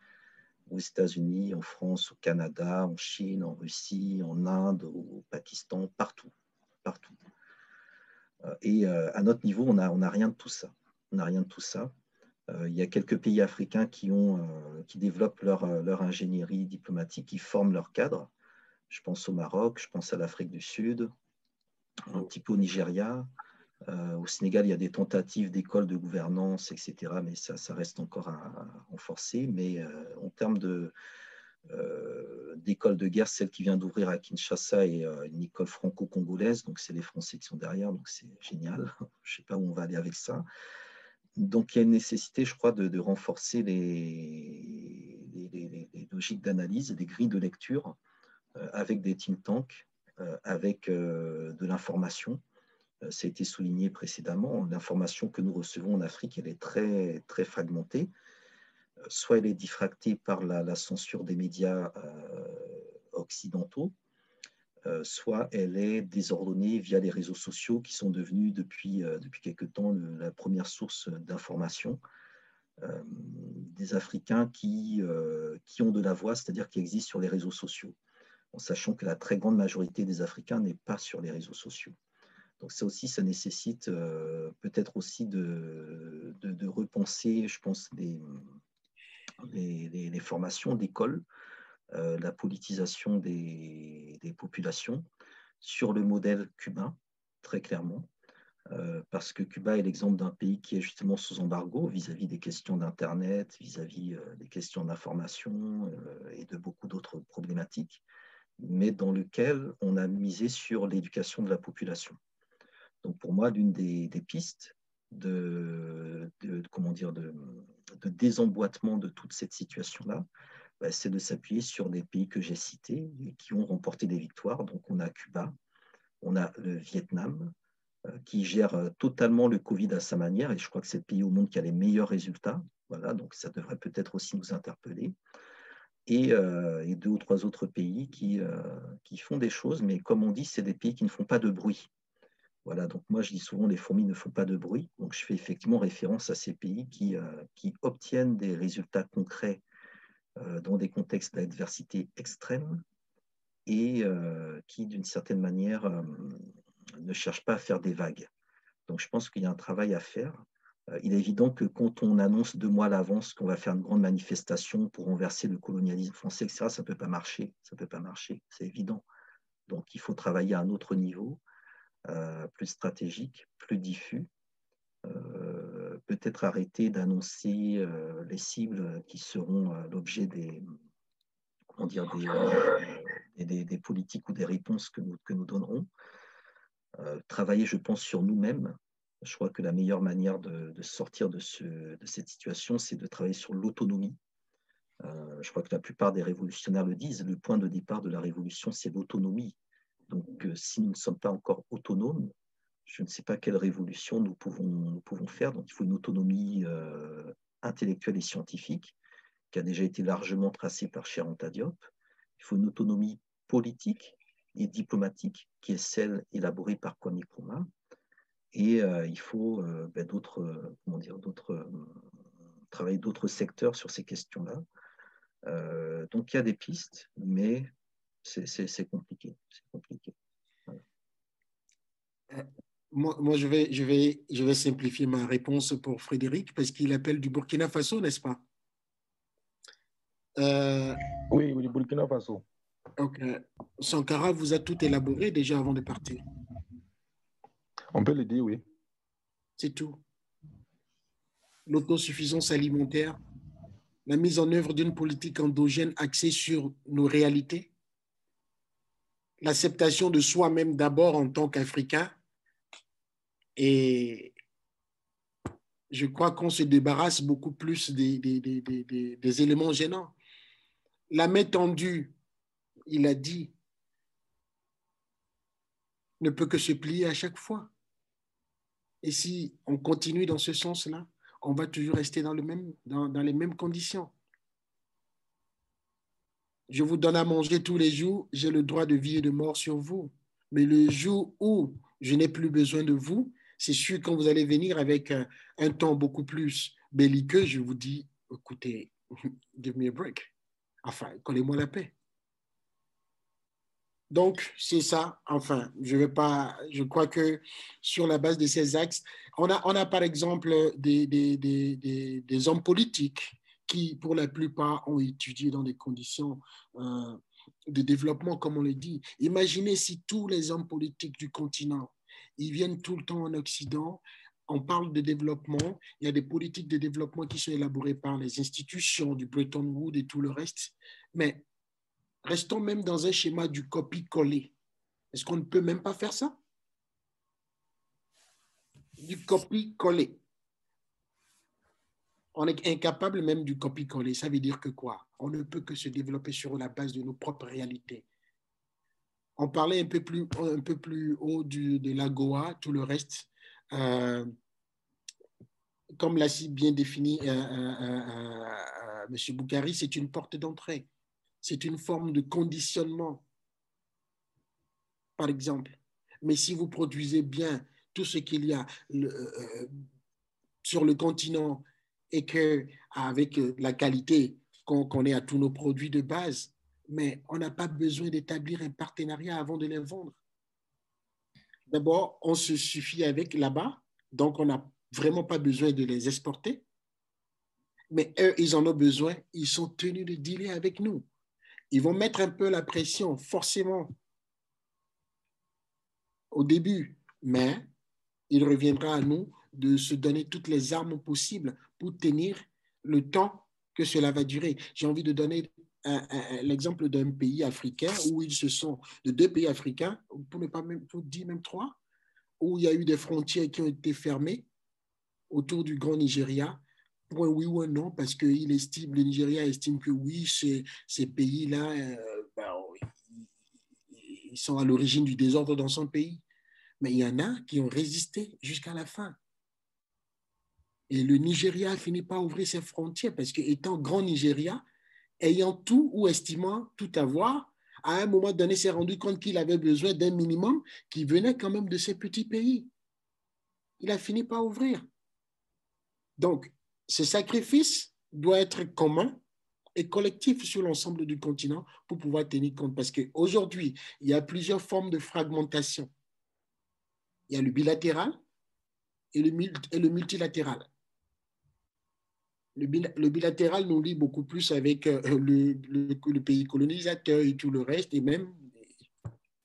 aux États-Unis, en France, au Canada, en Chine, en Russie, en Inde, au Pakistan, partout, partout. Et à notre niveau, on n'a rien de tout ça. On n'a rien de tout ça. Euh, il y a quelques pays africains qui, euh, développent leur, euh, leur, ingénierie diplomatique, qui forment leurs cadres. Je pense au Maroc, je pense à l'Afrique du Sud, un petit peu au Nigeria. au Sénégal, il y a des tentatives d'écoles de gouvernance, etc., mais ça, ça reste encore à, renforcer. Mais en termes de, d'école de guerre, celle qui vient d'ouvrir à Kinshasa est une école franco-congolaise, donc c'est les Français qui sont derrière, donc c'est génial. Je ne sais pas où on va aller avec ça donc, il y a une nécessité, je crois, de, renforcer les, logiques d'analyse des grilles de lecture euh, avec des think tanks, euh, avec euh, de l'information. ça a été souligné précédemment. L'information que nous recevons en Afrique, elle est très, très fragmentée. soit elle est diffractée par la censure des médias occidentaux, euh, soit elle est désordonnée via les réseaux sociaux qui sont devenus depuis, euh, depuis quelque temps la première source d'information euh, des Africains qui, qui ont de la voix, c'est-à-dire qui existent sur les réseaux sociaux, en sachant que la très grande majorité des Africains n'est pas sur les réseaux sociaux. Donc ça aussi, ça nécessite peut-être aussi de, repenser, je pense, des, formations d'école, la politisation des, populations sur le modèle cubain, très clairement. Euh, parce que Cuba est l'exemple d'un pays qui est justement sous embargo vis-à-vis des questions d'Internet, vis-à-vis euh, des questions d'information euh, et de beaucoup d'autres problématiques, mais dans lequel on a misé sur l'éducation de la population. Donc pour moi, l'une des, pistes de, comment dire, de, désemboîtement de toute cette situation-là, bah, c'est de s'appuyer sur des pays que j'ai cités et qui ont remporté des victoires. Donc on a Cuba, on a le Vietnam, euh, qui gère euh, totalement le Covid à sa manière, et je crois que c'est le pays au monde qui a les meilleurs résultats. Voilà, donc ça devrait peut-être aussi nous interpeller. Et, euh, et, deux ou trois autres pays qui, qui font des choses, mais comme on dit, c'est des pays qui ne font pas de bruit. Voilà, donc moi je dis souvent les fourmis ne font pas de bruit, donc je fais effectivement référence à ces pays qui, qui obtiennent des résultats concrets dans des contextes d'adversité extrême et qui d'une certaine manière ne cherche pas à faire des vagues. Donc je pense qu'il y a un travail à faire. Euh, il est évident que quand on annonce deux mois à l'avance qu'on va faire une grande manifestation pour renverser le colonialisme français, etc., ça ne peut pas marcher. Ça peut pas marcher, c'est évident. Donc il faut travailler à un autre niveau, euh, plus stratégique, plus diffus. Euh, peut-être arrêter d'annoncer les cibles qui seront l'objet des, des, des, politiques ou des réponses que nous, que nous donnerons. Travailler, je pense, sur nous-mêmes. Je crois que la meilleure manière de, sortir de, cette situation, c'est de travailler sur l'autonomie. Euh, je crois que la plupart des révolutionnaires le disent, le point de départ de la révolution, c'est l'autonomie. Donc, euh, si nous ne sommes pas encore autonomes, je ne sais pas quelle révolution nous pouvons, faire. Donc, il faut une autonomie intellectuelle et scientifique, qui a déjà été largement tracée par Cher Diop. Il faut une autonomie politique, et diplomatique, qui est celle élaborée par Kwame Nkrumah. Et euh, il faut euh, ben, d'autres, euh, comment dire, d'autres, travailler d'autres secteurs sur ces questions-là. donc il y a des pistes, mais c'est, compliqué. C'est compliqué. Moi, moi, je, vais, je, vais, je vais simplifier ma réponse pour Frédéric, parce qu'il appelle du Burkina Faso, n'est-ce pas? Oui, du Burkina Faso. Ok. Sankara vous a tout élaboré déjà avant de partir. On peut le dire, oui. C'est tout. L'autosuffisance alimentaire, la mise en œuvre d'une politique endogène axée sur nos réalités, l'acceptation de soi-même d'abord en tant qu'Africain, et je crois qu'on se débarrasse beaucoup plus des, des éléments gênants. La main tendue il a dit, ne peut que se plier à chaque fois. Et si on continue dans ce sens-là, on va toujours rester dans, les mêmes conditions. Je vous donne à manger tous les jours, j'ai le droit de vie et de mort sur vous. Mais le jour où je n'ai plus besoin de vous, c'est sûr quand vous allez venir avec un, un ton beaucoup plus belliqueux, je vous dis, écoutez, give me a break. Enfin, collez-moi la paix. Donc, c'est ça. Enfin, je vais pas. Je crois que sur la base de ces axes, on a, par exemple des hommes politiques qui, pour la plupart, ont étudié dans des conditions euh, de développement, comme on le dit. Imaginez si tous les hommes politiques du continent, ils viennent tout le temps en Occident. On parle de développement. Il y a des politiques de développement qui sont élaborées par les institutions du Bretton Woods et tout le reste. Mais Restons même dans un schéma du copie-coller. Est-ce qu'on ne peut même pas faire ça? Du copie-coller. On est incapable même du copie-coller. Ça veut dire que quoi? On ne peut que se développer sur la base de nos propres réalités. On parlait un peu plus, un peu plus haut du, de la Goa, tout le reste. Euh, comme l'a si bien défini euh, euh, M. Boukari, c'est une porte d'entrée c'est une forme de conditionnement, par exemple. Mais si vous produisez bien tout ce qu'il y a euh, sur le continent et que avec la qualité qu'on connaît à tous nos produits de base, mais on n'a pas besoin d'établir un partenariat avant de les vendre. D'abord, on se suffit avec là-bas, donc on n'a vraiment pas besoin de les exporter. Mais eux, ils en ont besoin, ils sont tenus de dealer avec nous. Ils vont mettre un peu la pression, forcément, au début, mais il reviendra à nous de se donner toutes les armes possibles pour tenir le temps que cela va durer. J'ai envie de donner l'exemple d'un pays africain où ils se sont, de deux pays africains, pour ne pas même, pour dire même trois, où il y a eu des frontières qui ont été fermées autour du Grand Nigeria. Oui ou non, parce que il estime, le Nigeria estime que oui, ces, ces pays-là, euh, ben, ils sont à l'origine du désordre dans son pays. Mais il y en a qui ont résisté jusqu'à la fin. Et le Nigeria a fini par ouvrir ses frontières parce qu'étant grand Nigeria, ayant tout ou estimant tout avoir, à un moment donné, s'est rendu compte qu'il avait besoin d'un minimum qui venait quand même de ces petits pays. Il a fini par ouvrir. Donc, ce sacrifice doit être commun et collectif sur l'ensemble du continent pour pouvoir tenir compte. Parce qu'aujourd'hui, il y a plusieurs formes de fragmentation. Il y a le bilatéral et le, multilatéral. Le, bilatéral nous lie beaucoup plus avec euh, le, pays colonisateur et tout le reste, et même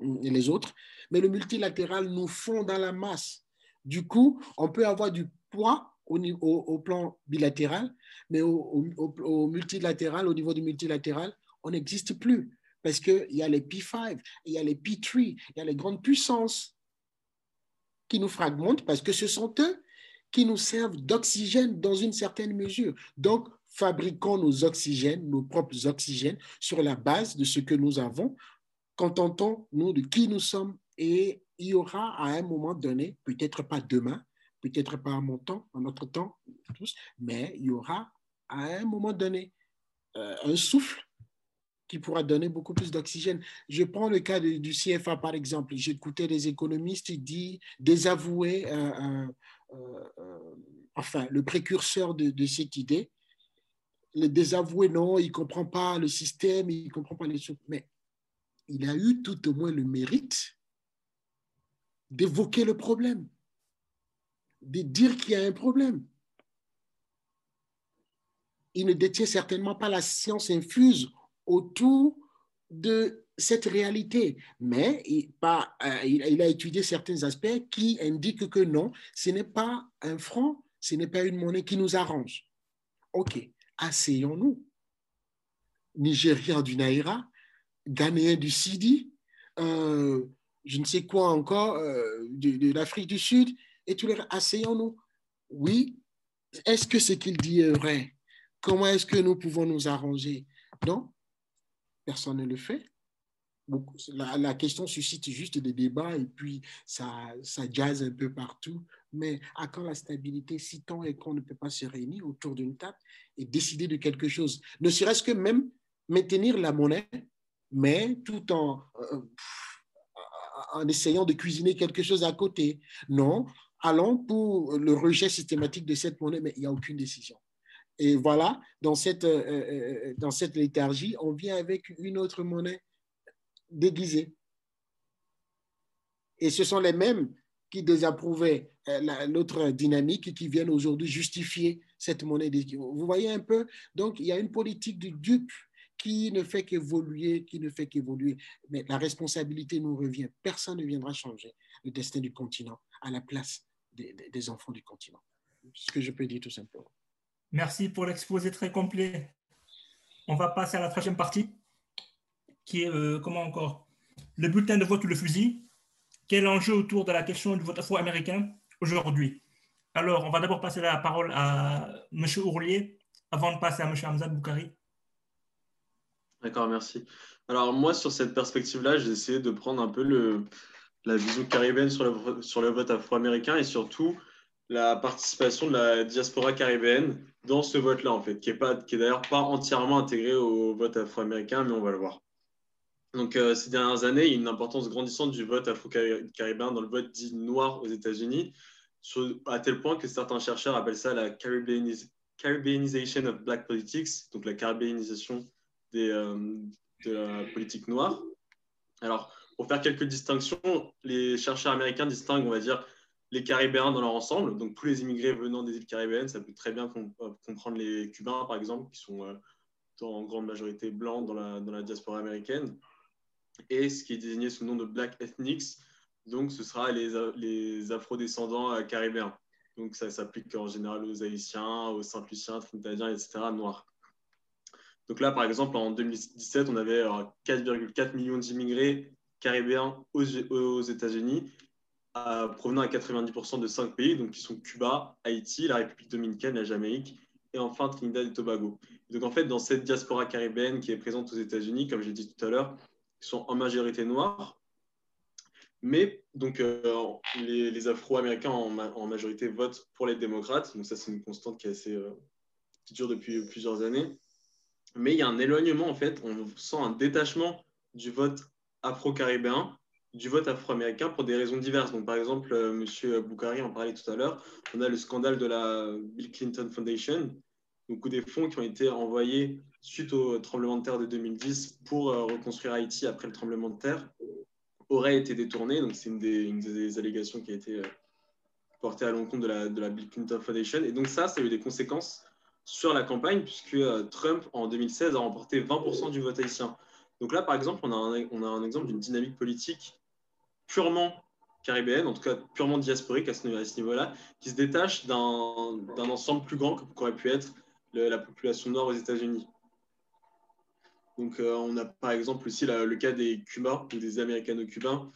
les autres. Mais le multilatéral nous fond dans la masse. Du coup, on peut avoir du poids au, au, plan bilatéral, mais au, au, multilatéral, au niveau du multilatéral, on n'existe plus. Parce qu'il y a les P5, il y a les P3, il y a les grandes puissances qui nous fragmentent parce que ce sont eux qui nous servent d'oxygène dans une certaine mesure. Donc, fabriquons nos oxygènes, nos propres oxygènes, sur la base de ce que nous avons, contentons-nous de qui nous sommes et il y aura à un moment donné, peut-être pas demain, peut-être pas à mon temps, à notre temps, tous, mais il y aura à un moment donné euh, un souffle qui pourra donner beaucoup plus d'oxygène. Je prends le cas du CFA, par exemple. J'écoutais des économistes dire désavouer euh, euh, enfin, le précurseur de, cette idée. Le désavouer, non, il ne comprend pas le système, il ne comprend pas les choses. Mais il a eu tout au moins le mérite d'évoquer le problème, de dire qu'il y a un problème. Il ne détient certainement pas la science infuse autour de cette réalité, mais il, pas, euh, il, a étudié certains aspects qui indiquent que non, ce n'est pas un franc, ce n'est pas une monnaie qui nous arrange. OK, asseyons-nous. Nigériens du Naira, Ghanéens du Sidi, euh, je ne sais quoi encore, euh, de, l'Afrique du Sud, et tous les asseyons-nous. Oui, est-ce que ce qu'il dit est vrai? Comment est-ce que nous pouvons nous arranger? Non, personne ne le fait. La, question suscite juste des débats et puis ça, ça jazz un peu partout. Mais à quand la stabilité si tant est qu'on ne peut pas se réunir autour d'une table et décider de quelque chose? Ne serait-ce que même maintenir la monnaie, mais tout en, euh, en essayant de cuisiner quelque chose à côté. Non, allons pour le rejet systématique de cette monnaie, mais il n'y a aucune décision. Et voilà, dans cette, euh, euh, dans cette léthargie, on vient avec une autre monnaie déguisés. Et ce sont les mêmes qui désapprouvaient euh, l'autre dynamique et qui viennent aujourd'hui justifier cette monnaie. Vous voyez un peu Donc, il y a une politique du dupe qui ne fait qu'évoluer, qui ne fait qu'évoluer. Mais la responsabilité nous revient. Personne ne viendra changer le destin du continent à la place des, des enfants du continent. Ce que je peux dire tout simplement. Merci pour l'exposé très complet. On va passer à la troisième partie qui est, euh, comment encore, le bulletin de vote ou le fusil. Quel enjeu autour de la question du vote afro-américain aujourd'hui? Alors, on va d'abord passer la parole à M. Ourlier avant de passer à M. Hamzat Boukari. D'accord, merci. Alors, moi, sur cette perspective-là, j'ai essayé de prendre un peu le, la vision caribéenne sur le, sur le vote afro-américain et surtout la participation de la diaspora caribéenne dans ce vote-là, en fait, qui est, qui est d'ailleurs pas entièrement intégré au vote afro-américain, mais on va le voir. Donc, euh, ces dernières années, il y a une importance grandissante du vote afro-caribéen dans le vote dit noir aux États-Unis, à tel point que certains chercheurs appellent ça la Caribbeanisation of Black Politics, donc la caribéanisation des, euh, de la politique noire. Alors, pour faire quelques distinctions, les chercheurs américains distinguent, on va dire, les Caribéens dans leur ensemble, donc tous les immigrés venant des îles caribéennes, ça peut très bien comprendre les Cubains, par exemple, qui sont en grande majorité blancs dans la, diaspora américaine, et ce qui est désigné sous le nom de Black Ethnics, donc ce sera les, les afrodescendants caribéens. Donc ça s'applique en général aux Haïtiens, aux Saint-Luciens, Trinidadiens, etc., noirs. Donc là, par exemple, en 2017, on avait 4,4 millions d'immigrés caribéens aux, États-Unis, provenant à 90% de cinq pays, donc qui sont Cuba, Haïti, la République dominicaine, la Jamaïque et enfin Trinidad et Tobago. Donc en fait, dans cette diaspora caribéenne qui est présente aux États-Unis, comme je l'ai dit tout à l'heure, ils sont en majorité noirs, mais donc, euh, les, Afro-Américains en, majorité votent pour les démocrates. Donc, ça, c'est une constante qui, est assez, euh, qui dure depuis plusieurs années. Mais il y a un éloignement, en fait. On sent un détachement du vote afro-caribéen du vote afro-américain pour des raisons diverses. Donc, par exemple, euh, M. Boukari en parlait tout à l'heure. On a le scandale de la Bill Clinton Foundation, donc, des fonds qui ont été envoyés suite au tremblement de terre de 2010 pour reconstruire Haïti après le tremblement de terre aurait été détourné. Donc, c'est une des, allégations qui a été euh, portée à l'encontre de la, de la Bill Clinton Foundation. Et donc, ça, ça a eu des conséquences sur la campagne, puisque euh, Trump, en 2016, a remporté 20% du vote haïtien. Donc là, par exemple, on a un, on a un exemple d'une dynamique politique purement caribéenne, en tout cas purement diasporique à ce, niveau-là, qui se détache d'un ensemble plus grand que qu'aurait pu être la population nord aux États-Unis. Donc, euh, on a par exemple aussi le cas des Cubains ou des Américano-Cubains,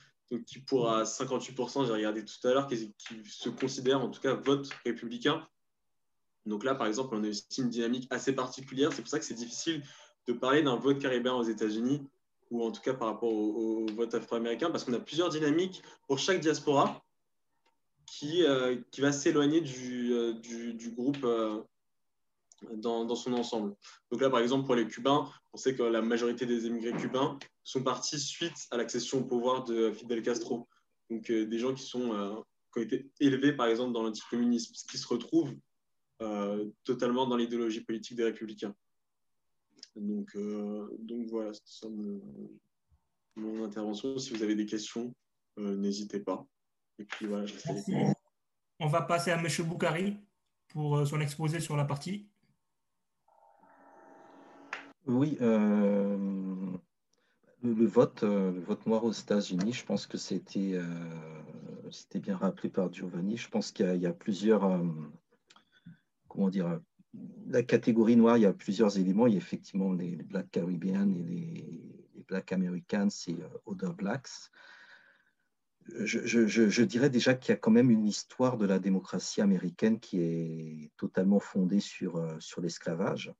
qui pour à 58%, j'ai regardé tout à l'heure, qui, se considèrent en tout cas vote républicain. Donc là, par exemple, on a aussi une dynamique assez particulière. C'est pour ça que c'est difficile de parler d'un vote caribéen aux États-Unis ou en tout cas par rapport au, vote afro-américain, parce qu'on a plusieurs dynamiques pour chaque diaspora qui, euh, va s'éloigner du, euh, groupe dans, son ensemble. Donc là, par exemple, pour les Cubains, on sait que la majorité des émigrés cubains sont partis suite à l'accession au pouvoir de Fidel Castro. Donc euh, des gens qui, euh, qui ont été élevés, par exemple, dans l'anticommunisme, ce qui se retrouve euh, totalement dans l'idéologie politique des républicains. Donc, donc voilà, c'est ça mon, intervention. Si vous avez des questions, n'hésitez pas. Et puis voilà, je On va passer à M. Boukari pour son exposé sur la partie oui, euh, le, vote, euh, le vote noir aux États-Unis, je pense que c'était euh, c'était bien rappelé par Giovanni. Je pense qu'il y, a plusieurs, comment dire, la catégorie noire, il y a plusieurs éléments. Il y a effectivement les, Black Caribbean et les, Black Americans et Other Blacks. Je, dirais déjà qu'il y a quand même une histoire de la démocratie américaine qui est totalement fondée sur, sur l'esclavage.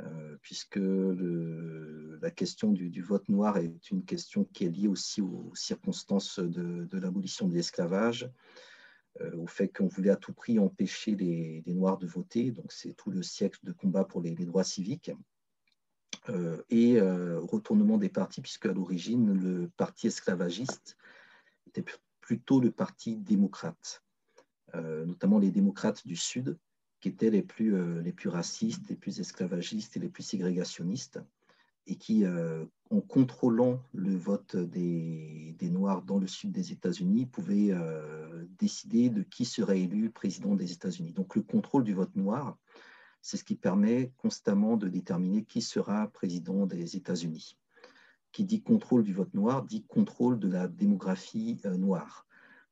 Euh, puisque la question du, vote noir est une question qui est liée aussi aux circonstances de, l'abolition de l'esclavage, euh, au fait qu'on voulait à tout prix empêcher les, Noirs de voter, donc c'est tout le siècle de combat pour les, droits civiques, euh, et retournement des partis, puisque à l'origine, le parti esclavagiste était plutôt le parti démocrate, notamment les démocrates du Sud, qui étaient les plus, euh, les plus racistes, les plus esclavagistes et les plus ségrégationnistes, et qui, euh, en contrôlant le vote des, Noirs dans le sud des États-Unis, pouvaient euh, décider de qui serait élu président des États-Unis. Donc le contrôle du vote noir, c'est ce qui permet constamment de déterminer qui sera président des États-Unis. Qui dit contrôle du vote noir dit contrôle de la démographie noire.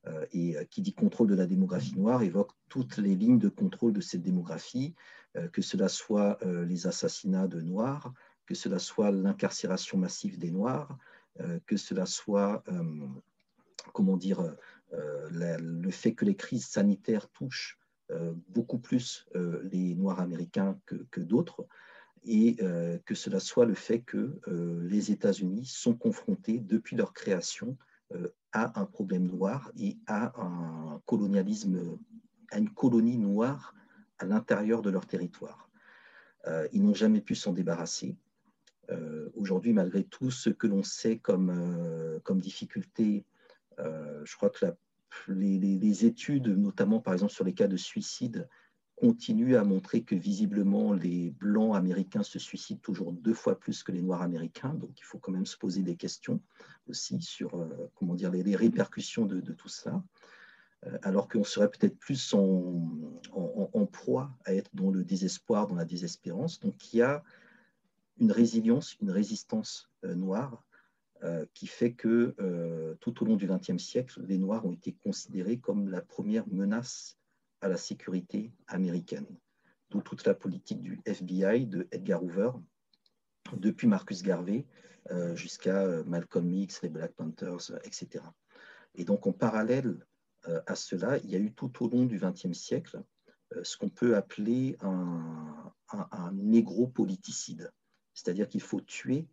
Euh, et euh, qui dit contrôle de la démographie noire évoque toutes les lignes de contrôle de cette démographie, euh, que cela soit les assassinats de Noirs, que cela soit l'incarcération massive des Noirs, que cela soit, comment dire, le fait que les crises sanitaires touchent beaucoup plus les Noirs américains que, que d'autres, et que cela soit le fait que les États-Unis sont confrontés depuis leur création à un problème noir et à un colonialisme, à une colonie noire à l'intérieur de leur territoire. Euh, ils n'ont jamais pu s'en débarrasser. Euh, aujourd'hui, malgré tout ce que l'on sait comme, euh, comme difficulté, je crois que les, les, études, notamment par exemple sur les cas de suicide, continue à montrer que visiblement les blancs américains se suicident toujours deux fois plus que les noirs américains. Donc il faut quand même se poser des questions aussi sur comment dire, les, répercussions de, tout ça. alors qu'on serait peut-être plus en, en, proie à être dans le désespoir, dans la désespérance. Donc il y a une résilience, une résistance noire euh, qui fait que euh, tout au long du XXe siècle, les Noirs ont été considérés comme la première menace à la sécurité américaine. D'où toute la politique du FBI, de Edgar Hoover, depuis Marcus Garvey euh, jusqu'à Malcolm X, les Black Panthers, etc. Et donc en parallèle à cela, il y a eu tout au long du XXe siècle ce qu'on peut appeler un, un négropoliticide, c'est-à-dire qu'il faut tuer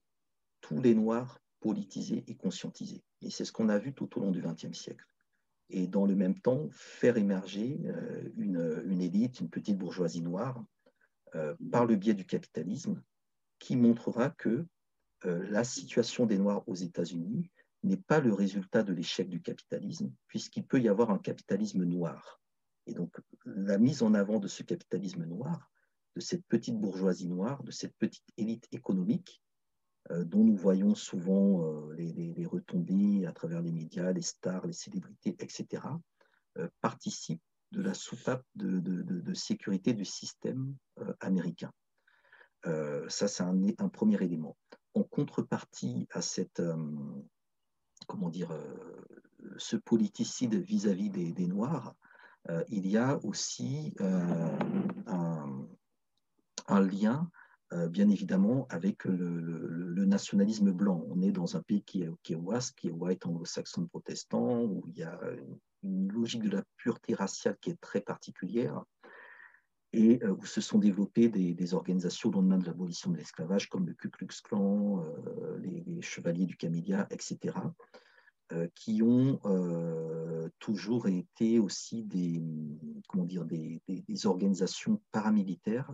tous les Noirs politiser et conscientiser. Et c'est ce qu'on a vu tout au long du XXe siècle. Et dans le même temps, faire émerger euh, une, une élite, une petite bourgeoisie noire, euh, par le biais du capitalisme, qui montrera que euh, la situation des Noirs aux États-Unis n'est pas le résultat de l'échec du capitalisme, puisqu'il peut y avoir un capitalisme noir. Et donc, la mise en avant de ce capitalisme noir, de cette petite bourgeoisie noire, de cette petite élite économique, euh, dont nous voyons souvent euh, les, retombées à travers les médias, les stars, les célébrités, etc., euh, participent de la soupape de, sécurité du système américain. ça, c'est un, premier élément. En contrepartie à cette, comment dire, ce politicide vis-à-vis des, Noirs, il y a aussi un, un, lien euh, bien évidemment, avec le, nationalisme blanc. On est dans un pays qui est, qui est qui est white anglo-saxon protestant, où il y a une logique de la pureté raciale qui est très particulière et euh, où se sont développées des, organisations au lendemain de l'abolition de l'esclavage, comme le Ku Klux Klan, euh, les, Chevaliers du Camélia, etc., qui ont toujours été aussi des, comment dire, des organisations paramilitaires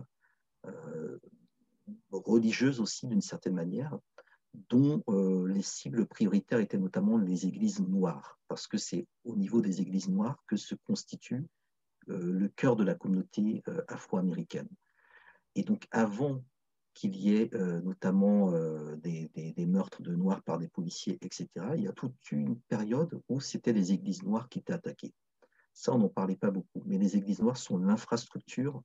religieuses aussi d'une certaine manière, dont euh, les cibles prioritaires étaient notamment les églises noires, parce que c'est au niveau des églises noires que se constitue euh, le cœur de la communauté euh, afro-américaine. Et donc avant qu'il y ait notamment des, des, meurtres de noirs par des policiers, etc., il y a toute une période où c'était les églises noires qui étaient attaquées. Ça, on n'en parlait pas beaucoup, mais les églises noires sont l'infrastructure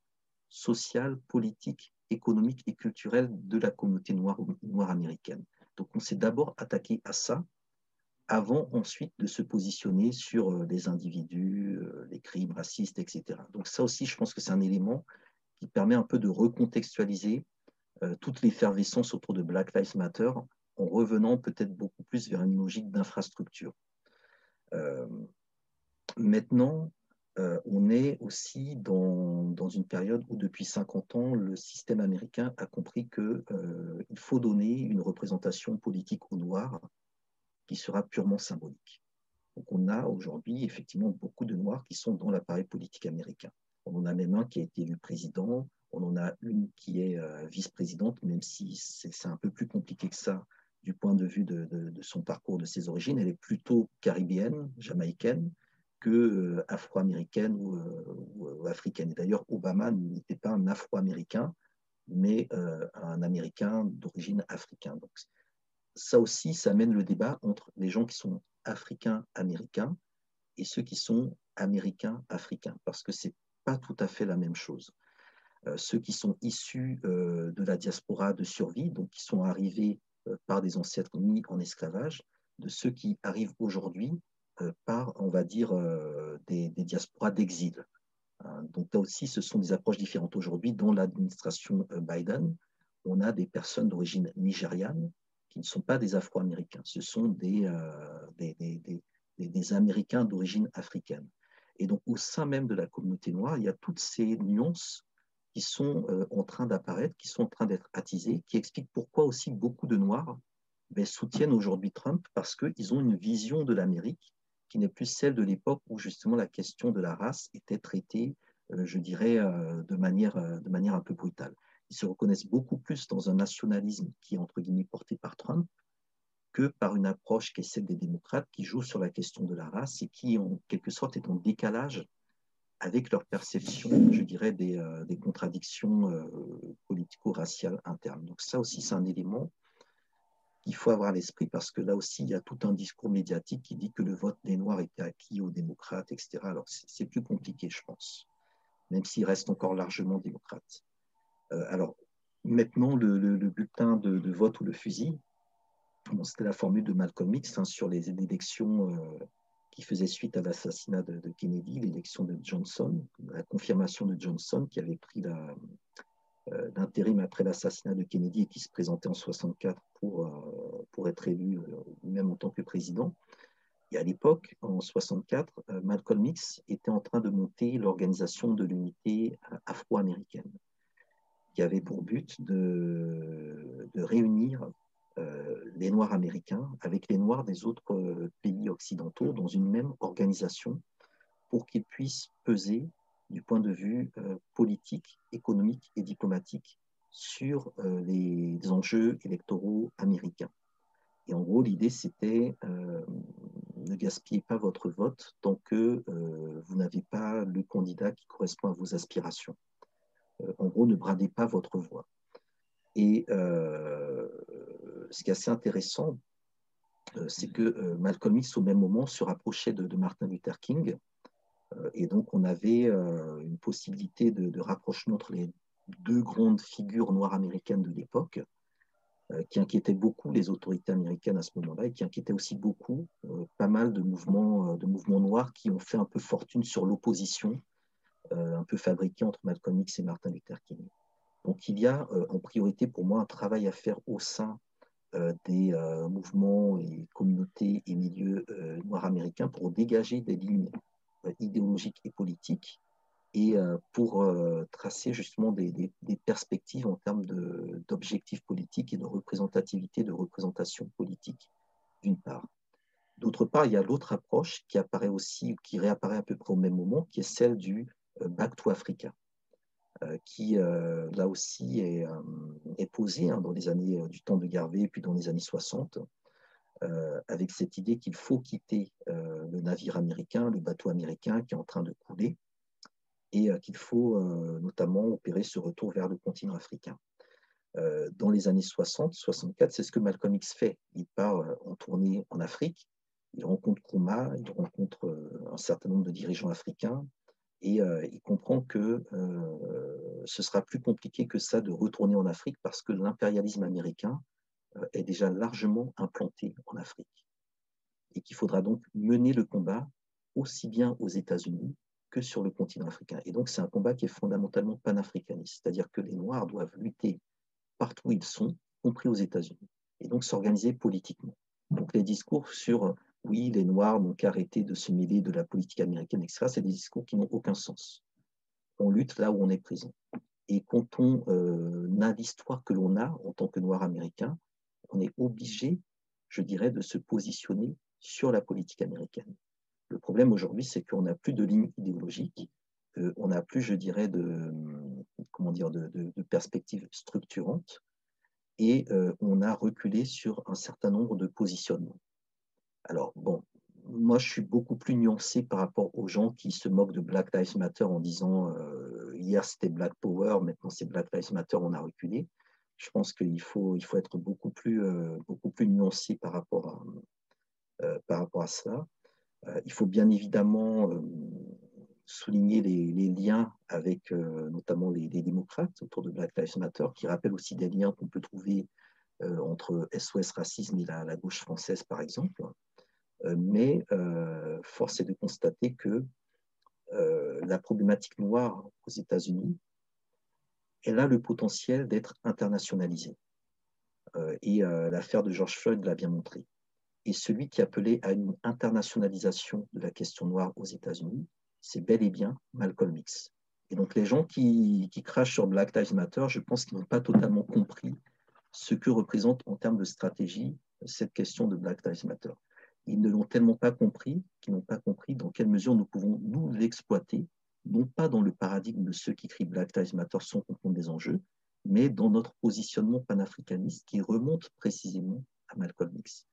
sociale, politique économique et culturelle de la communauté noire, américaine. Donc on s'est d'abord attaqué à ça avant ensuite de se positionner sur euh, les individus, euh, les crimes racistes, etc. Donc ça aussi, je pense que c'est un élément qui permet un peu de recontextualiser euh, toute l'effervescence autour de Black Lives Matter en revenant peut-être beaucoup plus vers une logique d'infrastructure. maintenant, euh, on est aussi dans, une période où depuis 50 ans, le système américain a compris qu'il euh, faut donner une représentation politique aux Noirs qui sera purement symbolique. Donc on a aujourd'hui effectivement beaucoup de Noirs qui sont dans l'appareil politique américain. On en a même un qui a été élu président, on en a une qui est euh, vice-présidente, même si c'est un peu plus compliqué que ça du point de vue de, de, son parcours, de ses origines. Elle est plutôt caribéenne, jamaïcaine que euh, afro-américaine ou, africaine. D'ailleurs, Obama n'était pas un afro-américain, mais euh, un américain d'origine africaine. Donc, ça aussi, ça mène le débat entre les gens qui sont africains-américains et ceux qui sont américains-africains, parce que ce n'est pas tout à fait la même chose. Euh, ceux qui sont issus de la diaspora de survie, donc qui sont arrivés par des ancêtres mis en esclavage, de ceux qui arrivent aujourd'hui euh, par, on va dire, euh, des, diasporas d'exil. Hein, donc là aussi, ce sont des approches différentes. Aujourd'hui, dans l'administration euh, Biden, on a des personnes d'origine nigériane qui ne sont pas des Afro-Américains, ce sont des, des, Américains d'origine africaine. Et donc, au sein même de la communauté noire, il y a toutes ces nuances qui sont en train d'apparaître, qui sont en train d'être attisées, qui expliquent pourquoi aussi beaucoup de Noirs ben, soutiennent aujourd'hui Trump, parce qu'ils ont une vision de l'Amérique qui n'est plus celle de l'époque où justement la question de la race était traitée, euh, je dirais, euh, de manière, euh, de manière un peu brutale. Ils se reconnaissent beaucoup plus dans un nationalisme qui est entre guillemets porté par Trump que par une approche qui est celle des démocrates qui joue sur la question de la race et qui en quelque sorte est en décalage avec leur perception, je dirais, des, des contradictions politico-raciales internes. Donc ça aussi, c'est un élément qu'il faut avoir l'esprit parce que là aussi, il y a tout un discours médiatique qui dit que le vote des Noirs était acquis aux démocrates, etc. Alors c'est plus compliqué, je pense, même s'il reste encore largement démocrate. alors maintenant, le, bulletin de, vote ou le fusil, c'était la formule de Malcolm X hein, sur les élections euh, qui faisaient suite à l'assassinat de, Kennedy, l'élection de Johnson, la confirmation de Johnson qui avait pris euh, l'intérim après l'assassinat de Kennedy et qui se présentait en 64 pour, euh, pour être élu même en tant que président. Et à l'époque, en 64, Malcolm X était en train de monter l'organisation de l'unité afro-américaine, qui avait pour but de, de réunir euh, les Noirs américains avec les Noirs des autres euh, pays occidentaux dans une même organisation pour qu'ils puissent peser du point de vue euh, politique, économique et diplomatique sur les enjeux électoraux américains. Et en gros, l'idée, c'était ne gaspillez pas votre vote tant que vous n'avez pas le candidat qui correspond à vos aspirations. en gros, ne bradez pas votre voix. Et ce qui est assez intéressant, euh, c'est que euh, Malcolm X, au même moment, se rapprochait de, Martin Luther King. Euh, et donc, on avait une possibilité de, rapprochement entre les deux grandes figures noires américaines de l'époque, qui inquiétaient beaucoup les autorités américaines à ce moment-là et qui inquiétaient aussi beaucoup pas mal de mouvements, de mouvements noirs qui ont fait un peu fortune sur l'opposition un peu fabriquée entre Malcolm X et Martin Luther King. Donc il y a en priorité pour moi un travail à faire au sein euh, des euh, mouvements et communautés et milieux euh, noirs américains pour dégager des lignes idéologiques et politiques et pour tracer justement des, perspectives en termes d'objectifs politiques et de représentativité, de représentation politique, d'une part. D'autre part, il y a l'autre approche qui apparaît aussi, qui réapparaît à peu près au même moment, qui est celle du Back to Africa. Euh, qui euh, là aussi est, euh, est posée hein, dans les années du temps de Garvey, puis dans les années 60, avec cette idée qu'il faut quitter le navire américain, le bateau américain qui est en train de couler, et qu'il faut notamment opérer ce retour vers le continent africain. dans les années 60-64, c'est ce que Malcolm X fait. Il part en tournée en Afrique, il rencontre Nkrumah, il rencontre un certain nombre de dirigeants africains, et euh, il comprend que euh, ce sera plus compliqué que ça de retourner en Afrique parce que l'impérialisme américain euh, est déjà largement implanté en Afrique. Et qu'il faudra donc mener le combat aussi bien aux États-Unis que sur le continent africain. Et donc c'est un combat qui est fondamentalement panafricaniste, c'est-à-dire que les Noirs doivent lutter partout où ils sont, compris aux États-Unis, et donc s'organiser politiquement. Donc les discours sur oui, les Noirs n'ont qu'arrêté de se mêler de la politique américaine, etc. C'est des discours qui n'ont aucun sens. On lutte là où on est présent. Et quand on euh, a l'histoire que l'on a en tant que Noir américain, on est obligé, je dirais, de se positionner sur la politique américaine. Le problème aujourd'hui, c'est qu'on n'a plus de ligne idéologique, euh, on n'a plus, je dirais, de, comment dire, de, de, perspectives structurantes, et euh, on a reculé sur un certain nombre de positionnements. Alors, bon, moi, je suis beaucoup plus nuancé par rapport aux gens qui se moquent de Black Lives Matter en disant euh, hier c'était Black Power, maintenant c'est Black Lives Matter, on a reculé. Je pense qu'il faut, il faut être beaucoup plus, euh, beaucoup plus nuancé par rapport à, euh, par rapport à cela. il faut bien évidemment souligner les, liens avec notamment les, démocrates autour de Black Lives Matter, qui rappellent aussi des liens qu'on peut trouver entre SOS Racisme et la, gauche française, par exemple. Euh, mais euh, force est de constater que euh, la problématique noire aux États-Unis, elle a le potentiel d'être internationalisée. et l'affaire de George Floyd l'a bien montré. Et celui qui appelait à une internationalisation de la question noire aux États-Unis, c'est bel et bien Malcolm X. Et donc les gens qui, qui crachent sur Black Lives Matter, je pense qu'ils n'ont pas totalement compris ce que représente en termes de stratégie cette question de Black Lives Matter ils ne l'ont tellement pas compris qu'ils n'ont pas compris dans quelle mesure nous pouvons nous l'exploiter, non pas dans le paradigme de ceux qui crient Black Lives Matter sans comprendre des enjeux, mais dans notre positionnement panafricaniste qui remonte précisément à Malcolm X.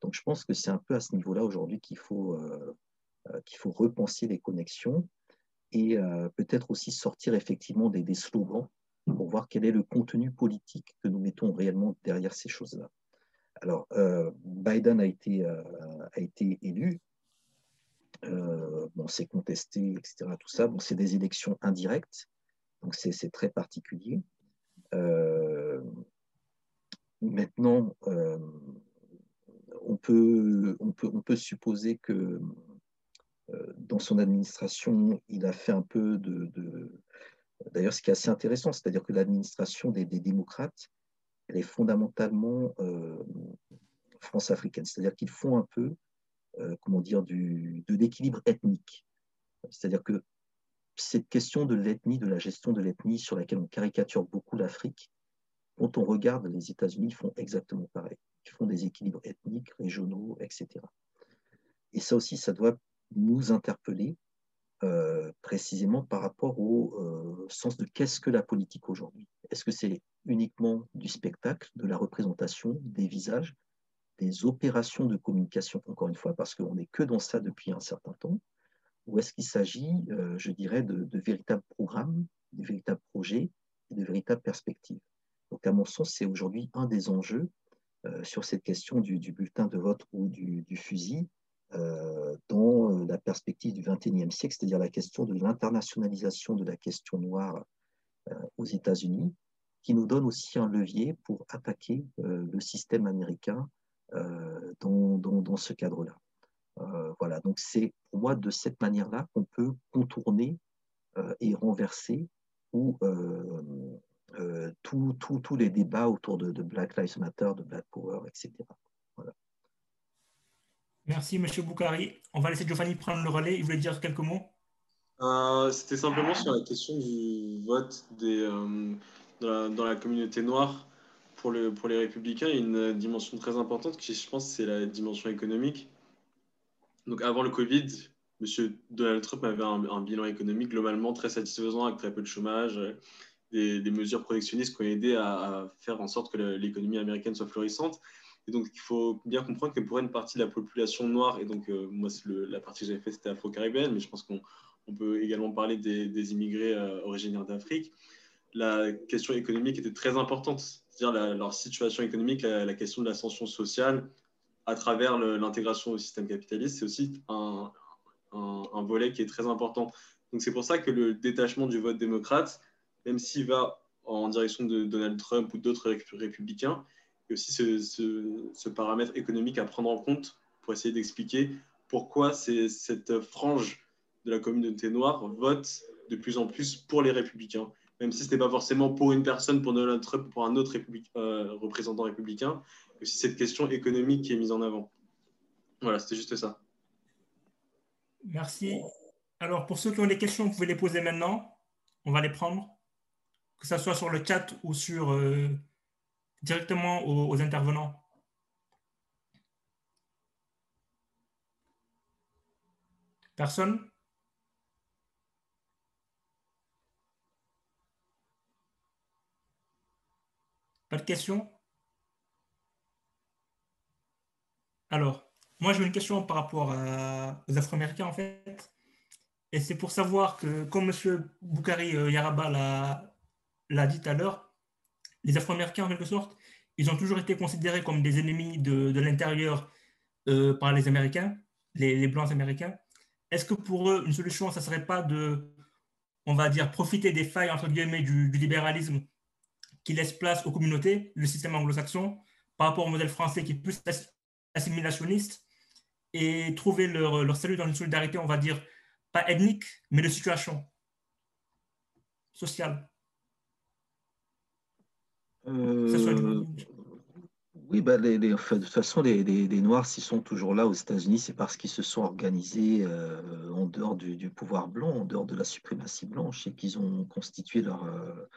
Donc je pense que c'est un peu à ce niveau-là aujourd'hui qu'il faut, euh, euh, qu'il faut repenser les connexions et peut-être aussi sortir effectivement des, des, slogans pour voir quel est le contenu politique que nous mettons réellement derrière ces choses-là. Alors, Biden a été, a été élu, bon, c'est contesté, etc. Tout ça, bon, c'est des élections indirectes, donc c'est très particulier. maintenant, on peut, on, peut, supposer que euh, dans son administration, il a fait un peu de... D'ailleurs, ce qui est assez intéressant, c'est-à-dire que l'administration des, démocrates, elle est fondamentalement euh, france-africaine. C'est-à-dire qu'ils font un peu, euh, comment dire, du, de l'équilibre ethnique. C'est-à-dire que cette question de l'ethnie, de la gestion de l'ethnie, sur laquelle on caricature beaucoup l'Afrique, quand on regarde les États-Unis, font exactement pareil. Ils font des équilibres ethniques, régionaux, etc. Et ça aussi, ça doit nous interpeller euh, précisément par rapport au euh, sens de qu'est-ce que la politique aujourd'hui. Est-ce que c'est uniquement du spectacle, de la représentation, des visages, des opérations de communication, encore une fois, parce qu'on n'est que dans ça depuis un certain temps, ou est-ce qu'il s'agit, euh, je dirais, de, véritables programmes, de véritables projets et de véritables perspectives? Donc, à mon sens, c'est aujourd'hui un des enjeux sur cette question du, bulletin de vote ou du fusil, euh, dans euh, la perspective du XXIe siècle, c'est-à-dire la question de l'internationalisation de la question noire euh, aux États-Unis, qui nous donne aussi un levier pour attaquer le système américain dans, dans, ce cadre-là. voilà, donc c'est pour moi de cette manière-là qu'on peut contourner et renverser ou tous les débats autour de, de, Black Lives Matter, de Black Power, etc. Voilà. Merci, Monsieur Boukari. On va laisser Giovanni prendre le relais. Il voulait dire quelques mots? Euh, c'était simplement sur la question du vote des, euh, dans, la, communauté noire pour, le, les républicains. Il y a une dimension très importante qui, je pense, c'est la dimension économique. Donc, avant le Covid, Monsieur Donald Trump avait un, bilan économique globalement très satisfaisant avec très peu de chômage, des, mesures protectionnistes qui ont aidé à, faire en sorte que l'économie américaine soit florissante. Et donc, il faut bien comprendre que pour une partie de la population noire, et donc euh, moi, la partie que j'avais faite, c'était afro-caribéenne, mais je pense qu'on peut également parler des, immigrés euh, originaires d'Afrique, la question économique était très importante, c'est-à-dire leur situation économique, la, question de l'ascension sociale à travers l'intégration au système capitaliste, c'est aussi un, volet qui est très important. Donc, c'est pour ça que le détachement du vote démocrate, même s'il va en direction de Donald Trump ou d'autres républicains, aussi ce, paramètre économique à prendre en compte pour essayer d'expliquer pourquoi cette frange de la communauté noire vote de plus en plus pour les républicains. Même si ce n'est pas forcément pour une personne, pour Donald Trump, pour un autre euh, représentant républicain, aussi cette question économique qui est mise en avant. Voilà, c'était juste ça. Merci. Alors, pour ceux qui ont des questions, vous pouvez les poser maintenant. On va les prendre, que ce soit sur le chat ou sur euh, directement aux, intervenants Personne? Pas de questions Alors, moi j'ai une question par rapport aux Afro-Américains en fait. Et c'est pour savoir que, comme M. Boukari euh, Yaraba l'a dit tout à l'heure, les Afro-Américains, en quelque sorte, ils ont toujours été considérés comme des ennemis de, l'intérieur euh, par les Américains, les, Blancs américains. Est-ce que pour eux, une solution, ça ne serait pas de, on va dire, profiter des failles, entre guillemets, du, libéralisme qui laisse place aux communautés, le système anglo-saxon, par rapport au modèle français qui est plus assimilationniste, et trouver leur, leur salut dans une solidarité, on va dire, pas ethnique, mais de situation sociale. Euh, oui, bah, les, de toute façon, les, Noirs, s'ils sont toujours là aux États-Unis, c'est parce qu'ils se sont organisés euh, en dehors du, pouvoir blanc, en dehors de la suprématie blanche, et qu'ils ont constitué leur, euh,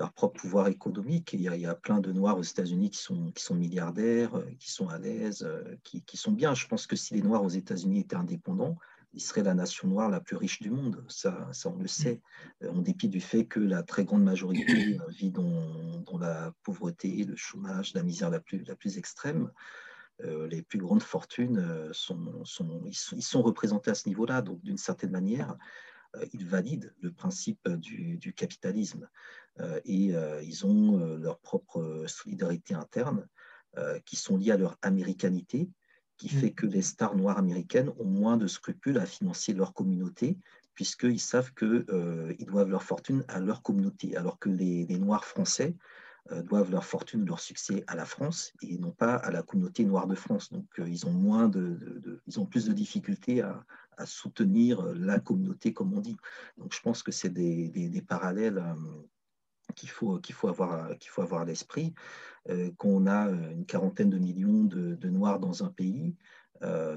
leur propre pouvoir économique. il, y a, il y a, plein de Noirs aux États-Unis qui sont, qui sont milliardaires, qui sont à l'aise, qui, qui, sont bien. Je pense que si les Noirs aux États-Unis étaient indépendants, il serait la nation noire la plus riche du monde. Ça, ça on le sait, euh, en dépit du fait que la très grande majorité euh, vit dans, dans la pauvreté, le chômage, la misère la plus, la plus extrême. Euh, les plus grandes fortunes sont, sont, ils sont, ils sont représentés à ce niveau-là. Donc, d'une certaine manière, ils valident le principe du, capitalisme et ils ont leur propre solidarité interne qui sont liées à leur américanité, qui mm. fait que les stars noires américaines ont moins de scrupules à financer leur communauté puisqu'ils savent qu'ils doivent leur fortune à leur communauté, alors que les Noirs français euh, doivent leur fortune, leur succès à la France et non pas à la communauté noire de France. Donc, euh, ils ont moins de, ils ont plus de difficultés à, soutenir la communauté, comme on dit. Donc, je pense que c'est des, parallèles euh, qu'il faut, avoir, à l'esprit. qu'on a une quarantaine de millions de, Noirs dans un pays,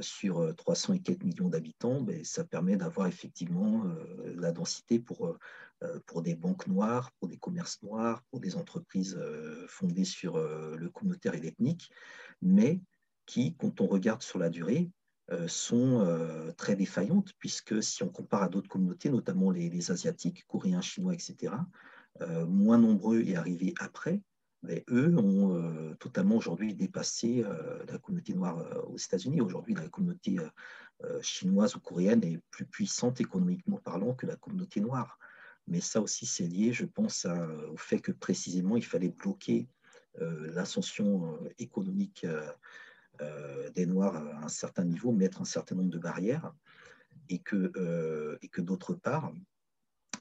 sur 300 et quelques millions d'habitants, ben, ça permet d'avoir effectivement la densité pour euh, des banques noires, pour des commerces noirs, pour des entreprises euh, fondées sur euh, le communautaire et l'ethnique, mais qui, quand on regarde sur la durée, sont très défaillantes, puisque si on compare à d'autres communautés, notamment les, Asiatiques, Coréens, Chinois, etc., moins nombreux et arrivés après, eux ont totalement aujourd'hui dépassé la communauté noire aux États-Unis. Aujourd'hui, la communauté chinoise ou coréenne est plus puissante économiquement parlant que la communauté noire. Mais ça aussi, c'est lié, je pense, au fait que précisément, il fallait bloquer euh, l'ascension euh, économique euh, des Noirs à un certain niveau, mettre un certain nombre de barrières, et que, et que d'autre part,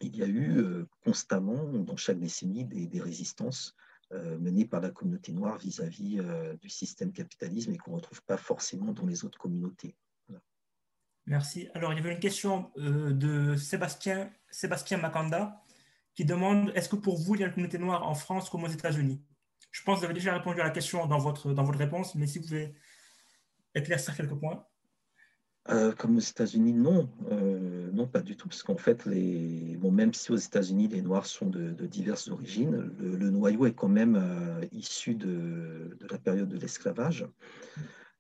il y a eu constamment, dans chaque décennie, des, résistances menées par la communauté noire vis-à-vis -vis, du système capitalisme et qu'on ne retrouve pas forcément dans les autres communautés. Merci. Alors, il y avait une question euh, de Sébastien, Sébastien Makanda qui demande est-ce que pour vous, il y a une communauté noire en France comme aux États-Unis? Je pense que vous avez déjà répondu à la question dans votre, dans votre réponse, mais si vous pouvez éclaircir quelques points. Euh, comme aux États-Unis, non, euh, non, pas du tout, parce qu'en fait, les... bon, même si aux États-Unis les Noirs sont de, diverses origines, le, noyau est quand même issu de, la période de l'esclavage.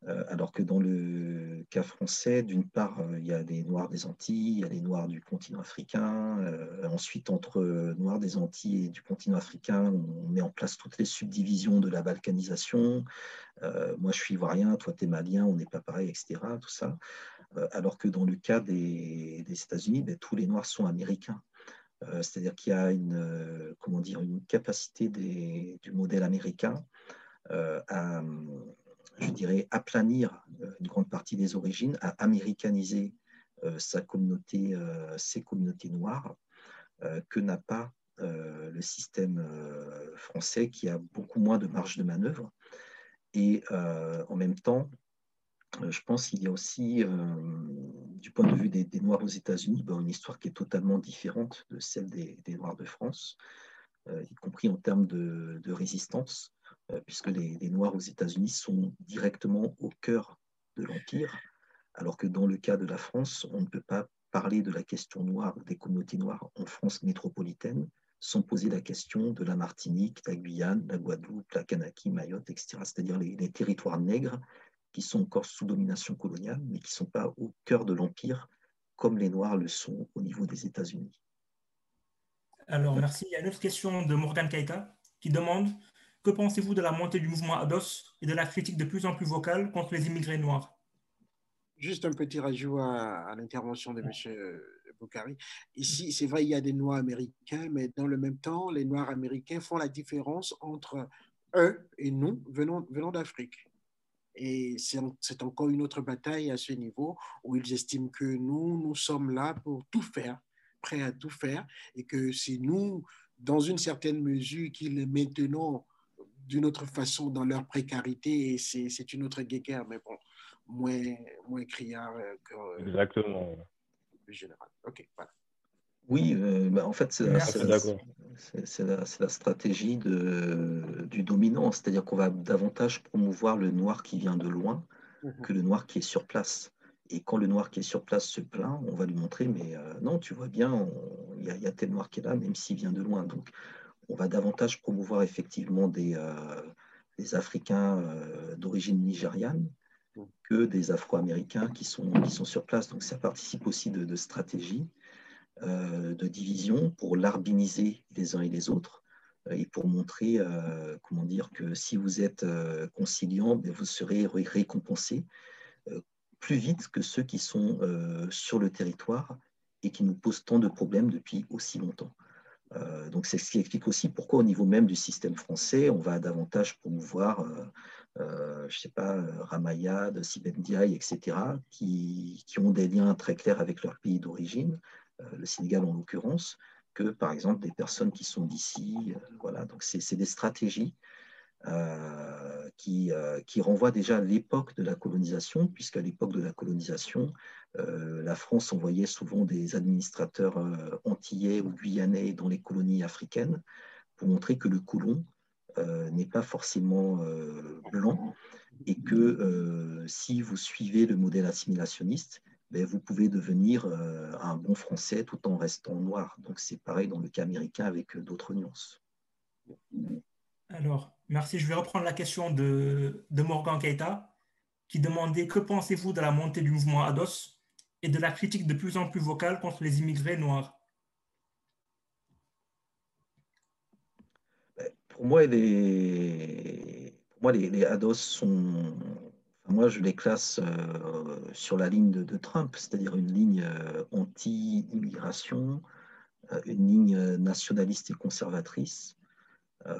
Euh, alors que dans le cas français, d'une part, euh, il y a des Noirs des Antilles, il y a les Noirs du continent africain. Euh, ensuite, entre Noirs des Antilles et du continent africain, on met en place toutes les subdivisions de la balkanisation. moi, je suis ivoirien, toi, tu es malien, on n'est pas pareil, etc. Tout ça. Alors que dans le cas des, États-Unis, ben, tous les Noirs sont américains. C'est-à-dire qu'il y a une, comment dire, une capacité du modèle américain à je dirais, aplanir euh, une grande partie des origines, à américaniser euh, sa communauté, euh, ses communautés noires, que n'a pas le système français qui a beaucoup moins de marge de manœuvre. Et en même temps, je pense qu'il y a aussi, du point de vue des, Noirs aux États-Unis, ben, une histoire qui est totalement différente de celle des, Noirs de France, y compris en termes de, résistance. Euh, puisque les, Noirs aux États-Unis sont directement au cœur de l'Empire, alors que dans le cas de la France, on ne peut pas parler de la question noire, des communautés noires en France métropolitaine, sans poser la question de la Martinique, la Guyane, la Guadeloupe, la Kanaki, Mayotte, etc., c'est-à-dire les, territoires nègres qui sont encore sous domination coloniale, mais qui ne sont pas au cœur de l'Empire, comme les Noirs le sont au niveau des États-Unis. Alors, merci. Il y a une autre question de Morgan Kaika qui demande que pensez-vous de la montée du mouvement ADOS et de la critique de plus en plus vocale contre les immigrés noirs? Juste un petit rajout à, l'intervention de M. Boukari. Ici, c'est vrai, il y a des Noirs américains, mais dans le même temps, les Noirs américains font la différence entre eux et nous venant, venant d'Afrique. Et c'est encore une autre bataille à ce niveau où ils estiment que nous, nous sommes là pour tout faire, prêts à tout faire, et que c'est nous, dans une certaine mesure, qui les maintenons d'une autre façon dans leur précarité et c'est une autre guéguerre, mais bon, moins, moins criard euh, que euh, Exactement. le général. OK, voilà. Oui, euh, bah, en fait, c'est la, la, la, stratégie de, du dominant, c'est-à-dire qu'on va davantage promouvoir le noir qui vient de loin mhm. que le noir qui est sur place. Et quand le noir qui est sur place se plaint, on va lui montrer, mais non, tu vois bien, il y, y, a tel noir qui est là, même s'il vient de loin. Donc, on va davantage promouvoir effectivement des, euh, Africains euh, d'origine nigériane que des Afro-Américains qui sont, qui sont sur place. Donc ça participe aussi de, de stratégies euh, de division pour larbiniser les uns et les autres et pour montrer comment dire que si vous êtes conciliant, ben, vous serez récompensé plus vite que ceux qui sont sur le territoire et qui nous pose tant de problèmes depuis aussi longtemps. Euh, donc c'est ce qui explique aussi pourquoi au niveau même du système français, on va davantage promouvoir, euh, euh, je sais pas, Ramayad, Sibendiaï, etc., qui, qui, ont des liens très clairs avec leur pays d'origine, le Sénégal en l'occurrence, que par exemple des personnes qui sont d'ici. voilà, donc c'est des stratégies euh, qui, euh, qui, renvoie déjà à l'époque de la colonisation, puisqu'à l'époque de la colonisation, euh, la France envoyait souvent des administrateurs antillais ou guyanais dans les colonies africaines pour montrer que le colon n'est pas forcément blanc et que si vous suivez le modèle assimilationniste, ben, vous pouvez devenir un bon français tout en restant noir. Donc c'est pareil dans le cas américain avec d'autres nuances. Alors, merci. Je vais reprendre la question de, Morgan Keita, qui demandait que pensez-vous de la montée du mouvement ADOS et de la critique de plus en plus vocale contre les immigrés noirs? Ben, Pour moi, les, moi, les, ADOS sont. Moi, je les classe euh, sur la ligne de, Trump, c'est-à-dire une ligne euh, anti-immigration, euh, une ligne nationaliste et conservatrice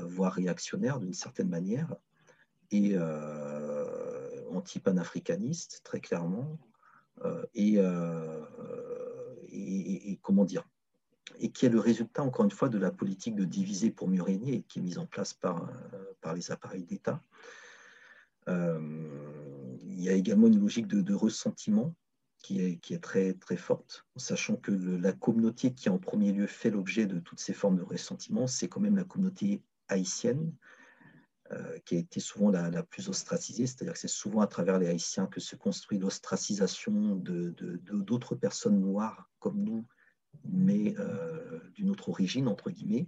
voire réactionnaire d'une certaine manière, et anti-panafricaniste, très clairement, et, et, comment dire, et qui est le résultat, encore une fois, de la politique de diviser pour mieux régner, qui est mise en place par, par les appareils d'État. Il y a également une logique de, ressentiment qui est, très, forte, en sachant que la communauté qui en premier lieu fait l'objet de toutes ces formes de ressentiment, c'est quand même la communauté haïtienne, euh, qui a été souvent la, plus ostracisée, c'est-à-dire que c'est souvent à travers les Haïtiens que se construit l'ostracisation d'autres personnes noires comme nous, mais euh, d'une autre origine, entre guillemets,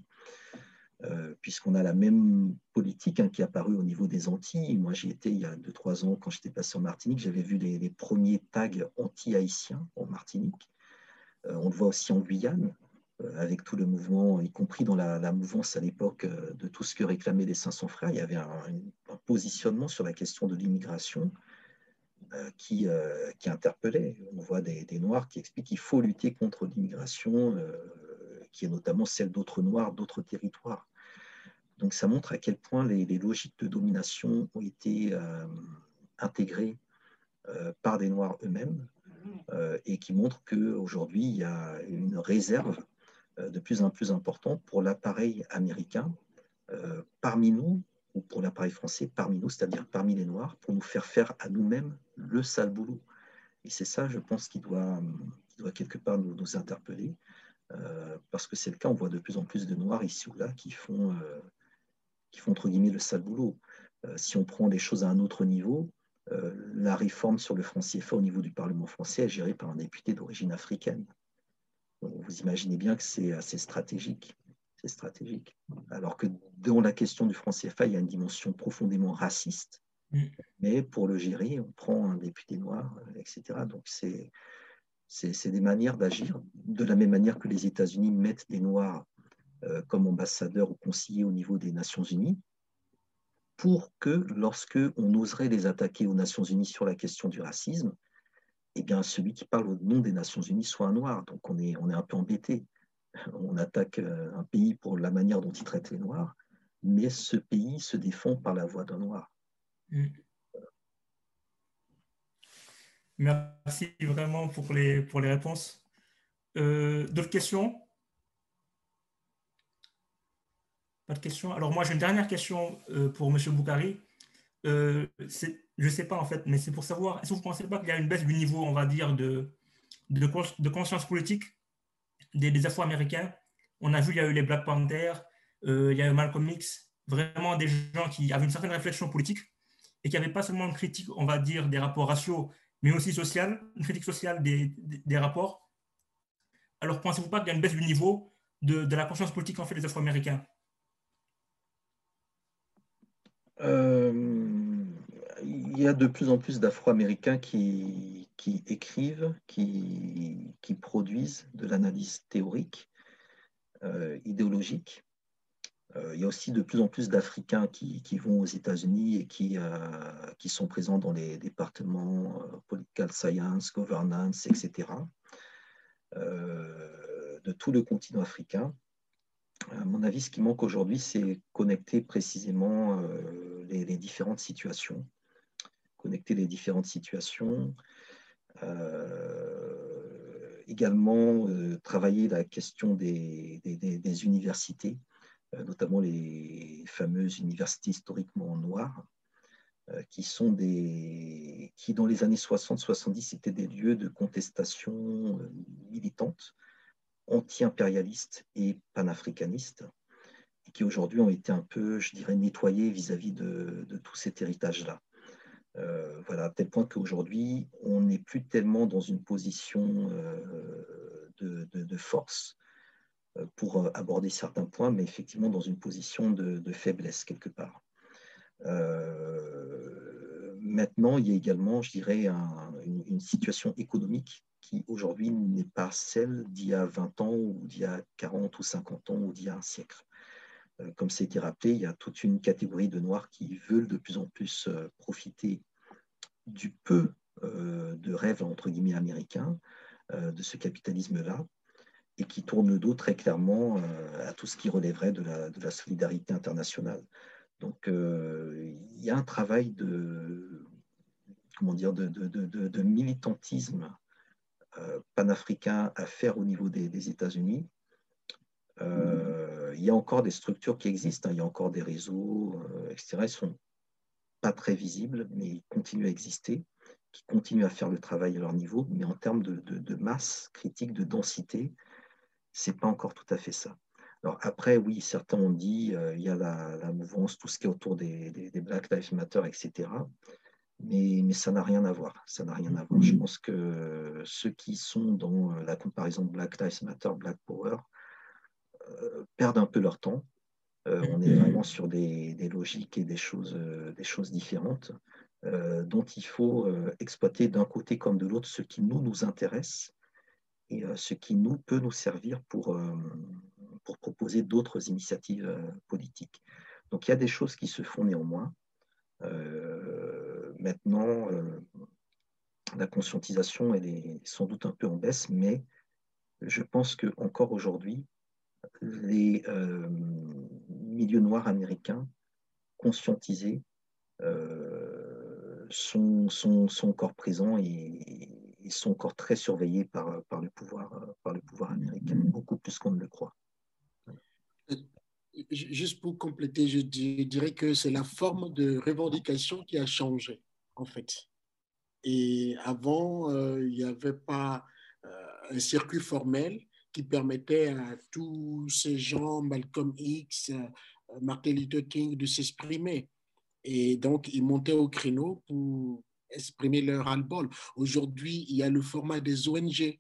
euh, puisqu'on a la même politique hein, qui est apparue au niveau des Antilles. Moi, j'y étais il y a 2-3 ans quand j'étais passé en Martinique, j'avais vu les, premiers tags anti-haïtiens en Martinique. on le voit aussi en Guyane, euh, avec tout le mouvement, y compris dans la, mouvance à l'époque euh, de tout ce que réclamaient les 500 frères, il y avait un, positionnement sur la question de l'immigration euh, qui, qui, interpellait. On voit des, Noirs qui expliquent qu'il faut lutter contre l'immigration, qui est notamment celle d'autres Noirs, d'autres territoires. Donc ça montre à quel point les, logiques de domination ont été intégrées par des Noirs eux-mêmes et qui montrent qu'aujourd'hui, il y a une réserve euh, de plus en plus important pour l'appareil américain euh, parmi nous, ou pour l'appareil français parmi nous, c'est-à-dire parmi les Noirs, pour nous faire faire à nous-mêmes le sale boulot. Et c'est ça, je pense, qui doit, doit quelque part nous, nous interpeller, euh, parce que c'est le cas, on voit de plus en plus de Noirs ici ou là qui font, qui font entre guillemets, le sale boulot. si on prend les choses à un autre niveau, la réforme sur le franc CFA au niveau du Parlement français est gérée par un député d'origine africaine vous imaginez bien que c'est assez stratégique. C'est stratégique. Alors que dans la question du franc CFA, il y a une dimension profondément raciste. Mm. Mais pour le gérer, on prend un député noir, euh, etc. Donc c'est c'est des manières d'agir, de la même manière que les États-Unis mettent des Noirs euh, comme ambassadeurs ou conseillers au niveau des Nations Unies, pour que lorsque on oserait les attaquer aux Nations Unies sur la question du racisme, eh bien, celui qui parle au nom des Nations Unies soit un noir. Donc, on est, on est un peu embêté. On attaque euh, un pays pour la manière dont il traite les noirs, mais ce pays se défend par la voix d'un noir. Merci vraiment pour les, pour les réponses. Euh, d'autres questions? Pas de questions Alors, moi, j'ai une dernière question euh, pour M. Boukari. c'est je ne sais pas en fait, mais c'est pour savoir, est-ce que vous ne pensez pas qu'il y a une baisse du niveau, on va dire, de, de, conscience politique des, Afro-Américains? On a vu, il y a eu les Black Panthers, euh, il y a eu Malcolm X, vraiment des gens qui avaient une certaine réflexion politique et qui n'avaient pas seulement une critique, on va dire, des rapports raciaux, mais aussi sociale, une critique sociale des, rapports. Alors, pensez-vous pas qu'il y a une baisse du niveau de, de la conscience politique en fait des Afro-Américains? Euh il y a de plus en plus d'Afro-Américains qui, écrivent, qui, produisent de l'analyse théorique, euh, idéologique. Euh, il y a aussi de plus en plus d'Africains qui, vont aux États-Unis et qui, euh, qui, sont présents dans les départements political science, governance, etc. de tout le continent africain. À mon avis, ce qui manque aujourd'hui, c'est connecter précisément les, différentes situations. Connecter les différentes situations. également, travailler la question des, universités euh, notamment les fameuses universités historiquement noires, euh, qui sont des, qui dans les années 60-70 étaient des lieux de contestation euh, militante, anti-impérialiste et panafricaniste, et qui aujourd'hui ont été un peu, je dirais, nettoyés vis-à-vis de, tout cet héritage-là. voilà, à tel point qu'aujourd'hui, on n'est plus tellement dans une position de, de, force, euh, pour euh, aborder certains points, mais effectivement dans une position de, faiblesse quelque part. Euh, maintenant, il y a également, je dirais, une, situation économique qui aujourd'hui n'est pas celle d'il y a 20 ans ou d'il y a 40 ou 50 ans ou d'il y a un siècle. comme a été rappelé, il y a toute une catégorie de Noirs qui veulent de plus en plus profiter du peu de rêve, entre guillemets, américain, de ce capitalisme-là, et qui tourne le dos très clairement euh, à tout ce qui relèverait de la, solidarité internationale. Donc, euh, il y a un travail de, comment dire, de, militantisme euh, panafricain à faire au niveau des, États-Unis. il y a encore des structures qui existent, hein. il y a encore des réseaux, etc. Ils ne sont pas très visibles, mais ils continuent à exister, qui continuent à faire le travail à leur niveau, mais en termes de, masse critique, de densité, c'est pas encore tout à fait ça. Alors après, oui, certains ont dit euh, il y a la, mouvance, tout ce qui est autour des, Black Lives Matter, etc. Mais, mais ça n'a rien à voir. Ça n'a rien à voir. Je pense que ceux qui sont dans euh, la comparaison Black Lives Matter, Black Power, euh, perdent un peu leur temps. on est vraiment sur des, logiques et des choses, des choses différentes dont il faut exploiter d'un côté comme de l'autre ce qui nous, nous intéresse et euh, ce qui nous peut nous servir pour, euh, pour proposer d'autres initiatives euh, politiques. Donc il y a des choses qui se font néanmoins. maintenant, la conscientisation, elle est sans doute un peu en baisse, mais je pense qu'encore aujourd'hui, les milieux noirs américains conscientisés sont, sont, sont, encore présents et, ils sont encore très surveillés par, par, le, pouvoir, par le pouvoir américain, beaucoup plus qu'on ne le croit. Euh, juste pour compléter, je dirais que c'est la forme de revendication qui a changé, en fait. Et avant, euh, il n'y avait pas euh, un circuit formel qui permettait à tous ces gens, Malcolm X, Martin Luther King, de s'exprimer. Et donc, ils montaient au créneau pour exprimer leur ras-le-bol. Aujourd'hui, il y a le format des ONG,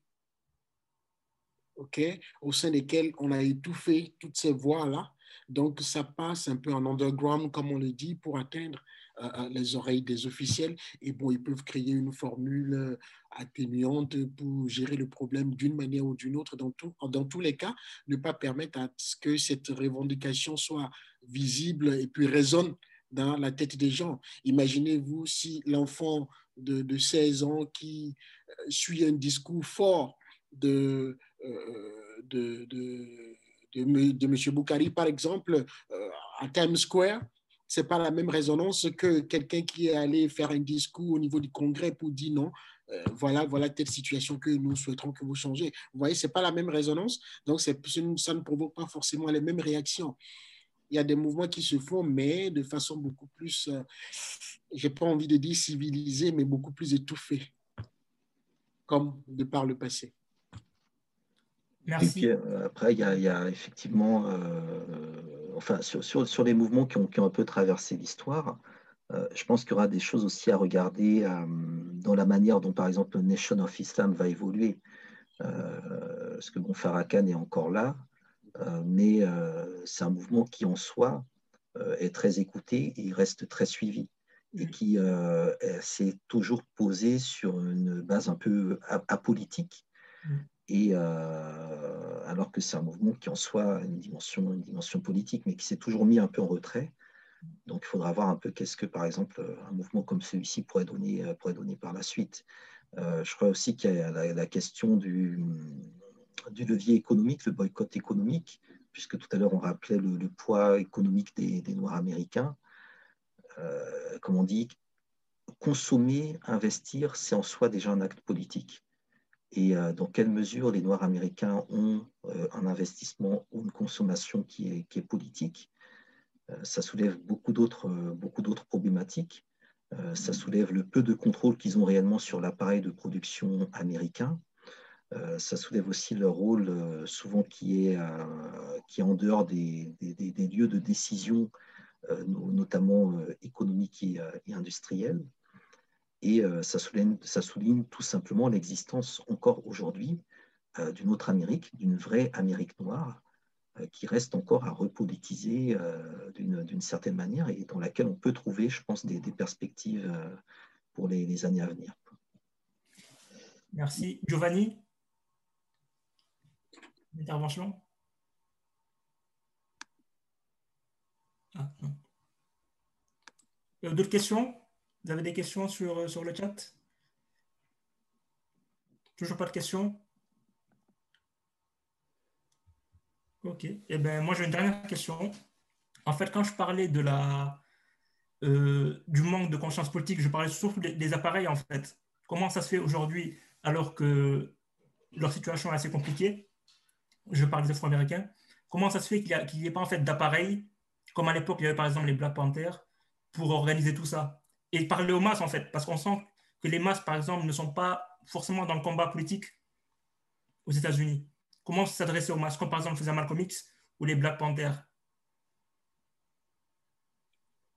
ok, au sein desquels on a étouffé toutes ces voix-là. Donc, ça passe un peu en underground, comme on le dit, pour atteindre euh, euh, les oreilles des officiels. Et bon, ils peuvent créer une formule euh, atténuante pour gérer le problème d'une manière ou d'une autre. Dans, dans tous les cas, ne pas permettre à ce que cette revendication soit visible et puis résonne dans la tête des gens. Imaginez-vous si l'enfant de, de, 16 ans qui euh, suit un discours fort de, euh, de, de, de, M. Boukari, par exemple, euh, à Times Square, ce n'est pas la même résonance que quelqu'un qui est allé faire un discours au niveau du Congrès pour dire non, voilà, voilà telle situation que nous souhaiterons que vous changez. Vous voyez, ce n'est pas la même résonance, donc ça ne provoque pas forcément les mêmes réactions il y a des mouvements qui se font, mais de façon beaucoup plus, euh, j'ai pas envie de dire civilisée, mais beaucoup plus étouffée, comme de par le passé. Merci. Euh, après, il y, a, il y a effectivement, euh, enfin, sur, sur, sur, les mouvements qui ont, qui ont un peu traversé l'histoire, je pense qu'il y aura des choses aussi à regarder dans la manière dont, par exemple, le Nation of Islam va évoluer. parce que bon, Farrakhan est encore là, euh, mais euh, c'est un mouvement qui en soi euh, est très écouté et reste très suivi et qui s'est toujours posé sur une base un peu apolitique. Et alors que c'est un mouvement qui en soi a une dimension, une dimension politique, mais qui s'est toujours mis un peu en retrait. Donc il faudra voir un peu qu'est-ce que, par exemple, un mouvement comme celui-ci pourrait donner, pourrait donner par la suite. je crois aussi qu'il y a la, question du, du levier économique, le boycott économique, puisque tout à l'heure on rappelait le, poids économique des, Noirs américains. comme on dit, consommer, investir, c'est en soi déjà un acte politique. Et dans quelle mesure les Noirs américains ont un investissement ou une consommation qui est, qui est politique Ça soulève beaucoup d'autres problématiques. Ça soulève le peu de contrôle qu'ils ont réellement sur l'appareil de production américain. Euh, ça soulève aussi leur rôle euh, souvent qui est, euh, qui est en dehors des, des, lieux de décision, notamment économiques et, industriels. Et ça souligne, ça, souligne, tout simplement l'existence encore aujourd'hui d'une autre Amérique, d'une vraie Amérique noire, qui reste encore à repolitiser d'une certaine manière et dans laquelle on peut trouver, je pense, des, perspectives pour les années à venir. Merci. Giovanni? Intervention ah, D'autres questions? Vous avez des questions sur, euh, sur le chat? Toujours pas de questions? Ok. Eh bien, moi, j'ai une dernière question. En fait, quand je parlais de la, euh, du manque de conscience politique, je parlais surtout des, appareils, en fait. Comment ça se fait aujourd'hui, alors que leur situation est assez compliquée? Je parle des Afro-Américains, comment ça se fait qu'il n'y ait pas en fait d'appareil, comme à l'époque il y avait par exemple les Black Panthers, pour organiser tout ça Et parler aux masses en fait, parce qu'on sent que les masses par exemple ne sont pas forcément dans le combat politique aux États-Unis. Comment s'adresser aux masses, comme par exemple faisait Malcolm X ou les Black Panthers?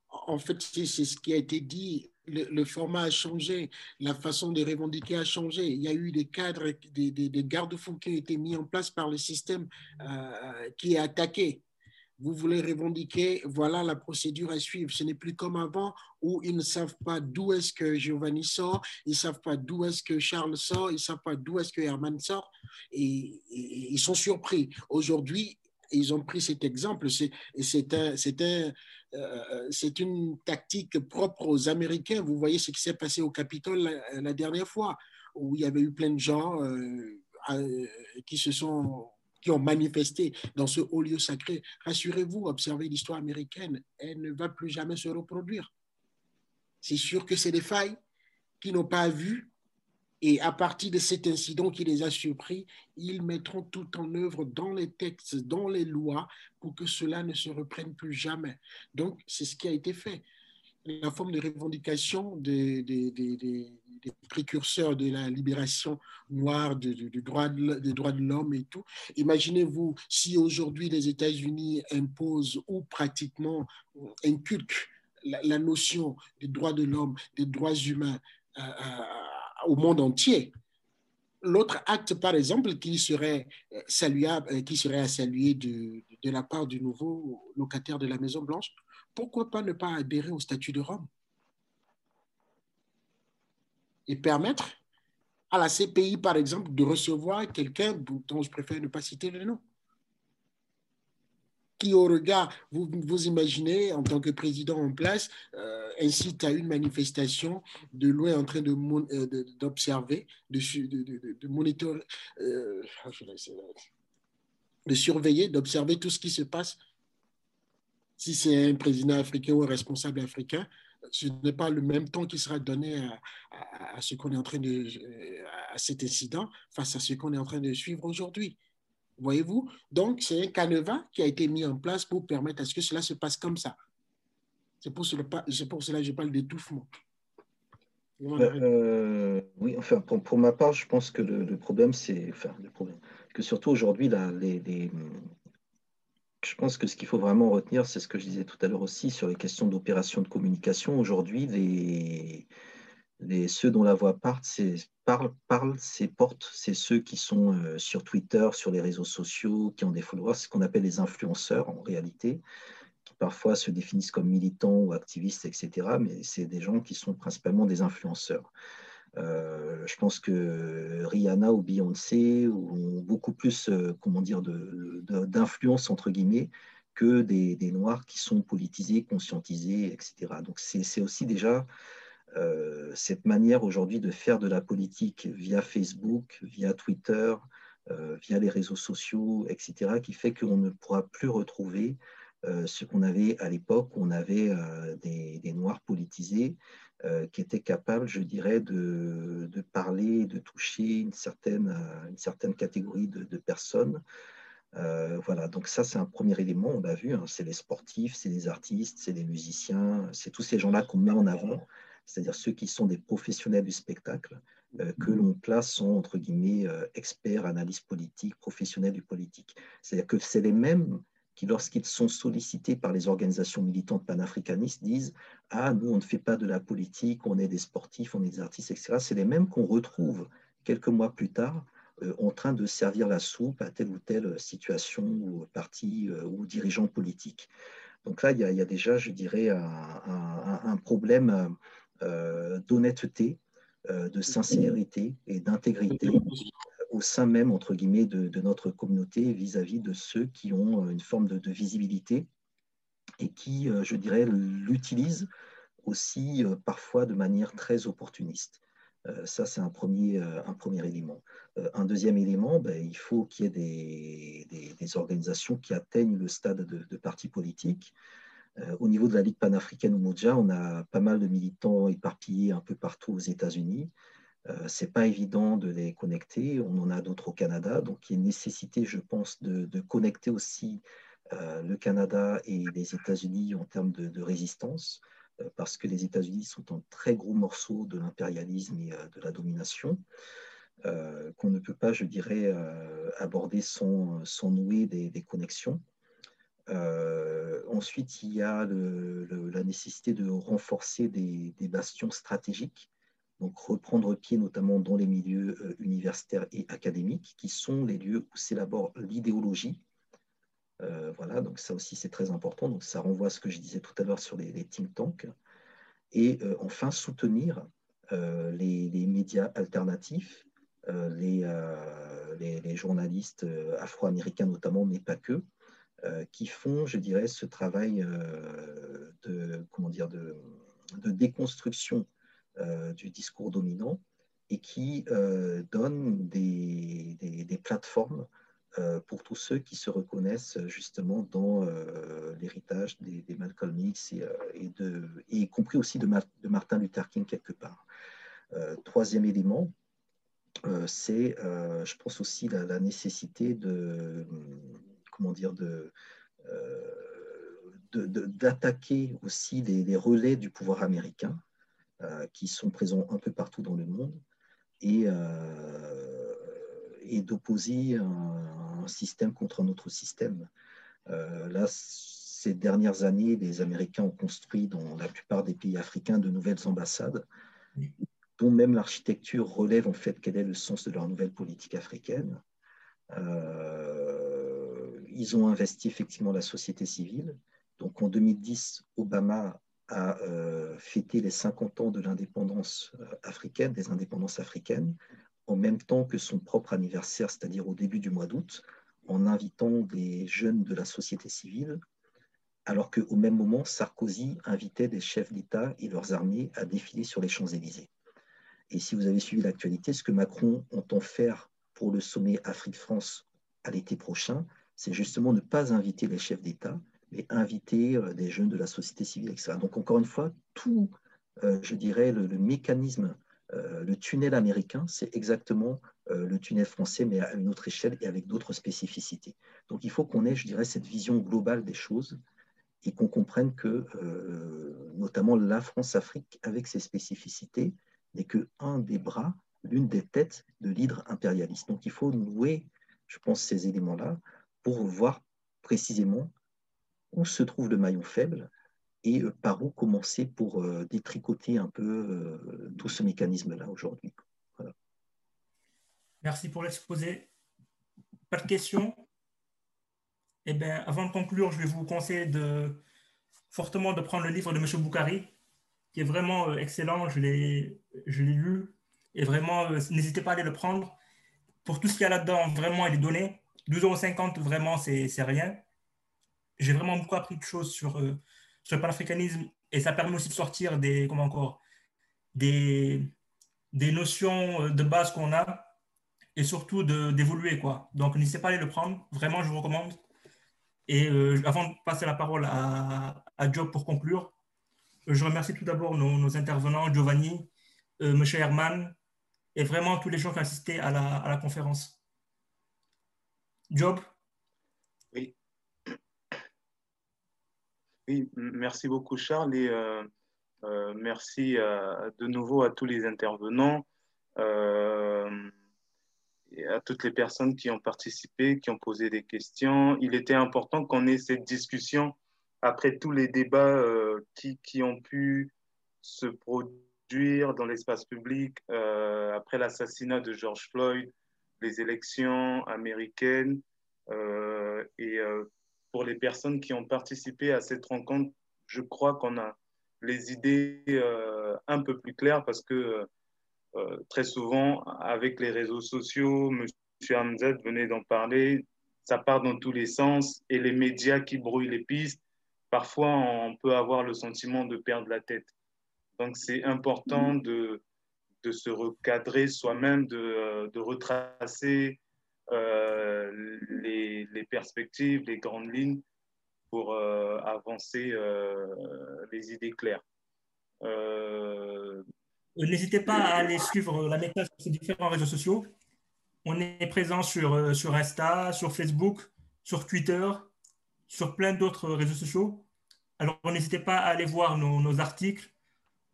En fait, c'est ce qui a été dit le, format a changé, la façon de revendiquer a changé. Il y a eu des cadres, des, des, garde-fous qui ont été mis en place par le système euh, qui est attaqué. Vous voulez revendiquer, voilà la procédure à suivre. Ce n'est plus comme avant où ils ne savent pas d'où est-ce que Giovanni sort, ils ne savent pas d'où est-ce que Charles sort, ils ne savent pas d'où est-ce que Herman sort, et, ils sont surpris. Aujourd'hui, ils ont pris cet exemple. C'est un, un, c'est une tactique propre aux Américains. Vous voyez ce qui s'est passé au Capitole la, dernière fois, où il y avait eu plein de gens euh, euh, qui se sont qui ont manifesté dans ce haut lieu sacré. Rassurez-vous, observez l'histoire américaine, elle ne va plus jamais se reproduire. C'est sûr que c'est des failles qui n'ont pas vu et à partir de cet incident qui les a surpris, ils mettront tout en œuvre dans les textes, dans les lois, pour que cela ne se reprenne plus jamais. Donc, c'est ce qui a été fait. La forme de revendication des, précurseurs de la libération noire, du, droit des droits de l'homme et tout. Imaginez-vous si aujourd'hui les États-Unis imposent ou pratiquement inculquent la, notion des droits de l'homme, des droits humains. Euh, euh, monde entier. L'autre acte, par exemple, qui serait, euh, saluable, euh, qui serait à saluer de, de la part du nouveau locataire de la Maison Blanche, pourquoi pas ne pas adhérer au statut de Rome et permettre à la CPI, par exemple, de recevoir quelqu'un dont je préfère ne pas citer le nom, qui au regard, vous, vous imaginez en tant que président en place, euh, incite à une manifestation de loin en train euh, d'observer, de, de, de, euh, de surveiller, d'observer tout ce qui se passe. Si c'est un président africain ou un responsable africain, ce n'est pas le même temps qui sera donné à, à ce qu'on est en train de, à cet incident face à ce qu'on est en train de suivre aujourd'hui. Voyez-vous? Donc, c'est un canevas qui a été mis en place pour permettre à ce que cela se passe comme ça. C'est pour, cela, pour que je parle d'étouffement. Euh, oui, enfin, pour, ma part, je pense que le, problème, c'est. Enfin, le problème. Que surtout aujourd'hui, les, les, je pense que ce qu'il faut vraiment retenir, c'est ce que je disais tout à l'heure aussi sur les questions d'opération de communication. Aujourd'hui, les les, ceux dont la voix parle, c'est parle, porte, c'est ceux qui sont euh, sur Twitter, sur les réseaux sociaux, qui ont des followers, ce qu'on appelle les influenceurs en réalité, qui parfois se définissent comme militants ou activistes, etc. Mais c'est des gens qui sont principalement des influenceurs. Euh, je pense que Rihanna ou Beyoncé ont beaucoup plus, euh, comment dire, d'influence entre guillemets que des, noirs qui sont politisés, conscientisés, etc. Donc c'est aussi déjà euh, cette manière aujourd'hui de faire de la politique via Facebook, via Twitter, via les réseaux sociaux, etc., qui fait qu'on ne pourra plus retrouver ce qu'on avait à l'époque, où on avait des, Noirs politisés qui étaient capables, je dirais, de, parler, de toucher une certaine, une certaine catégorie de, personnes. voilà, donc ça c'est un premier élément, on l'a vu, hein, c'est les sportifs, c'est les artistes, c'est les musiciens, c'est tous ces gens-là qu'on met en avant c'est-à-dire ceux qui sont des professionnels du spectacle, euh, que l'on place en, entre guillemets, euh, experts, analystes politiques, professionnels du politique. C'est-à-dire que c'est les mêmes qui, lorsqu'ils sont sollicités par les organisations militantes panafricanistes, disent Ah, nous, on ne fait pas de la politique, on est des sportifs, on est des artistes, etc. C'est les mêmes qu'on retrouve quelques mois plus tard euh, en train de servir la soupe à telle ou telle situation ou parti ou dirigeant politique. Donc là, il y a, déjà, je dirais, un, un problème euh, d'honnêteté, euh, de sincérité et d'intégrité au sein même, entre guillemets, de, notre communauté vis-à-vis de ceux qui ont euh, une forme de, visibilité et qui, je dirais, l'utilisent aussi parfois de manière très opportuniste. ça, c'est un premier, un premier élément. un deuxième élément, ben, il faut qu'il y ait des, organisations qui atteignent le stade de, de partis politiques, euh, au niveau de la Ligue panafricaine ou Moudja, on a pas mal de militants éparpillés un peu partout aux États-Unis. Euh, Ce n'est pas évident de les connecter. On en a d'autres au Canada. Donc, il y a une nécessité, je pense, de, connecter aussi euh, le Canada et les États-Unis en termes de, résistance, parce que les États-Unis sont un très gros morceau de l'impérialisme et de la domination. qu'on ne peut pas, je dirais, aborder sans, nouer des connexions. Euh, ensuite, il y a la nécessité de renforcer des, bastions stratégiques, donc reprendre pied notamment dans les milieux euh, universitaires et académiques, qui sont les lieux où s'élabore l'idéologie. Euh, voilà, donc ça aussi c'est très important. Donc ça renvoie à ce que je disais tout à l'heure sur les, think tanks. Et enfin, soutenir les, médias alternatifs, les, les, journalistes afro-américains notamment, mais pas que, qui font, je dirais, ce travail euh, de, comment dire, de, déconstruction euh, du discours dominant et qui donnent des, plateformes pour tous ceux qui se reconnaissent justement dans l'héritage des, Malcolm X et, de, y compris aussi de, Martin Luther King quelque part. troisième élément, c'est, je pense aussi, la nécessité de, comment dire, euh, de, d'attaquer aussi les, relais du pouvoir américain euh, qui sont présents un peu partout dans le monde et, euh, et d'opposer un, système contre un autre système. là, ces dernières années, les Américains ont construit dans la plupart des pays africains de nouvelles ambassades, dont même l'architecture relève en fait quel est le sens de leur nouvelle politique africaine ils ont investi effectivement la société civile. Donc en 2010, Obama a euh, fêté les 50 ans de l'indépendance euh, africaine, des indépendances africaines, en même temps que son propre anniversaire, c'est-à-dire au début du mois d'août, en invitant des jeunes de la société civile, alors qu'au même moment, Sarkozy invitait des chefs d'État et leurs armées à défiler sur les Champs-Élysées. Et si vous avez suivi l'actualité, ce que Macron entend faire pour le sommet Afrique-France à l'été prochain, c'est justement ne pas inviter les chefs d'État, mais inviter euh, des jeunes de la société civile, etc. Donc, encore une fois, tout, euh, je dirais, le, mécanisme, euh, le tunnel américain, c'est exactement le tunnel français, mais à une autre échelle et avec d'autres spécificités. Donc, il faut qu'on ait, je dirais, cette vision globale des choses et qu'on comprenne que, notamment la France-Afrique, avec ses spécificités, n'est qu'un des bras, l'une des têtes de l'hydre impérialiste. Donc, il faut nouer, je pense, ces éléments-là pour voir précisément où se trouve le maillon faible et euh, par où commencer pour euh, détricoter un peu euh, tout ce mécanisme-là aujourd'hui. Merci pour l'exposé. Pas de questions? Eh bien, avant de conclure, je vais vous conseiller fortement de prendre le livre de M. Boukari, qui est vraiment excellent. Je l'ai lu. Et vraiment, n'hésitez pas à aller le prendre. Pour tout ce qu'il y a là-dedans, vraiment, il est donné. 12,50 euros, vraiment, c'est rien. J'ai vraiment beaucoup appris de choses sur, euh, sur le panafricanisme et ça permet aussi de sortir des, comment encore, des, des notions euh, de base qu'on a et surtout d'évoluer. Donc, n'hésitez pas à aller le prendre. Vraiment, je vous recommande. Et euh, avant de passer la parole à, à Job pour conclure, je remercie tout d'abord nos, intervenants, Giovanni, euh, M. Herman, et vraiment tous les gens qui ont assisté à la, à la conférence. Job Oui. Oui, merci beaucoup Charles et euh, euh, merci de nouveau à tous les intervenants et à toutes les personnes qui ont participé, qui ont posé des questions. Il était important qu'on ait cette discussion après tous les débats euh, qui, qui, ont pu se produire dans l'espace public euh, après l'assassinat de George Floyd, les élections américaines. Euh, et pour les personnes qui ont participé à cette rencontre, je crois qu'on a les idées un peu plus claires parce que très souvent, avec les réseaux sociaux, M. Hamzat venait d'en parler, ça part dans tous les sens et les médias qui brouillent les pistes parfois on peut avoir le sentiment de perdre la tête. Donc c'est important mm. de, de, se recadrer soi-même, de, euh, retracer euh, les, perspectives, les grandes lignes pour euh, avancer les idées claires. N'hésitez pas à aller suivre la méthode sur ces différents réseaux sociaux. On est présent sur, sur Insta, sur Facebook, sur Twitter, sur plein d'autres réseaux sociaux. Alors, n'hésitez pas à aller voir nos, articles.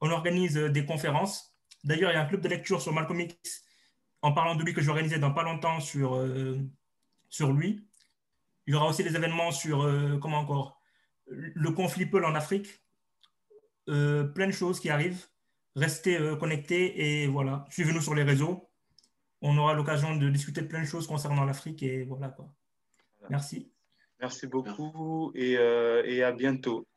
On organise des conférences. D'ailleurs, il y a un club de lecture sur Malcolm X, en parlant de lui, que je vais organiser dans pas longtemps sur, euh, sur lui. Il y aura aussi des événements sur, euh, comment encore, le conflit Peul en Afrique. plein de choses qui arrivent. Restez connectés et voilà, suivez-nous sur les réseaux. On aura l'occasion de discuter de plein de choses concernant l'Afrique et voilà quoi. Merci. Merci beaucoup et, et à bientôt.